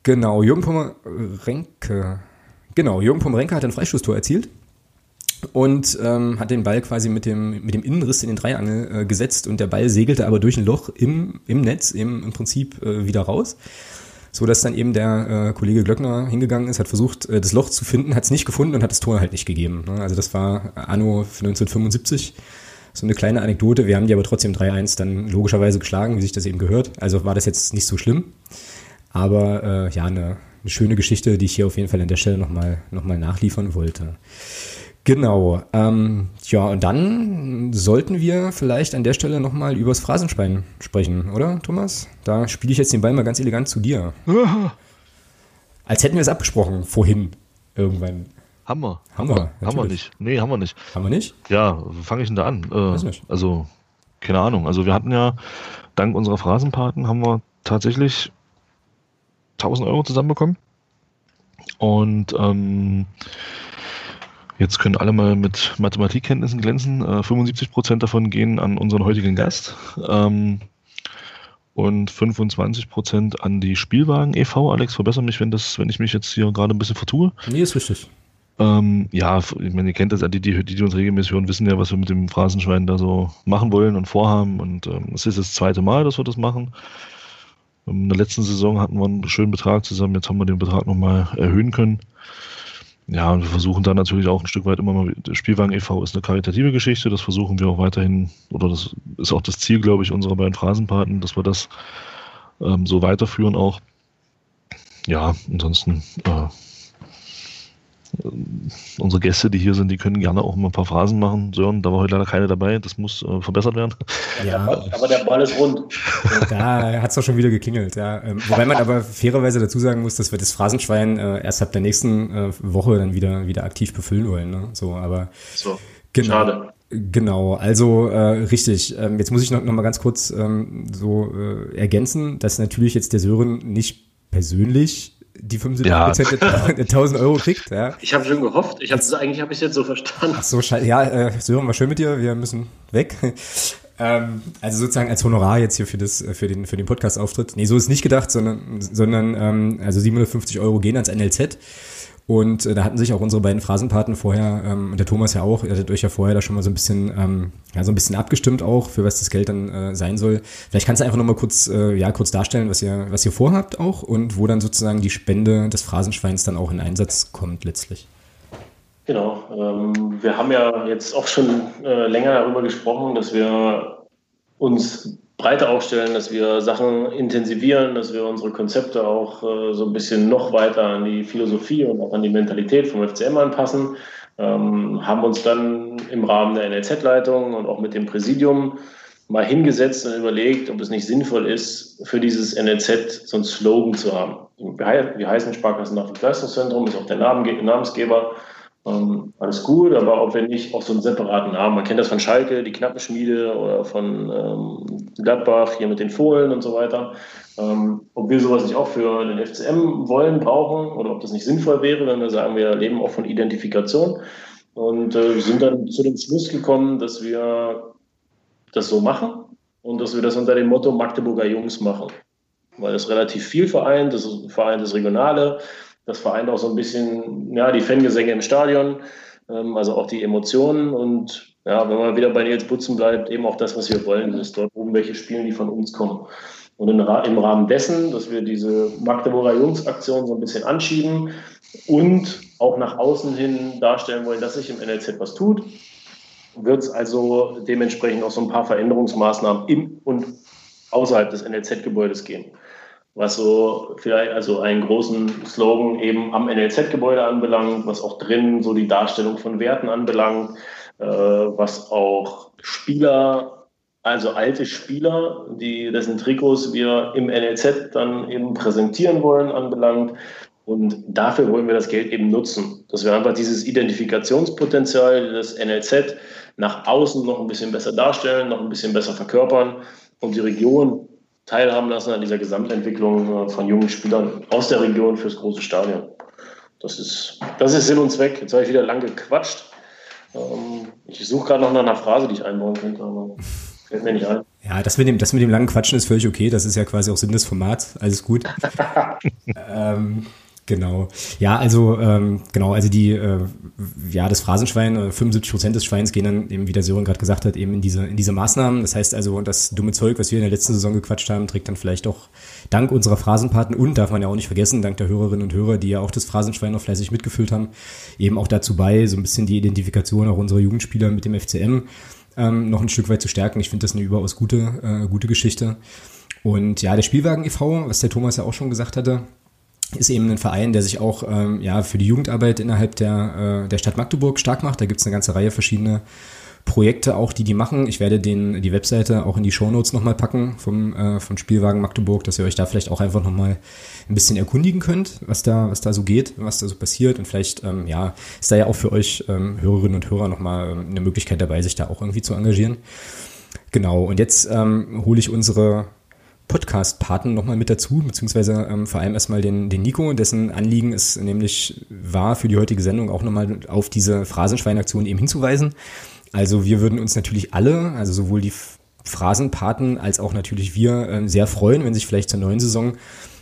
Genau, Jürgen Pomerenke. Genau, Jürgen Pomerenke hat ein Freistoßtor erzielt und ähm, hat den Ball quasi mit dem, mit dem Innenriss in den Dreiangel äh, gesetzt und der Ball segelte aber durch ein Loch im, im Netz eben im Prinzip äh, wieder raus. So dass dann eben der äh, Kollege Glöckner hingegangen ist, hat versucht, äh, das Loch zu finden, hat es nicht gefunden und hat das Tor halt nicht gegeben. Ne? Also das war Anno 1975. So eine kleine Anekdote. Wir haben die aber trotzdem 3-1 dann logischerweise geschlagen, wie sich das eben gehört. Also war das jetzt nicht so schlimm. Aber äh, ja, eine, eine schöne Geschichte, die ich hier auf jeden Fall an der Stelle nochmal noch mal nachliefern wollte. Genau. Ähm, ja, und dann sollten wir vielleicht an der Stelle nochmal übers Phrasenschwein sprechen, oder, Thomas? Da spiele ich jetzt den Ball mal ganz elegant zu dir. Als hätten wir es abgesprochen, vorhin, irgendwann. Haben wir. Haben wir, Haben wir nicht. Nee, haben wir nicht. Haben wir nicht? Ja, fange ich denn da an? Äh, Weiß nicht. Also, keine Ahnung. Also wir hatten ja, dank unserer Phrasenpaten haben wir tatsächlich 1000 Euro zusammenbekommen. Und ähm, jetzt können alle mal mit Mathematikkenntnissen glänzen. Äh, 75 Prozent davon gehen an unseren heutigen Gast. Ähm, und 25 Prozent an die Spielwagen e.V. Alex, verbessere mich, wenn das, wenn ich mich jetzt hier gerade ein bisschen vertue. Nee, ist richtig. Ähm, ja, ich meine, ihr kennt das, die, die, die uns regelmäßig hören, wissen ja, was wir mit dem Phrasenschwein da so machen wollen und vorhaben. Und ähm, es ist das zweite Mal, dass wir das machen. In der letzten Saison hatten wir einen schönen Betrag zusammen, jetzt haben wir den Betrag nochmal erhöhen können. Ja, und wir versuchen da natürlich auch ein Stück weit immer mal, Spielwagen e.V. ist eine karitative Geschichte, das versuchen wir auch weiterhin, oder das ist auch das Ziel, glaube ich, unserer beiden Phrasenpaten, dass wir das ähm, so weiterführen auch. Ja, ansonsten äh, unsere Gäste, die hier sind, die können gerne auch mal ein paar Phrasen machen. Sören, da war heute leider keine dabei, das muss äh, verbessert werden. Ja, Aber der Ball ist rund. da hat es doch schon wieder geklingelt. Ja. Ähm, wobei man aber fairerweise dazu sagen muss, dass wir das Phrasenschwein äh, erst ab der nächsten äh, Woche dann wieder, wieder aktiv befüllen wollen. Ne? So, aber So. Genau. Schade. Genau, also äh, richtig. Ähm, jetzt muss ich noch, noch mal ganz kurz ähm, so äh, ergänzen, dass natürlich jetzt der Sören nicht persönlich die 75 Ja. Prozent der, der 1000 Euro kriegt. Ja. Ich habe schon gehofft. Ich hab, eigentlich habe ich es jetzt so verstanden. Ach so, scheiße. Ja, äh, Sören, war schön mit dir. Wir müssen weg. ähm, also sozusagen als Honorar jetzt hier für das für den für den Podcast-Auftritt. Nee, so ist nicht gedacht, sondern sondern ähm, also 750 Euro gehen ans NLZ. Und äh, da hatten sich auch unsere beiden Phrasenpaten vorher, ähm, der Thomas ja auch, ihr hattet euch ja vorher da schon mal so ein bisschen, ähm, ja, so ein bisschen abgestimmt auch, für was das Geld dann äh, sein soll. Vielleicht kannst du einfach nochmal kurz, äh, ja, kurz darstellen, was ihr, was ihr vorhabt auch und wo dann sozusagen die Spende des Phrasenschweins dann auch in Einsatz kommt letztlich. Genau. Ähm, wir haben ja jetzt auch schon äh, länger darüber gesprochen, dass wir uns breiter aufstellen, dass wir Sachen intensivieren, dass wir unsere Konzepte auch äh, so ein bisschen noch weiter an die Philosophie und auch an die Mentalität vom FCM anpassen. Ähm, haben uns dann im Rahmen der NLZ-Leitung und auch mit dem Präsidium mal hingesetzt und überlegt, ob es nicht sinnvoll ist, für dieses NLZ so einen Slogan zu haben. Wir, hei- wir heißen Sparkassen Nachwuchsleistungszentrum, ist auch der Namen, Namensgeber. Ähm, alles gut, aber ob wir nicht auch so einen separaten Namen, man kennt das von Schalke, die Knappenschmiede oder von ähm, Gladbach hier mit den Fohlen und so weiter, ähm, ob wir sowas nicht auch für den FCM wollen, brauchen oder ob das nicht sinnvoll wäre, wenn wir sagen, wir leben auch von Identifikation. Und äh, sind dann zu dem Schluss gekommen, dass wir das so machen und dass wir das unter dem Motto Magdeburger Jungs machen, weil das relativ viel vereint, das ist, vereint das Regionale, das vereint auch so ein bisschen ja, die Fangesänge im Stadion, ähm, also auch die Emotionen. Und ja, wenn man wieder bei Nils Butzen bleibt, eben auch das, was wir wollen, ist dort oben welche spielen, die von uns kommen. Und im, Ra- im Rahmen dessen, dass wir diese Magdeburger Jungs-Aktion so ein bisschen anschieben und auch nach außen hin darstellen wollen, dass sich im NLZ was tut, wird es also dementsprechend auch so ein paar Veränderungsmaßnahmen im und außerhalb des NLZ-Gebäudes geben was so vielleicht also einen großen Slogan eben am NLZ-Gebäude anbelangt, was auch drin so die Darstellung von Werten anbelangt, äh, was auch Spieler, also alte Spieler, die dessen Trikots wir im NLZ dann eben präsentieren wollen, anbelangt. Und dafür wollen wir das Geld eben nutzen, dass wir einfach dieses Identifikationspotenzial des NLZ nach außen noch ein bisschen besser darstellen, noch ein bisschen besser verkörpern und die Region teilhaben lassen an dieser Gesamtentwicklung äh, von jungen Spielern aus der Region fürs große Stadion. Das ist, das ist Sinn und Zweck. Jetzt habe ich wieder lang gequatscht. Ähm, Ich suche gerade noch nach einer Phrase, die ich einbauen könnte, aber fällt mir nicht ein. Ja, das mit dem, das mit dem langen Quatschen ist völlig okay. Das ist ja quasi auch Sinn des Formats. Alles gut. ähm, genau. Ja, also ähm, genau, also die, äh, ja, das Phrasenschwein, äh, 75 Prozent des Schweins gehen dann eben, wie der Sören gerade gesagt hat, eben in diese, in diese Maßnahmen. Das heißt also, das dumme Zeug, was wir in der letzten Saison gequatscht haben, trägt dann vielleicht auch dank unserer Phrasenpaten und darf man ja auch nicht vergessen, dank der Hörerinnen und Hörer, die ja auch das Phrasenschwein noch fleißig mitgefüllt haben, eben auch dazu bei, so ein bisschen die Identifikation auch unserer Jugendspieler mit dem FCM ähm, noch ein Stück weit zu stärken. Ich finde das eine überaus gute, äh, gute Geschichte. Und ja, der Spielwagen e.V., was der Thomas ja auch schon gesagt hatte, ist eben ein Verein, der sich auch ähm, ja für die Jugendarbeit innerhalb der, äh, der Stadt Magdeburg stark macht. Da gibt es eine ganze Reihe verschiedener Projekte auch, die die machen. Ich werde den, die Webseite auch in die Shownotes nochmal packen vom, äh, vom Spielwagen Magdeburg, dass ihr euch da vielleicht auch einfach nochmal ein bisschen erkundigen könnt, was da, was da so geht, was da so passiert. Und vielleicht, ähm, ja, ist da ja auch für euch ähm, Hörerinnen und Hörer nochmal ähm, eine Möglichkeit dabei, sich da auch irgendwie zu engagieren. Genau, und jetzt ähm, hole ich unsere Podcast-Paten nochmal mit dazu, beziehungsweise ähm, vor allem erstmal den, den Nico, dessen Anliegen es nämlich war, für die heutige Sendung auch nochmal auf diese Phrasenschweinaktion eben hinzuweisen. Also wir würden uns natürlich alle, also sowohl die Phrasenpaten als auch natürlich wir, äh, sehr freuen, wenn sich vielleicht zur neuen Saison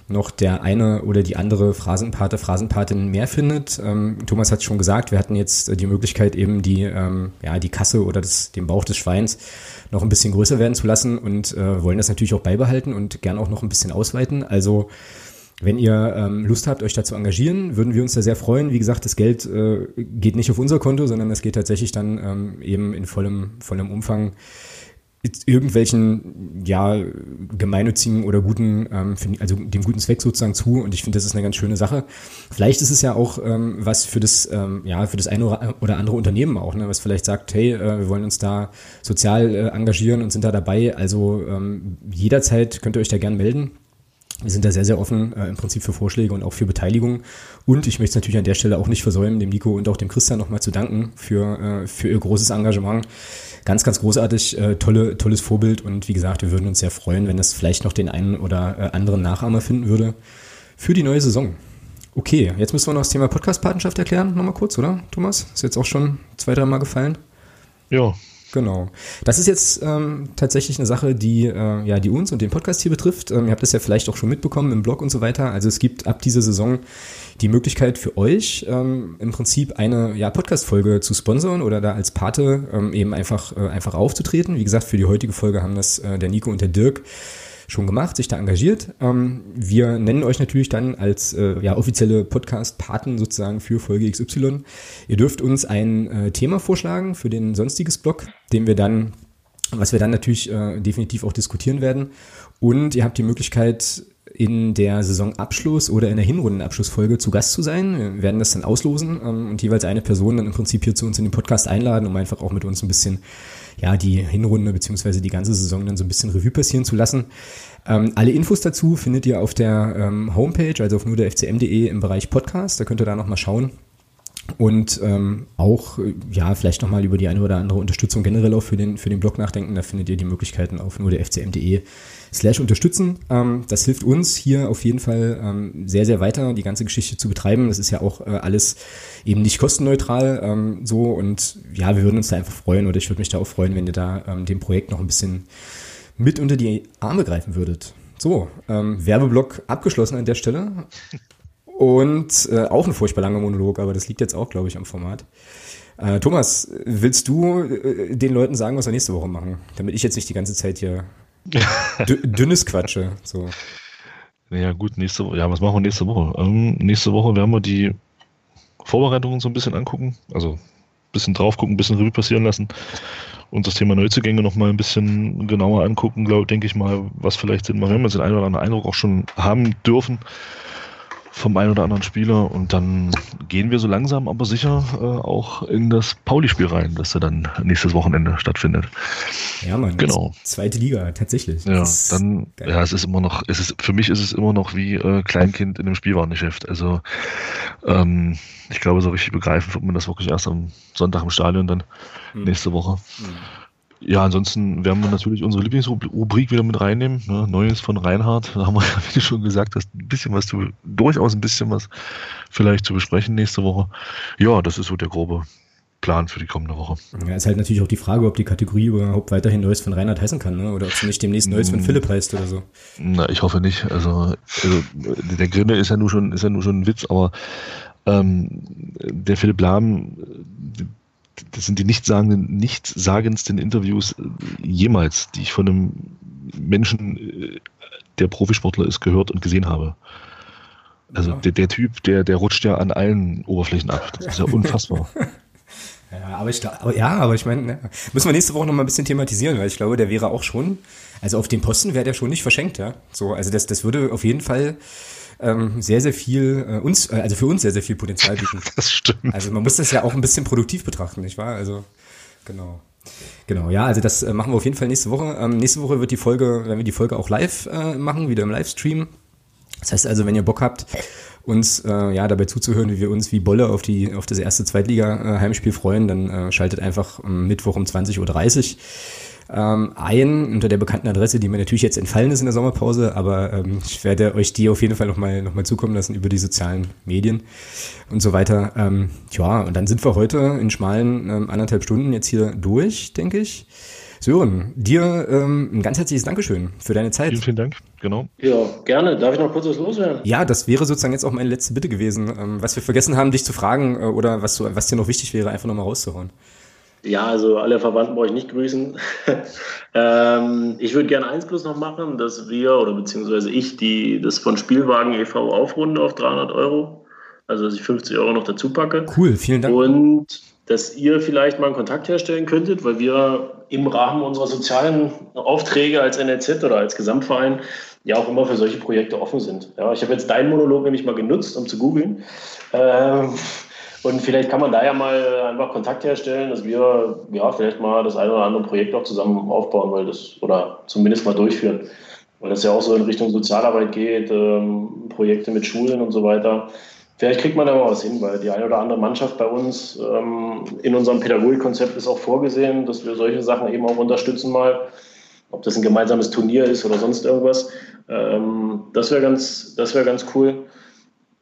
noch der eine oder die andere Phrasenpate, Phrasenpatin mehr findet. Ähm, Thomas hat schon gesagt, wir hatten jetzt die Möglichkeit eben die, ähm, ja, die Kasse oder das, den Bauch des Schweins noch ein bisschen größer werden zu lassen und äh, wollen das natürlich auch beibehalten und gern auch noch ein bisschen ausweiten. Also wenn ihr ähm, Lust habt, euch da zu engagieren, würden wir uns da sehr freuen. Wie gesagt, das Geld äh, geht nicht auf unser Konto, sondern es geht tatsächlich dann ähm, eben in vollem, vollem Umfang irgendwelchen ja gemeinnützigen oder guten ähm, also dem guten Zweck sozusagen zu. Und ich finde das ist eine ganz schöne Sache. Vielleicht ist es ja auch ähm, was für das ähm, ja für das eine oder andere Unternehmen auch ne was vielleicht sagt hey äh, wir wollen uns da sozial äh, engagieren und sind da dabei. Also ähm, jederzeit könnt ihr euch da gern melden wir sind da sehr, sehr offen äh, im Prinzip für Vorschläge und auch für Beteiligung. Und ich möchte es natürlich an der Stelle auch nicht versäumen, dem Nico und auch dem Christian nochmal zu danken für, äh, für ihr großes Engagement. Ganz, ganz großartig, äh, tolle, tolles Vorbild. Und wie gesagt, wir würden uns sehr freuen, wenn es vielleicht noch den einen oder äh, anderen Nachahmer finden würde für die neue Saison. Okay, jetzt müssen wir noch das Thema Podcast-Patenschaft erklären, nochmal kurz, oder, Thomas? Ist jetzt auch schon zwei, dreimal gefallen. Ja, Genau. Das ist jetzt ähm, tatsächlich eine Sache, die, äh, ja, die uns und den Podcast hier betrifft. Ähm, ihr habt das ja vielleicht auch schon mitbekommen im Blog und so weiter. Also es gibt ab dieser Saison die Möglichkeit für euch, ähm, im Prinzip eine ja, Podcast-Folge zu sponsern oder da als Pate ähm, eben einfach, äh, einfach aufzutreten. Wie gesagt, für die heutige Folge haben das äh, der Nico und der Dirk schon gemacht, sich da engagiert. Ähm, wir nennen euch natürlich dann als äh, ja, offizielle Podcast-Paten sozusagen für Folge XY. Ihr dürft uns ein äh, Thema vorschlagen für den sonstiges Blog, den wir dann, was wir dann natürlich äh, definitiv auch diskutieren werden. Und ihr habt die Möglichkeit, in der Saisonabschluss oder in der Hinrundenabschlussfolge zu Gast zu sein. Wir werden das dann auslosen ähm, und jeweils eine Person dann im Prinzip hier zu uns in den Podcast einladen, um einfach auch mit uns ein bisschen ja, die Hinrunde beziehungsweise die ganze Saison dann so ein bisschen Revue passieren zu lassen. Ähm, alle Infos dazu findet ihr auf der ähm, Homepage, also auf nur der fcm.de im Bereich Podcast. Da könnt ihr da nochmal schauen. Und ähm, auch, ja, vielleicht nochmal über die eine oder andere Unterstützung generell auch für den, für den Blog nachdenken. Da findet ihr die Möglichkeiten auf nur der fcm.de slash unterstützen. Ähm, das hilft uns hier auf jeden Fall ähm, sehr, sehr weiter, die ganze Geschichte zu betreiben. Das ist ja auch äh, alles eben nicht kostenneutral ähm, so und ja, wir würden uns da einfach freuen oder ich würde mich da auch freuen, wenn ihr da ähm, dem Projekt noch ein bisschen mit unter die Arme greifen würdet. So, ähm, Werbeblock abgeschlossen an der Stelle. Und äh, auch ein furchtbar langer Monolog, aber das liegt jetzt auch, glaube ich, am Format. Äh, Thomas, willst du äh, den Leuten sagen, was wir nächste Woche machen? Damit ich jetzt nicht die ganze Zeit hier dünnes Quatsche. So. Ja gut, nächste Woche. Ja, was machen wir nächste Woche? Ähm, nächste Woche werden wir die Vorbereitungen so ein bisschen angucken. Also ein bisschen drauf gucken, ein bisschen Revue passieren lassen. Und das Thema Neuzugänge nochmal ein bisschen genauer angucken, glaube denke ich mal, was vielleicht Sinn macht. Wir haben jetzt den einen oder anderen Eindruck auch schon haben dürfen vom einen oder anderen Spieler und dann gehen wir so langsam aber sicher äh, auch in das Pauli-Spiel rein, das ja dann nächstes Wochenende stattfindet. Ja, man, genau. Zweite Liga, tatsächlich. Ja, dann, geil. ja, es ist immer noch, es ist, für mich ist es immer noch wie äh, Kleinkind in einem Spielwarengeschäft. Also ähm, ich glaube, so richtig begreifen wird man das wirklich erst am Sonntag im Stadion dann hm. nächste Woche. Hm. Ja, ansonsten werden wir natürlich unsere Lieblingsrubrik wieder mit reinnehmen. Ne? Neues von Reinhard. Da haben wir, wie du schon gesagt hast, ein bisschen was zu, durchaus ein bisschen was vielleicht zu besprechen nächste Woche. Ja, das ist so der grobe Plan für die kommende Woche. Ja, ist halt natürlich auch die Frage, ob die Kategorie überhaupt weiterhin Neues von Reinhard heißen kann, ne? oder ob sie nicht demnächst Neues von hm. Philipp heißt oder so. Na, ich hoffe nicht. Also, also der Gründe ist ja nur schon, ist ja nur schon ein Witz, aber ähm, der Philipp Lahm, das sind die nichtssagenden, nichtsagendsten Interviews äh, jemals, die ich von einem Menschen, äh, der Profisportler ist, gehört und gesehen habe. Also ja. der, der Typ, der, der rutscht ja an allen Oberflächen ab. Das ist ja unfassbar. Ja, aber ich aber ja, aber ich meine, ja, müssen wir nächste Woche noch mal ein bisschen thematisieren, weil ich glaube, der wäre auch schon, also auf den Posten wäre der schon nicht verschenkt, ja. So, also das, das würde auf jeden Fall ähm, sehr, sehr viel, äh, uns, äh, also für uns sehr, sehr viel Potenzial bieten. Das stimmt. Also man muss das ja auch ein bisschen produktiv betrachten, nicht wahr? Also, genau. Genau, ja, also das äh, machen wir auf jeden Fall nächste Woche. Ähm, nächste Woche wird die Folge, werden wir die Folge auch live äh, machen, wieder im Livestream. Das heißt also, wenn ihr Bock habt, uns äh, ja dabei zuzuhören, wie wir uns wie Bolle auf die auf das erste Zweitliga-Heimspiel freuen, dann äh, schaltet einfach am Mittwoch um 20.30 Uhr ähm, ein unter der bekannten Adresse, die mir natürlich jetzt entfallen ist in der Sommerpause, aber ähm, ich werde euch die auf jeden Fall nochmal noch mal zukommen lassen über die sozialen Medien und so weiter. Ähm, ja, und dann sind wir heute in schmalen ähm, anderthalb Stunden jetzt hier durch, denke ich. Sören, dir ähm, ein ganz herzliches Dankeschön für deine Zeit. Vielen, vielen Dank, genau. Ja, gerne. Darf ich noch kurz was loswerden? Ja, das wäre sozusagen jetzt auch meine letzte Bitte gewesen. Ähm, was wir vergessen haben, dich zu fragen äh, oder was, du, was dir noch wichtig wäre, einfach nochmal rauszuhauen. Ja, also alle Verwandten brauche ich nicht grüßen. ähm, ich würde gerne eins plus noch machen, dass wir oder beziehungsweise ich die, das von Spielwagen e.V. aufrunde auf 300 Euro. Also dass ich 50 Euro noch dazu packe. Cool, vielen Dank. Und dass ihr vielleicht mal einen Kontakt herstellen könntet, weil wir im Rahmen unserer sozialen Aufträge als NLZ oder als Gesamtverein ja auch immer für solche Projekte offen sind. Ja, ich habe jetzt deinen Monolog nämlich mal genutzt, um zu googeln. Ähm, und vielleicht kann man da ja mal einfach Kontakt herstellen, dass wir ja vielleicht mal das eine oder andere Projekt auch zusammen aufbauen, weil das oder zumindest mal durchführen. Weil das ja auch so in Richtung Sozialarbeit geht, ähm, Projekte mit Schulen und so weiter. Vielleicht kriegt man da mal was hin, weil die eine oder andere Mannschaft bei uns ähm, in unserem Pädagogikkonzept ist auch vorgesehen, dass wir solche Sachen eben auch unterstützen mal. Ob das ein gemeinsames Turnier ist oder sonst irgendwas. Ähm, das wäre ganz, das wäre ganz cool.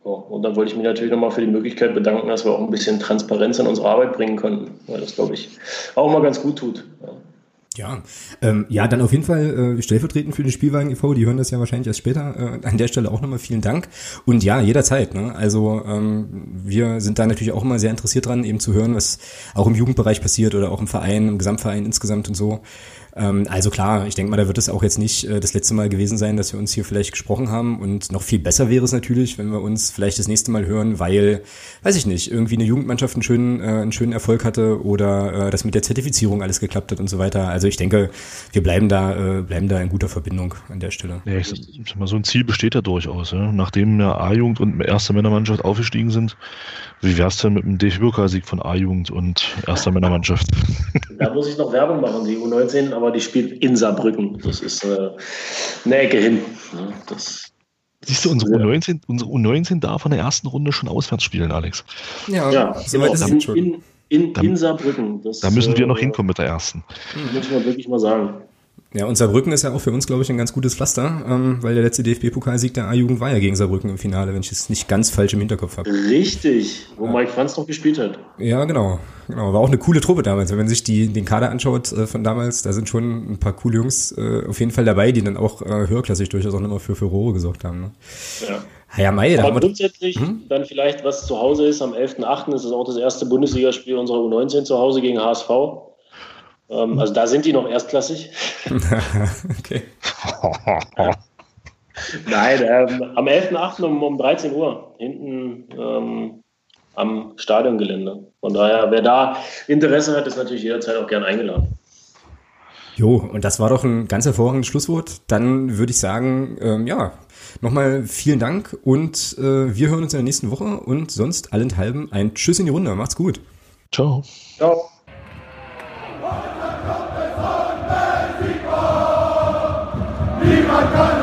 So, und dann wollte ich mich natürlich nochmal für die Möglichkeit bedanken, dass wir auch ein bisschen Transparenz in unsere Arbeit bringen konnten, weil das, glaube ich, auch mal ganz gut tut. Ja. Ja, ähm, ja, dann auf jeden Fall äh, stellvertretend für den Spielwagen e.V., die hören das ja wahrscheinlich erst später. Äh, an der Stelle auch nochmal vielen Dank. Und ja, jederzeit. Ne? Also ähm, wir sind da natürlich auch immer sehr interessiert dran, eben zu hören, was auch im Jugendbereich passiert oder auch im Verein, im Gesamtverein insgesamt und so. Ähm, also klar, ich denke mal, da wird es auch jetzt nicht äh, das letzte Mal gewesen sein, dass wir uns hier vielleicht gesprochen haben. Und noch viel besser wäre es natürlich, wenn wir uns vielleicht das nächste Mal hören, weil, weiß ich nicht, irgendwie eine Jugendmannschaft einen schönen, äh, einen schönen Erfolg hatte oder äh, das mit der Zertifizierung alles geklappt hat und so weiter. Also ich denke, wir bleiben da, äh, bleiben da in guter Verbindung an der Stelle. Ja, ich sag mal, so ein Ziel besteht ja durchaus. Ja? Nachdem ja A-Jugend und erste Männermannschaft aufgestiegen sind, wie wär's denn mit dem DFB-Pokalsieg von A-Jugend und erster Männermannschaft? Da muss ich noch Werbung machen, die U19, aber die spielt in Saarbrücken. Das ist äh, eine Ecke hin. Das Siehst du, unsere U19, unsere U19 darf in der ersten Runde schon auswärts spielen, Alex. Ja, ja so weit ist in, schon. In, in, in Saarbrücken. Das, da müssen wir noch äh, hinkommen mit der ersten. Muss man wirklich mal sagen. Ja, und Saarbrücken ist ja auch für uns, glaube ich, ein ganz gutes Pflaster, ähm, weil der letzte DFB-Pokalsieg der A-Jugend war ja gegen Saarbrücken im Finale, wenn ich es nicht ganz falsch im Hinterkopf habe. Richtig, wo ja. Mike Franz noch gespielt hat. Ja, genau. genau. War auch eine coole Truppe damals. Wenn man sich die, den Kader anschaut äh, von damals, da sind schon ein paar coole Jungs äh, auf jeden Fall dabei, die dann auch äh, höherklassig durchaus auch immer für Furore gesorgt haben. Ne? Ja. Ja, Mai, Aber grundsätzlich hm? dann vielleicht, was zu Hause ist, am 11.8. ist es auch das erste Bundesligaspiel unserer U19 zu Hause gegen HSV. Ähm, also da sind die noch erstklassig. okay. Nein, ähm, am 11.8. Um, um 13 Uhr hinten ähm, am Stadiongelände. Von daher, wer da Interesse hat, ist natürlich jederzeit auch gern eingeladen. Jo, und das war doch ein ganz hervorragendes Schlusswort. Dann würde ich sagen, ähm, ja, nochmal vielen Dank und äh, wir hören uns in der nächsten Woche und sonst allenthalben ein Tschüss in die Runde. Macht's gut. Ciao. Ciao. ¡Viva el campeón.